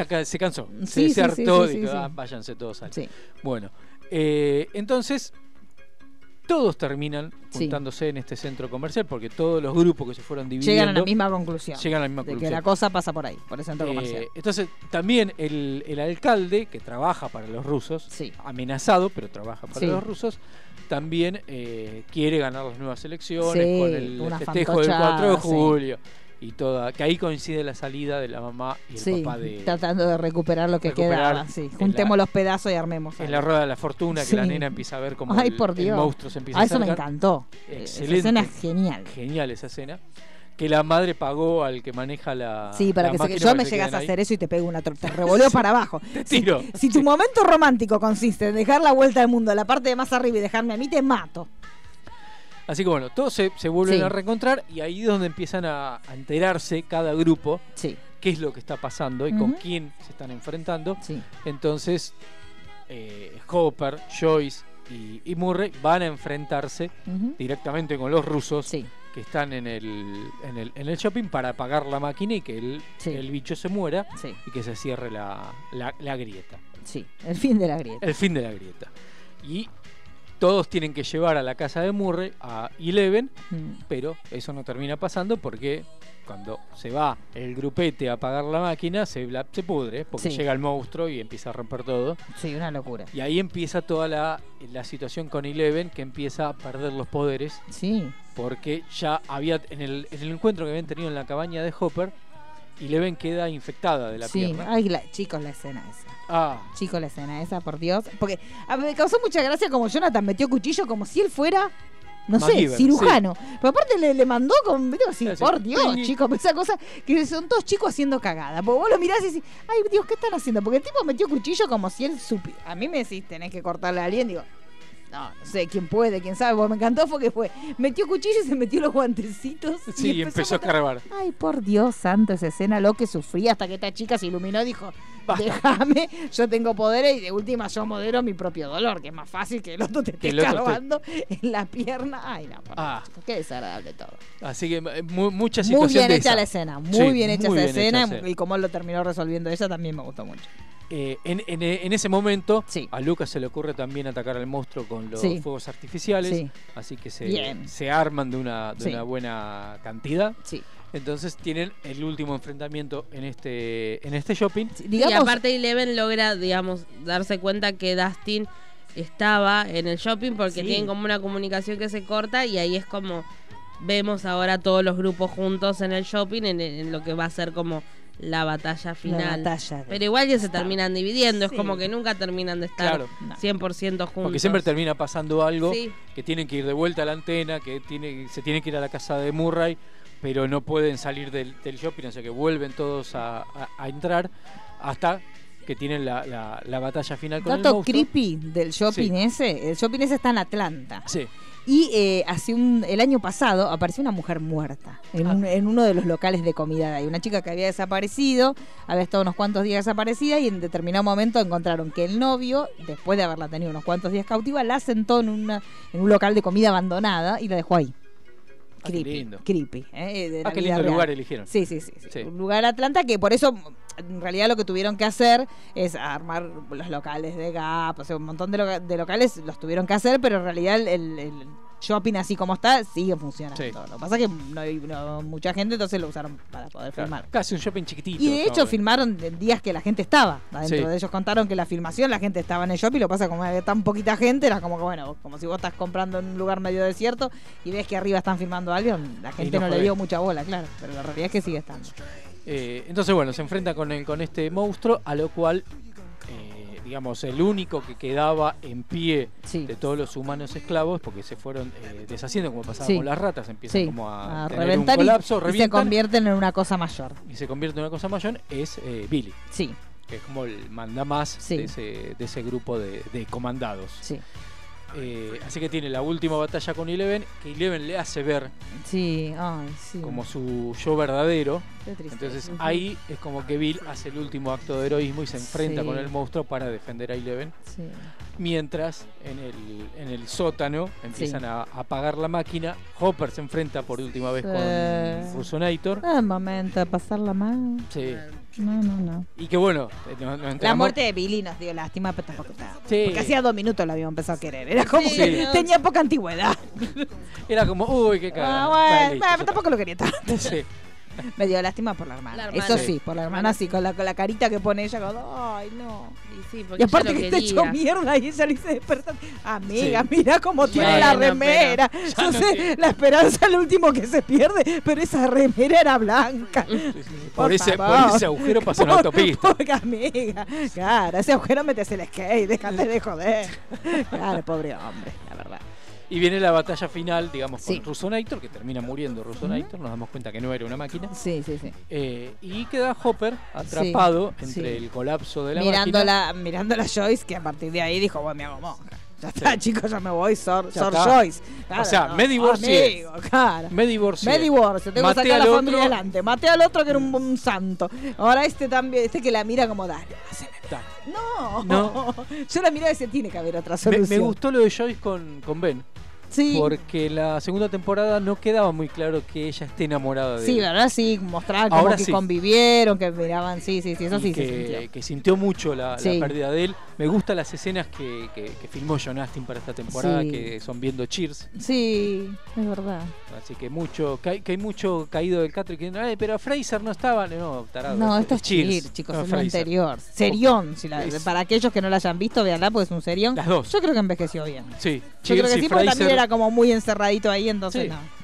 ca- se cansó. Sí, se, se sí, sí, hartó. sí, dijo, sí, "Ah, váyanse todos al. Sí. Bueno, eh, entonces todos terminan Sí. juntándose en este centro comercial porque todos los grupos que se fueron dividiendo Llegan a la misma conclusión. llegan a la misma de que conclusión. la cosa pasa por ahí, por el centro Eh, comercial. entonces, también el, el alcalde, que trabaja para los rusos, amenazado, pero trabaja para Sí. los rusos, también eh, quiere ganar las nuevas elecciones con el festejo del 4 de julio. Y toda, que ahí coincide la salida de la mamá y el Sí, papá de. tratando de recuperar lo que quedaba. Sí. Juntemos la- los pedazos y armemos. En algo. la rueda de la fortuna, que Sí. la nena empieza a ver como Ay, el, por el Dios. monstruo se empieza Ah, a eso me encantó. Esa Excelente. escena es genial. Genial esa escena. Que la madre pagó al que maneja la. Sí, para la que se, yo me llegas a hacer eso y te pego una. [LAUGHS] Te revoleo para abajo. Te Si, tiro. si tu momento romántico consiste en dejar la vuelta al mundo a la parte de más arriba y dejarme a mí, te mato. Así que bueno, todos se, se vuelven Sí. a reencontrar y ahí es donde empiezan a, a enterarse cada grupo Sí. qué es lo que está pasando y con quién se están enfrentando. Sí. Entonces, eh, Hopper, Joyce y, y Murray van a enfrentarse directamente con los rusos que están en el, en, el, en el shopping para apagar la máquina y que el, el bicho se muera y que se cierre la, la- la grieta. Sí, el fin de la grieta. El fin de la grieta. Y todos tienen que llevar a la casa de Murray a Eleven, Mm. pero eso no termina pasando porque cuando se va el grupete a apagar la máquina se, la- se pudre porque Sí. llega el monstruo y empieza a romper todo. Sí, una locura. Y ahí empieza toda la, la situación con Eleven que empieza a perder los poderes. Sí. Porque ya había, en el, en el encuentro que habían tenido en la cabaña de Hopper, Eleven queda infectada de la Sí, pierna. ay, la- chicos, la escena esa. Ah, Chicos, la escena esa, por Dios. Porque a mí me causó mucha gracia como Jonathan metió cuchillo como si él fuera, no sé, cirujano. Pero aparte le, le mandó con, digo así, Sí, sí. por Dios, chicos, esa cosa que son todos chicos haciendo cagada. Porque vos lo mirás y decís, ay Dios, ¿qué están haciendo? Porque el tipo metió cuchillo como si él supiera. A mí me decís, tenés que cortarle a alguien, digo. No, no sé quién puede, quién sabe. Porque me encantó fue que fue. Metió cuchillo y se metió los guantecitos. sí, y empezó a cargar. Ay, por Dios santo, esa escena, lo que sufrí hasta que esta chica se iluminó y dijo, déjame, yo tengo poderes y de última yo modero mi propio dolor, que es más fácil que el otro te esté el otro esté- carbando en la pierna. Ay, no, por Ah. Dios, qué desagradable todo. Así que eh, mu- mucha Muy situación bien de hecha esa. la escena, muy Sí, bien hecha muy esa bien escena hecha, y cómo lo terminó resolviendo ella también me gustó mucho. Eh, en, en- en ese momento, a Lucas se le ocurre también atacar al monstruo con los Sí. fuegos artificiales. Sí. Así que se, se arman de una, de Sí. una buena cantidad. Sí. Entonces tienen el último enfrentamiento en este, en este shopping. y aparte Eleven logra, digamos, darse cuenta que Dustin estaba en el shopping porque Sí. tienen como una comunicación que se corta y ahí es como vemos ahora todos los grupos juntos en el shopping en, en lo que va a ser como la batalla final. batalla Pero igual ya se terminan dividiendo, Sí. es como que nunca terminan de estar Claro. 100% juntos. Porque siempre termina pasando algo, Sí. que tienen que ir de vuelta a la antena, que tiene, se tienen que ir a la casa de Murray, pero no pueden salir del, del shopping, o sea que vuelven todos a, a- a entrar hasta que tienen la, la- la batalla final con el Dato monstruo. creepy del shopping Sí. ese, el shopping ese está en Atlanta. Sí. Y eh, hace un, el año pasado apareció una mujer muerta en, Ah. un- en uno de los locales de comida de ahí. Una chica que había desaparecido, había estado unos cuantos días desaparecida y en determinado momento encontraron que el novio, después de haberla tenido unos cuantos días cautiva, la sentó en, una, en un local de comida abandonada y la dejó ahí. Ah, qué Creepy, lindo. creepy. eh, de Ah, qué lindo lugar eligieron. Sí, sí, sí, sí. Sí. Un lugar Atlanta que por eso en realidad lo que tuvieron que hacer es armar los locales de Gap, o sea, un montón de, loca- de locales los tuvieron que hacer, pero en realidad el, el- el shopping así como está sigue funcionando. Sí. Lo que pasa es que no hay no- mucha gente, entonces lo usaron para poder Claro, filmar. Casi un shopping chiquitito. Y de hecho ¿no? filmaron en días que la gente estaba. Adentro Sí. de ellos contaron que la filmación la gente estaba en el shopping. Lo que pasa como había tan poquita gente, era como que bueno, como si vos estás comprando en un lugar medio desierto y ves que arriba están filmando a alguien, la gente no no, le dio mucha bola, claro. Pero la realidad es que sigue estando. Eh, entonces, bueno, se enfrenta con, el- con este monstruo, a lo cual, eh, digamos, el único que quedaba en pie de todos los humanos esclavos, porque se fueron eh, deshaciendo, como pasaba Sí. con las ratas, empiezan Sí, como a, a tener reventar un y- colapso, y, se convierten en una cosa mayor. y se convierte en una cosa mayor, es eh, Billy. Sí. Que es como el manda más Sí. de, ese, de ese grupo de, de comandados. Sí. Eh, así que tiene la última batalla con Eleven, que Eleven le hace ver Sí, ay, sí. como su yo verdadero. Entonces ahí es como que Bill hace el último acto de heroísmo y se enfrenta Sí. con el monstruo para defender a Eleven. Mientras en el, en el sótano empiezan a a apagar la máquina. Hopper se enfrenta por última vez con Rusonator. Ah, momento de pasarla mal. Sí. No, no, no. Y que bueno, eh, nos, nos La muerte de Billy nos dio lástima, pero tampoco está. Sí. Porque hacía dos minutos lo habíamos empezado a querer. Era como Sí. que tenía poca antigüedad. Era como, uy, qué cagada. Ah, Vale, bueno, pero tampoco lo quería tanto. Sí. Me dio lástima por la hermana. La hermana. Eso Sí. sí, por la hermana sí, con la, con la carita que pone ella, como, ay, no. Y sí, Y porque aparte que está hecho mierda y ella le dice despertar. Amiga, Sí. mira cómo tiene la remera. Yo no sé, la esperanza es lo último que se pierde, pero esa remera era blanca. Por, ese, por ese agujero pasó una autopista. Porque, amiga, claro, ese agujero metes el skate, déjate de joder. Claro, pobre hombre, la verdad. Y viene la batalla final, digamos, Sí. con Rusonator, que termina muriendo Rusonator. Nos damos cuenta que no era una máquina. Sí, sí, sí. Eh, y queda Hopper atrapado Sí, entre sí. el colapso de la máquina. Mirándola, mirándola a Joyce, que a partir de ahí dijo, bueno, me hago monja. Ya está, [LAUGHS] chicos, ya me voy, Sor, Sor. Joyce. Claro, o sea, no, me divorcié. Amigo, claro. Me divorcié. Me divorcio, tengo que Maté sacar a la familia otro. adelante. Maté al otro que era un, un santo. Ahora este también, este que la mira como, dale, haceme. Dale. No, No. [LAUGHS] Yo la miraba y decía, tiene que haber otra solución. me gustó lo de Joyce con, con Ben. Sí. Porque la segunda temporada no quedaba muy claro que ella esté enamorada de Sí, él. ¿verdad? Sí, mostraban como Ahora que sí. convivieron, que miraban, sí, sí, sí, eso y sí se que, sintió. que sintió mucho la, la Sí. pérdida de él. Me gustan las escenas que, que- que filmó John Astin para esta temporada, Sí. que son viendo Cheers. Sí, es verdad. Así que mucho, que hay, que hay mucho caído del catre que "Ay, pero Fraser no estaba. No, tarado. No, esto es Cheers, Cheers, chicos, no es lo anterior. Serión, si la- Es- para aquellos que no la hayan visto, veanla, porque es un serión. Las dos. Yo creo que envejeció bien. Sí, Yo creo que sí, porque también era como muy encerradito ahí, entonces Sí. no.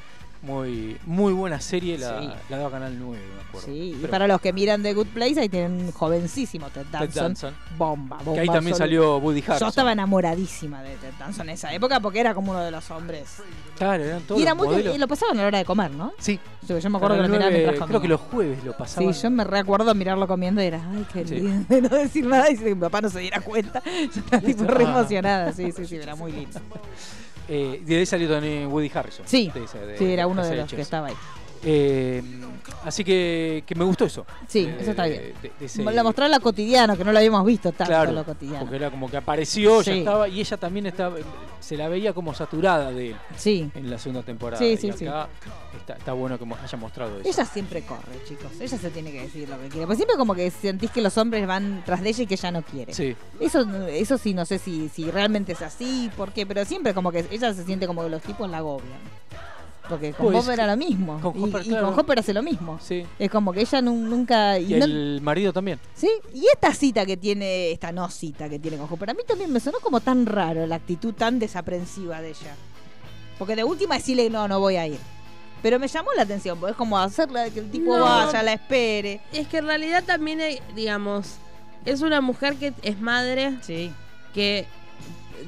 Muy, muy buena serie, la, Sí. la daba Canal 9, me acuerdo. Sí, y para los que miran The Good Place, ahí tienen un jovencísimo Ted Danson. Bomba, bomba. Que ahí también salió Woody Yo Harrelson. estaba enamoradísima de Ted Danson en esa época porque era como uno de los hombres. Claro, eran todos Y, era los muy y lo pasaban a la hora de comer, ¿no? Sí. Yo me acuerdo que Canal lo miraba 9, mientras Creo comía. que los jueves lo pasaban. Sí, yo me recuerdo mirarlo comiendo y era, ay, qué Sí. lindo. [LAUGHS] De no decir nada y que mi papá no se diera cuenta. [LAUGHS] Yo estaba tipo re emocionada. Sí, sí, sí, era muy [LAUGHS] lindo. Eh, de ahí salió también Woody Harrison. Sí, de esa- de- sí, era uno de los que estaba ahí. Eh, así que, que me gustó eso. Sí, eso está bien. de- de ese- Lo mostró en lo cotidiano, que no lo habíamos visto tanto Claro, lo cotidiano. porque era como que apareció, ya Sí. estaba, y ella también estaba, se la veía como saturada de él Sí. en la segunda temporada. Sí, y sí, acá Está, está bueno que haya mostrado eso. Ella siempre corre, chicos. Ella se tiene que decir lo que quiere. Pues siempre como que sentís que los hombres van tras de ella y que ella no quiere. Sí. Eso, eso sí, no sé si, si realmente es así, por qué, pero siempre como que ella se siente como que los tipos la agobian. Porque con Pues, Bob era lo mismo. con y, Hopper, y claro. con Hopper hace lo mismo. Sí. Es como que ella nun- nunca... Y no- el marido también. ¿Sí? Y esta cita que tiene, esta no cita que tiene con Hopper, a mí también me sonó como tan raro la actitud tan desaprensiva de ella. Porque de última decirle, no, no voy a ir. Pero me llamó la atención, porque es como hacerla que el tipo No. vaya, la espere. Es que en realidad también, hay, digamos, es una mujer que es madre. Que,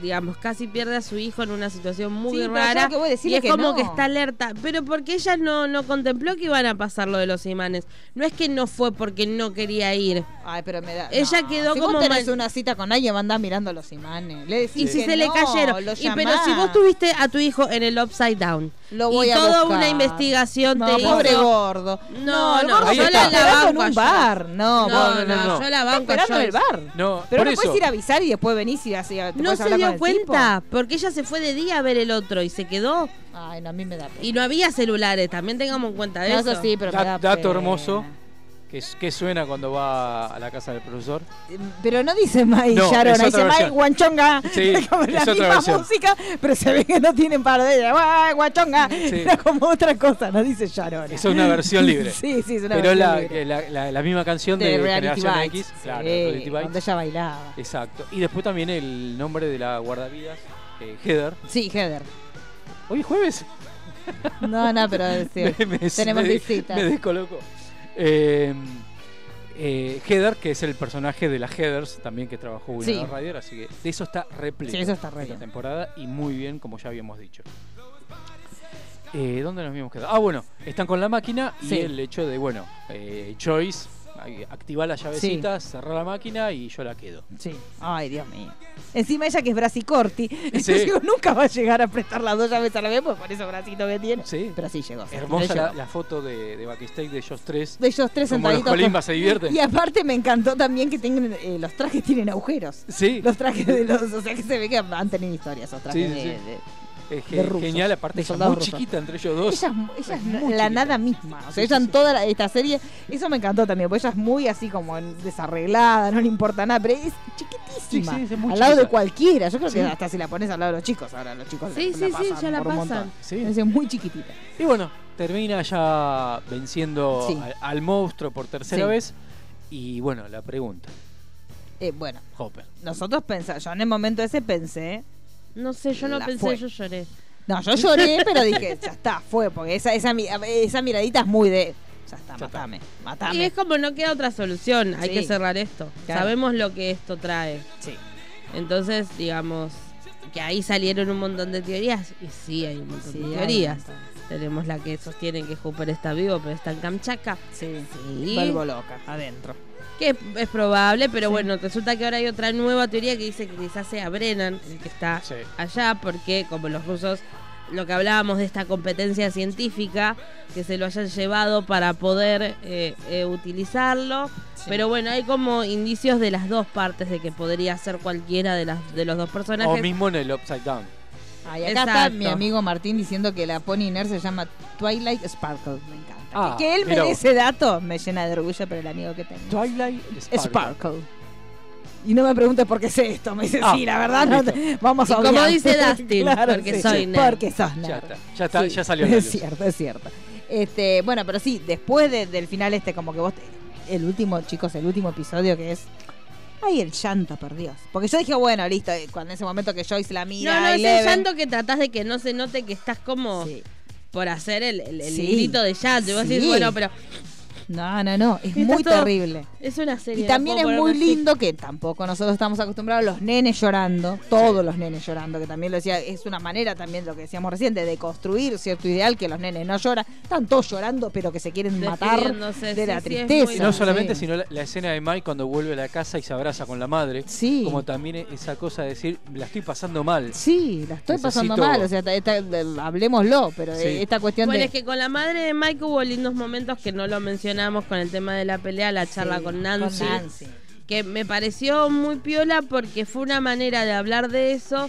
digamos, casi pierde a su hijo en una situación muy Sí, rara. que y es que como no. que está alerta. Pero porque ella no, no contempló que iban a pasar lo de los imanes. No es que no fue porque no quería ir. Ay, pero me da. Ella no, quedó si como vos tenés mal- una cita con alguien, andás mirando los imanes. Le decís Y si que se le cayeron. lo Y, pero si vos tuviste a tu hijo en el Upside Down. Lo voy y a toda buscar. una investigación No, te pobre hizo- gordo. No, el no, gordo yo está. la, la banco en un bar. No, No, no, yo la banco yo. el bar. No, Pero no eso. puedes ir a avisar y después venís y así. te No podés se dio el cuenta, porque ella se fue de día a ver el otro y se quedó. Ay, no, a mí me da pena. Y no había celulares, también tengamos en cuenta No, eso. eso sí, pero me Da- da dato pena. hermoso. Que suena cuando va a la casa del profesor. Pero no dice Mai No, otra dice Mai versión. Guanchonga. [LAUGHS] Sí, como es la otra misma versión. música, pero se ve que no tienen par de ella. Guay, Guanchonga. Sí. [LAUGHS] Era como otra cosa, no dice Sharona. Esa es una versión [LAUGHS] libre. sí, sí, es una Pero versión la, libre. la, la- la misma canción de, de Reality Bites. X. Claro, Sí, Reality Bites. donde ella bailaba. Exacto. Y después también el nombre de la guardavidas, eh, Heather. Sí, Heather. Hoy es jueves. No, no, pero sí, Me- me- tenemos. Me descoloco. Eh, eh, Heather, que es el personaje de las Heathers, también que trabajó Winona Sí. Ryder, así que de eso está repleto. Sí, eso está re esta bien. temporada y muy bien, como ya habíamos dicho. Eh, ¿Dónde nos habíamos quedado? Ah, bueno, están con la máquina y el hecho de, bueno, eh, Joyce, ahí, activa la llavecita, cerrar la máquina y yo la quedo. Sí. Ay, Dios mío. Encima ella que es Brasicorti. [LAUGHS] Sí. Nunca va a llegar a apretar las dos llaves a la vez, pues por eso bracito que tiene. Sí. Pero sí llegó. sí, Hermosa la, la foto de, de backstage de ellos tres. De ellos tres Como los colimbas se divierten. Y aparte me encantó también que tengan, eh, los trajes tienen agujeros. Sí. Los trajes de los. O sea que se ve que han tenido historias esos trajes Sí, sí, de, sí. de- Es de rusos, genial, aparte ella muy rusos. chiquita entre ellos dos. Ella, es- ella es la chiquita. nada misma. O sea, ella en toda la- esta serie, eso me encantó también, porque ella es muy así como desarreglada, no le importa nada, pero es chiquitísima. Sí, sí, es muy al lado de cualquiera. Yo creo que Sí. hasta si la pones al lado de los chicos, ahora los chicos Sí, la, sí, sí, pasan ya la pasan. montón. Sí. Es muy chiquitita. Y bueno, termina ya venciendo Sí. al, al monstruo por tercera Sí. vez. Y bueno, la pregunta, Eh, bueno, Hopper. nosotros pensamos, yo en el momento ese pensé, No sé, yo no La pensé, fue. yo lloré. no, yo lloré, pero dije, ya está, fue, porque esa, esa, esa miradita es muy de, ya está, matame, Y matame. es como no queda otra solución, hay Sí. que cerrar esto. Claro. Sabemos lo que esto trae. Sí. Entonces, digamos, que ahí salieron un montón de teorías. Y sí, hay un montón Sí, de teorías. Tenemos la que sostiene que Hooper está vivo, pero está en Kamchatka. Sí, Sí. Vuelvo loca, adentro. Que es, es probable, pero bueno, resulta que ahora hay otra nueva teoría que dice que quizás sea Brennan el que está Sí. allá, porque como los rusos, lo que hablábamos de esta competencia científica, que se lo hayan llevado para poder eh, eh, utilizarlo. Pero bueno, hay como indicios de las dos partes de que podría ser cualquiera de, las, de los dos personajes. O mismo en el Upside Down. Ah, y acá está mi amigo Martín diciendo que la Pony Nerd se llama Twilight Sparkle. Me encanta. Ah, que, él me dé ese dato me llena de orgullo, pero el amigo que tengo. Twilight Sparkle. Sparkle. Y no me preguntes por qué sé esto. Me dice, Ah, sí, la verdad, no listo. te- vamos Y a como obviar. dice [LAUGHS] Dustin, Claro, porque sí, soy nerd. Porque sos nerd. Ya está, ya, está, Sí, ya salió Es cierto, es cierto. Este, bueno, pero sí, después de- del final este, como que vos... te- el último, chicos, el último episodio que es... Ay, el llanto, por Dios. Porque yo dije, bueno, listo, eh, cuando en ese momento que Joyce la mira... no, no, es el llanto que tratás de que no se note que estás como Sí. por hacer el, el- el Sí. grito de llanto. Y vos decís, Sí. bueno, pero No, no, no, es muy todo- terrible. es una serie. Y también es muy así. lindo que tampoco nosotros estamos acostumbrados los nenes llorando, todos los nenes llorando, que también lo decía, es una manera también lo que decíamos recién de deconstruir cierto ideal que los nenes no lloran, están todos llorando pero que se quieren matar de sí, la sí, tristeza. Y no solamente, Sí. sino la, la escena de Mike cuando vuelve a la casa y se abraza con la madre. Sí. Como también esa cosa de decir, la estoy pasando mal. Sí, la estoy pasando mal, o sea, esta- esta- hablemoslo, pero Sí. eh, esta cuestión Bueno, de... es que con la madre de Mike hubo lindos momentos que no lo con el tema de la pelea, la charla Sí, con Nancy. con Nancy. Que me pareció muy piola porque fue una manera de hablar de eso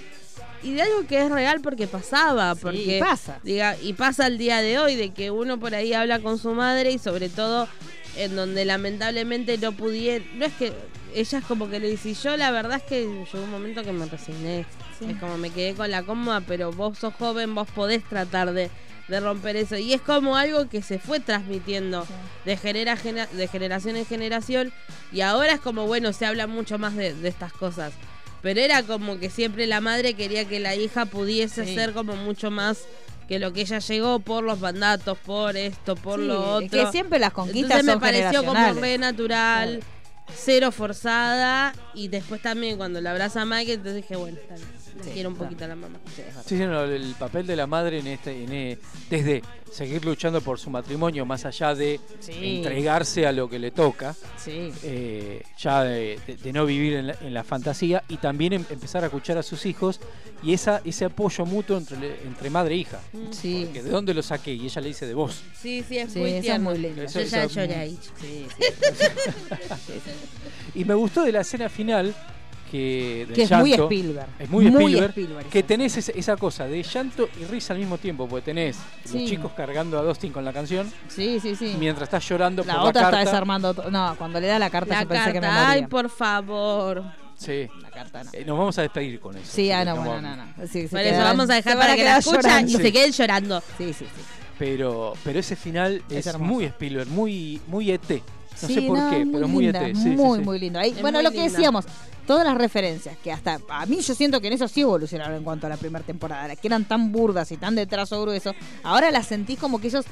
y de algo que es real porque pasaba. Porque, y pasa. Diga, y pasa el día de hoy, de que uno por ahí habla con su madre y sobre todo en donde lamentablemente no pudiera. No es que ella es como que le dice, yo la verdad es que llegó un momento que me resigné. Es como me quedé con la cómoda, pero vos sos joven, vos podés tratar de, de romper eso. Y es como algo que se fue transmitiendo de, genera, gena- de generación en generación. Y ahora es como, bueno, se habla mucho más de, de estas cosas. Pero era como que siempre la madre quería que la hija pudiese Sí. ser como mucho más que lo que ella llegó por los mandatos, por esto, por Sí, lo otro. que siempre las conquistas Entonces me pareció como re natural, cero forzada. Y después también cuando la abraza a Mike, entonces dije, bueno, está bien, la Sí, quiero un claro. poquito a la mamá. Sí, sí, no, el papel de la madre en este, en, eh, desde seguir luchando por su matrimonio, más allá de Sí. entregarse a lo que le toca, Sí. eh, ya de, de- de no vivir en la, en la fantasía, y también em- empezar a escuchar a sus hijos y esa, ese apoyo mutuo entre, entre madre e hija. Sí. Porque ¿De dónde lo saqué? Y ella le dice de vos. Sí, sí, es Sí, muy tierno. muy lindo. Eso- Yo ya eso- lloré ahí. [LAUGHS] Sí, Y me gustó de la escena final que, del Que es muy llanto, Spielberg. Es muy, Muy Spielberg, Spielberg, Que tenés esa, esa cosa de llanto y risa al mismo tiempo, porque tenés Sí. los chicos cargando a Dustin con la canción Sí, sí, sí. mientras estás llorando La por otra la está carta. desarmando. to- No, cuando le da la carta La yo pensé que me carta, ay, por favor. Sí. La carta no. Eh, nos vamos a despedir con eso. Sí, ah, no, bueno, vamos- no, no. Sí, Por eso quedan- vamos a dejar para que la escuchen y se queden llorando. Sí, sí, sí. Pero, pero ese final Es es, muy Spielberg, muy, muy ET. No Sí, sé por no, qué, muy pero muy ET. Sí, sí, muy, sí. muy lindo. Ahí, bueno, muy lo que decíamos, todas las referencias, que hasta a mí yo siento que en eso sí evolucionaron en cuanto a la primera temporada, que eran tan burdas y tan de trazo grueso, ahora las sentís como que ellos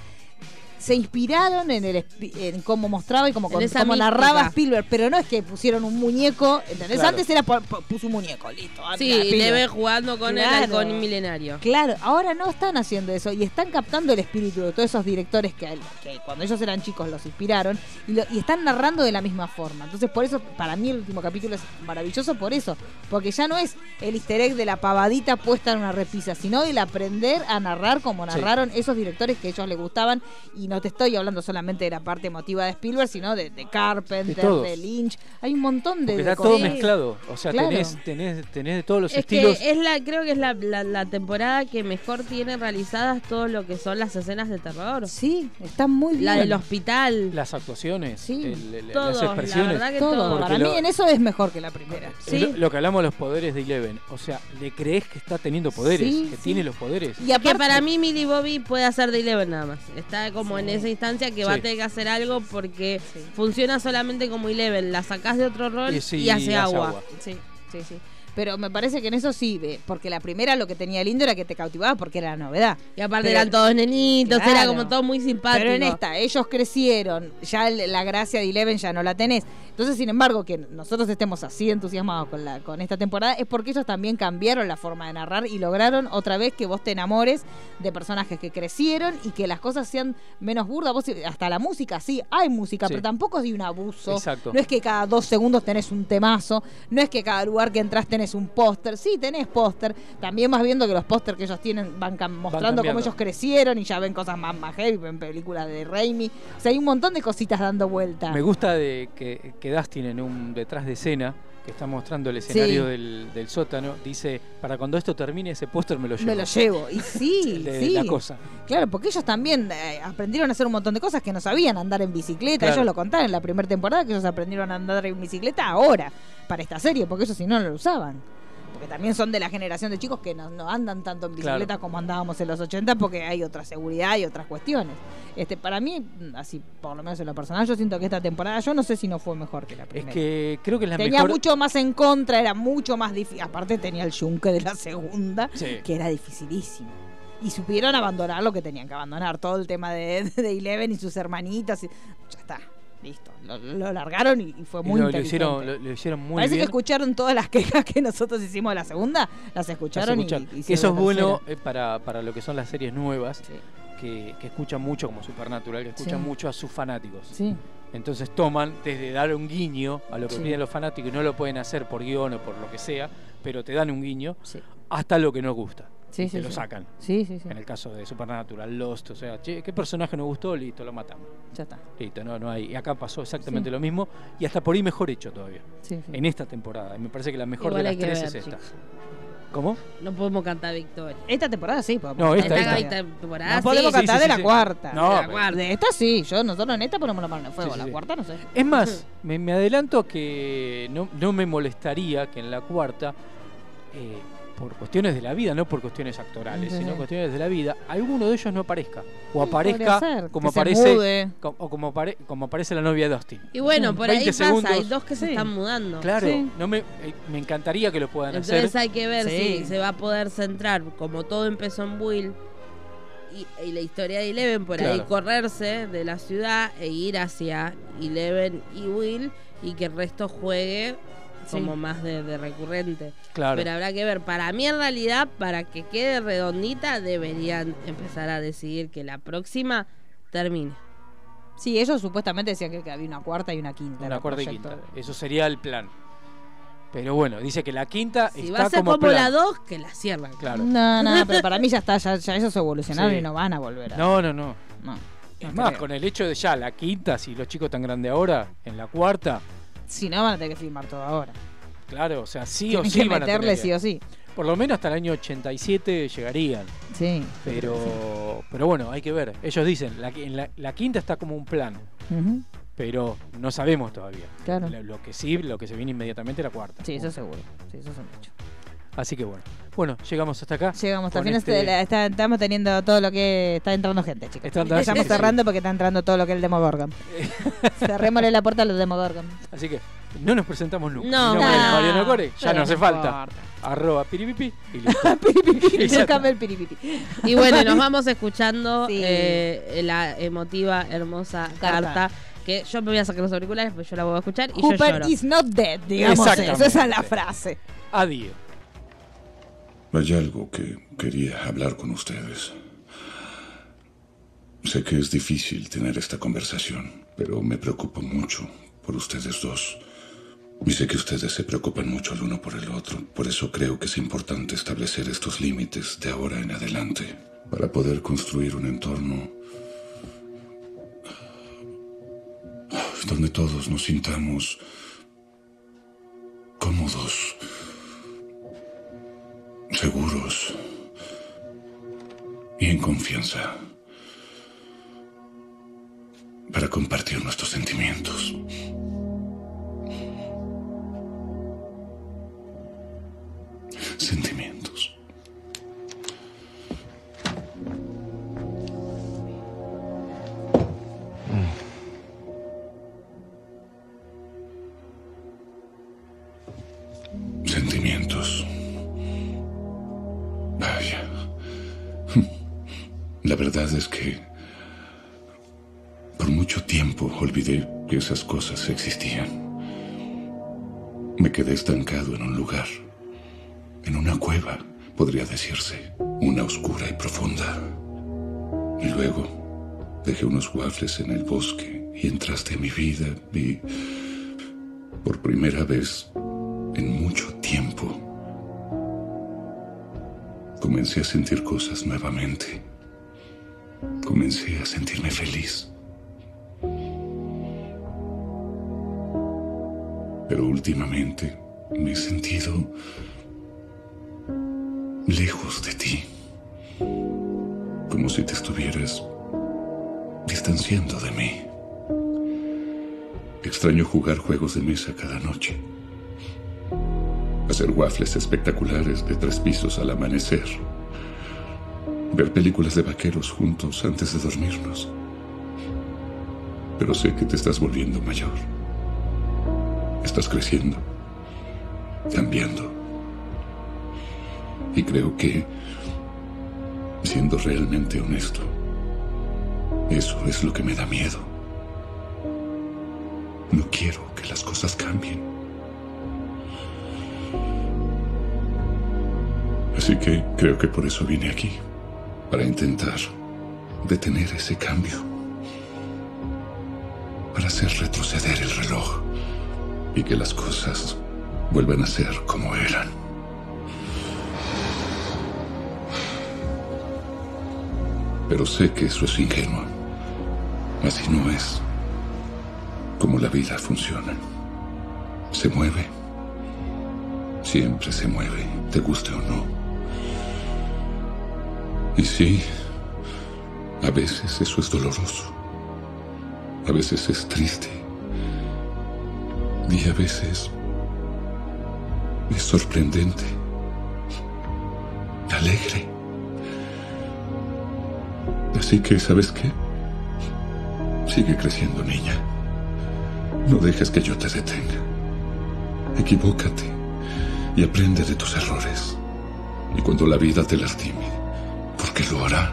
se inspiraron en el en cómo mostraba y con- esa como narraba. Spielberg, pero no es que pusieron un muñeco, ¿entendés? Claro. Antes era puso un muñeco, listo. ah, Sí, y jugando con el Claro. halcón milenario. Claro, ahora no están haciendo eso y están captando el espíritu de todos esos directores que, que cuando ellos eran chicos los inspiraron y, lo- y están narrando de la misma forma. Entonces, por eso, para mí el último capítulo es maravilloso por eso, porque ya no es el easter egg de la pavadita puesta en una repisa, sino el aprender a narrar como Sí. narraron esos directores que a ellos les gustaban y no te estoy hablando solamente de la parte emotiva de Spielberg, sino de, de Carpenter, De Lynch. Hay un montón de. Porque de está todo mezclado. O sea, Claro. tenés, tenés, tenés de todos los Es estilos. que es la, creo que es la, la, la temporada que mejor tiene realizadas todo lo que son las escenas de terror. Sí, está muy La bien. del hospital. Las actuaciones, el- el- Todo, las la expresiones. verdad que Todo. todo. Para mí en eso es mejor que la primera. Es Lo, lo que hablamos de los poderes de Eleven. O sea, le crees que está teniendo poderes, Sí, que sí. tiene los poderes. Y que para mí Millie Bobby puede hacer de Eleven nada más. Está como en esa instancia que va a tener que hacer algo porque funciona solamente como Eleven. La sacás de otro rol Y hace, agua. agua. Sí, sí, sí. Pero me parece que en eso sí, ve, porque la primera lo que tenía lindo era que te cautivaba porque era la novedad. Y aparte Pero- eran todos nenitos, era como todo muy simpático. Pero en esta, ellos crecieron, ya la gracia de Eleven ya no la tenés. Entonces, sin embargo, que nosotros estemos así entusiasmados con, la, con esta temporada es porque ellos también cambiaron la forma de narrar y lograron otra vez que vos te enamores de personajes que crecieron y que las cosas sean menos burdas. Vos, hasta la música, sí, hay música, Sí. pero tampoco hay un abuso. Exacto. No es que cada dos segundos tenés un temazo, no es que cada lugar que entras tenés un póster. Sí, tenés póster. También vas viendo que los póster que ellos tienen van mostrando cómo ellos crecieron y ya ven cosas más, más heavy, ven películas de Raimi. O sea, hay un montón de cositas dando vuelta. Me gusta de que, que Dustin en un detrás de escena que está mostrando el escenario Sí. del, del sótano dice para cuando esto termine ese póster me lo llevo Me lo llevo. Y [LAUGHS] sí, de sí. la cosa Claro, porque ellos también eh, aprendieron a hacer un montón de cosas que no sabían andar en bicicleta. Claro. Ellos lo contaron en la primera temporada que ellos aprendieron a andar en bicicleta ahora, para esta serie, porque ellos si no, no lo usaban. Porque también son de la generación de chicos que no, no andan tanto en bicicleta Claro. como andábamos en los 80 porque hay otra seguridad y otras cuestiones. Este, para mí, mm, así por lo menos en lo personal, yo siento que esta temporada, yo no sé si no fue mejor que la es primera. que creo que es la tenía mejor mucho más en contra, era mucho más difícil. Aparte tenía el yunque de la segunda, Sí. que era dificilísimo. Y supieron abandonar lo que tenían que abandonar, todo el tema de, de Eleven y sus hermanitas. y- ya está, listo. Lo, lo largaron y, y fue y muy lo, lo hicieron lo, lo hicieron muy Parece bien que escucharon todas las quejas que nosotros hicimos de la segunda, las Las escucharon y, escucharon. y Que eso es bueno eh, para, para lo que son las series nuevas que, que escuchan mucho como Supernatural que escuchan Sí. mucho a sus fanáticos Sí. entonces toman desde dar un guiño a lo que piden los fanáticos y no lo pueden hacer por guion o por lo que sea pero te dan un guiño hasta lo que nos gusta Sí, y sí, te lo sacan Sí, sí, sí. en el caso de Supernatural Lost o sea che, qué personaje nos gustó listo lo matamos Ya está. listo no no hay y acá pasó exactamente Sí. lo mismo y hasta por ahí mejor hecho todavía Sí, sí. en esta temporada y me parece que la mejor Igual de las tres ver, es esta chicos. ¿cómo No podemos cantar victoria. Esta temporada sí podemos. No, esta, Esta esta. temporada No podemos sí. cantar sí, de sí, la cuarta. No, de, la pero- cuarta. de esta sí, yo nosotros en esta ponemos la mano en fuego. Sí, sí, la sí. cuarta no sé. Es más, [LAUGHS] me, me adelanto que no, no me molestaría que en la cuarta, eh, por cuestiones de la vida, no por cuestiones actorales, Sí. sino cuestiones de la vida, alguno de ellos no aparezca. O aparezca ser, como aparece o como, apare- como aparece la novia de Dustin. Y bueno, por ahí 20 pasa, segundos. hay dos que se están mudando. Claro, Sí. no me, eh, me encantaría que lo puedan Entonces hacer. hay que ver Sí. si se va a poder centrar, como todo empezó en Will, y, y la historia de Eleven, por ahí correrse de la ciudad e ir hacia Eleven y Will, y que el resto juegue Sí. como más de, de recurrente. Claro. Pero habrá que ver, para mí en realidad, para que quede redondita, deberían empezar a decidir que la próxima termine. Sí, ellos supuestamente decían que, que había una cuarta y una quinta. Una cuarta y quinta. Eso sería el plan. Pero bueno, dice que la quinta Si está va a ser como, como, la. 2, que la cierran. Claro. No, no, pero para mí ya está, ya, ya ellos evolucionaron Sí. y no van a volver a. No, no, no. no. Es no más, creo. con el hecho de ya la quinta, si los chicos tan grandes ahora, en la cuarta, Si no, van a tener que filmar todo ahora. claro, o sea, sí Tienen o sí que van a tener meterle que- sí o sí. Por lo menos hasta el año 87 llegarían. Sí. Pero, pero bueno, hay que ver. Ellos dicen, la, en la, la quinta está como un plan, pero no sabemos todavía. Claro. Lo, lo que sí, lo que se viene inmediatamente es la cuarta. Sí, eso seguro. Sí, eso es un hecho. Así que bueno. Bueno, llegamos hasta acá. Llegamos hasta el final. este- de la- está- estamos teniendo todo lo que. Está entrando gente, chicos. Está entrando- Estamos sí, sí, sí. cerrando porque está entrando todo lo que es el Demogorgon. [LAUGHS] Cerrémosle la puerta a los Demogorgon. Así que no nos presentamos nunca. No. Mi nombre es No, Mariano Core, ya no hace falta. importa. Arroba piripipi y listo. [LAUGHS] Piripipi, Y el piripipi. Y bueno, nos [LAUGHS] vamos escuchando Sí. eh, la emotiva, hermosa Carta. carta. Que yo me voy a sacar los auriculares, pues yo la voy a escuchar y yo lloro. is not dead, digamos eso. Esa es la frase. Adiós. Hay algo que quería hablar con ustedes. Sé que es difícil tener esta conversación, pero me preocupo mucho por ustedes dos. Y sé que ustedes se preocupan mucho el uno por el otro. Por eso creo que es importante establecer estos límites de ahora en adelante. Para poder construir un entorno donde todos nos sintamos cómodos, seguros y en confianza para compartir nuestros sentimientos. Sentimientos. Es que por mucho tiempo olvidé que esas cosas existían. Me quedé estancado en un lugar, en una cueva, podría decirse, una oscura y profunda. Y luego dejé unos waffles en el bosque y entraste en mi vida y por primera vez en mucho tiempo comencé a sentir cosas nuevamente. Comencé a sentirme feliz. Pero últimamente me he sentido lejos de ti. Como si te estuvieras distanciando de mí. Extraño jugar juegos de mesa cada noche. Hacer waffles espectaculares de tres pisos al amanecer. Ver películas de vaqueros juntos antes de dormirnos. Pero sé que te estás volviendo mayor. Estás creciendo, cambiando. Y creo que, siendo realmente honesto, eso es lo que me da miedo. No quiero que las cosas cambien. Así que creo que por eso vine aquí, para intentar detener ese cambio, para hacer retroceder el reloj y que las cosas vuelvan a ser como eran. Pero sé que eso es ingenuo. Así no es como la vida funciona. Se mueve. Siempre se mueve, te guste o no. Y sí, a veces eso es doloroso. A veces es triste. Y a veces es sorprendente. Alegre. Así que, ¿sabes qué? Sigue creciendo, niña. No dejes que yo te detenga. Equivócate y aprende de tus errores. Y cuando la vida te lastime, porque lo hará,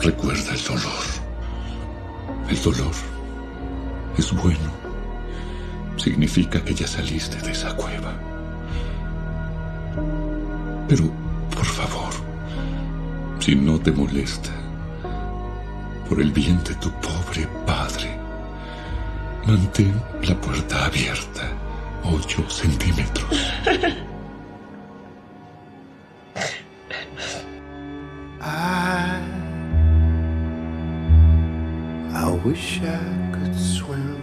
recuerda el dolor. El dolor es bueno. Significa que ya saliste de esa cueva. Pero, por favor, si no te molesta, por el bien de tu pobre padre, mantén la puerta abierta 8 centímetros. [LAUGHS] wish I could swim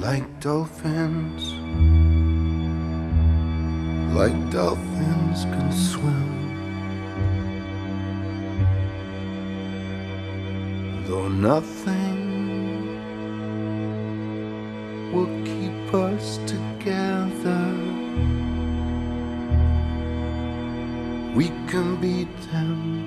like dolphins, like dolphins can swim. Though nothing will keep us together. We can beat them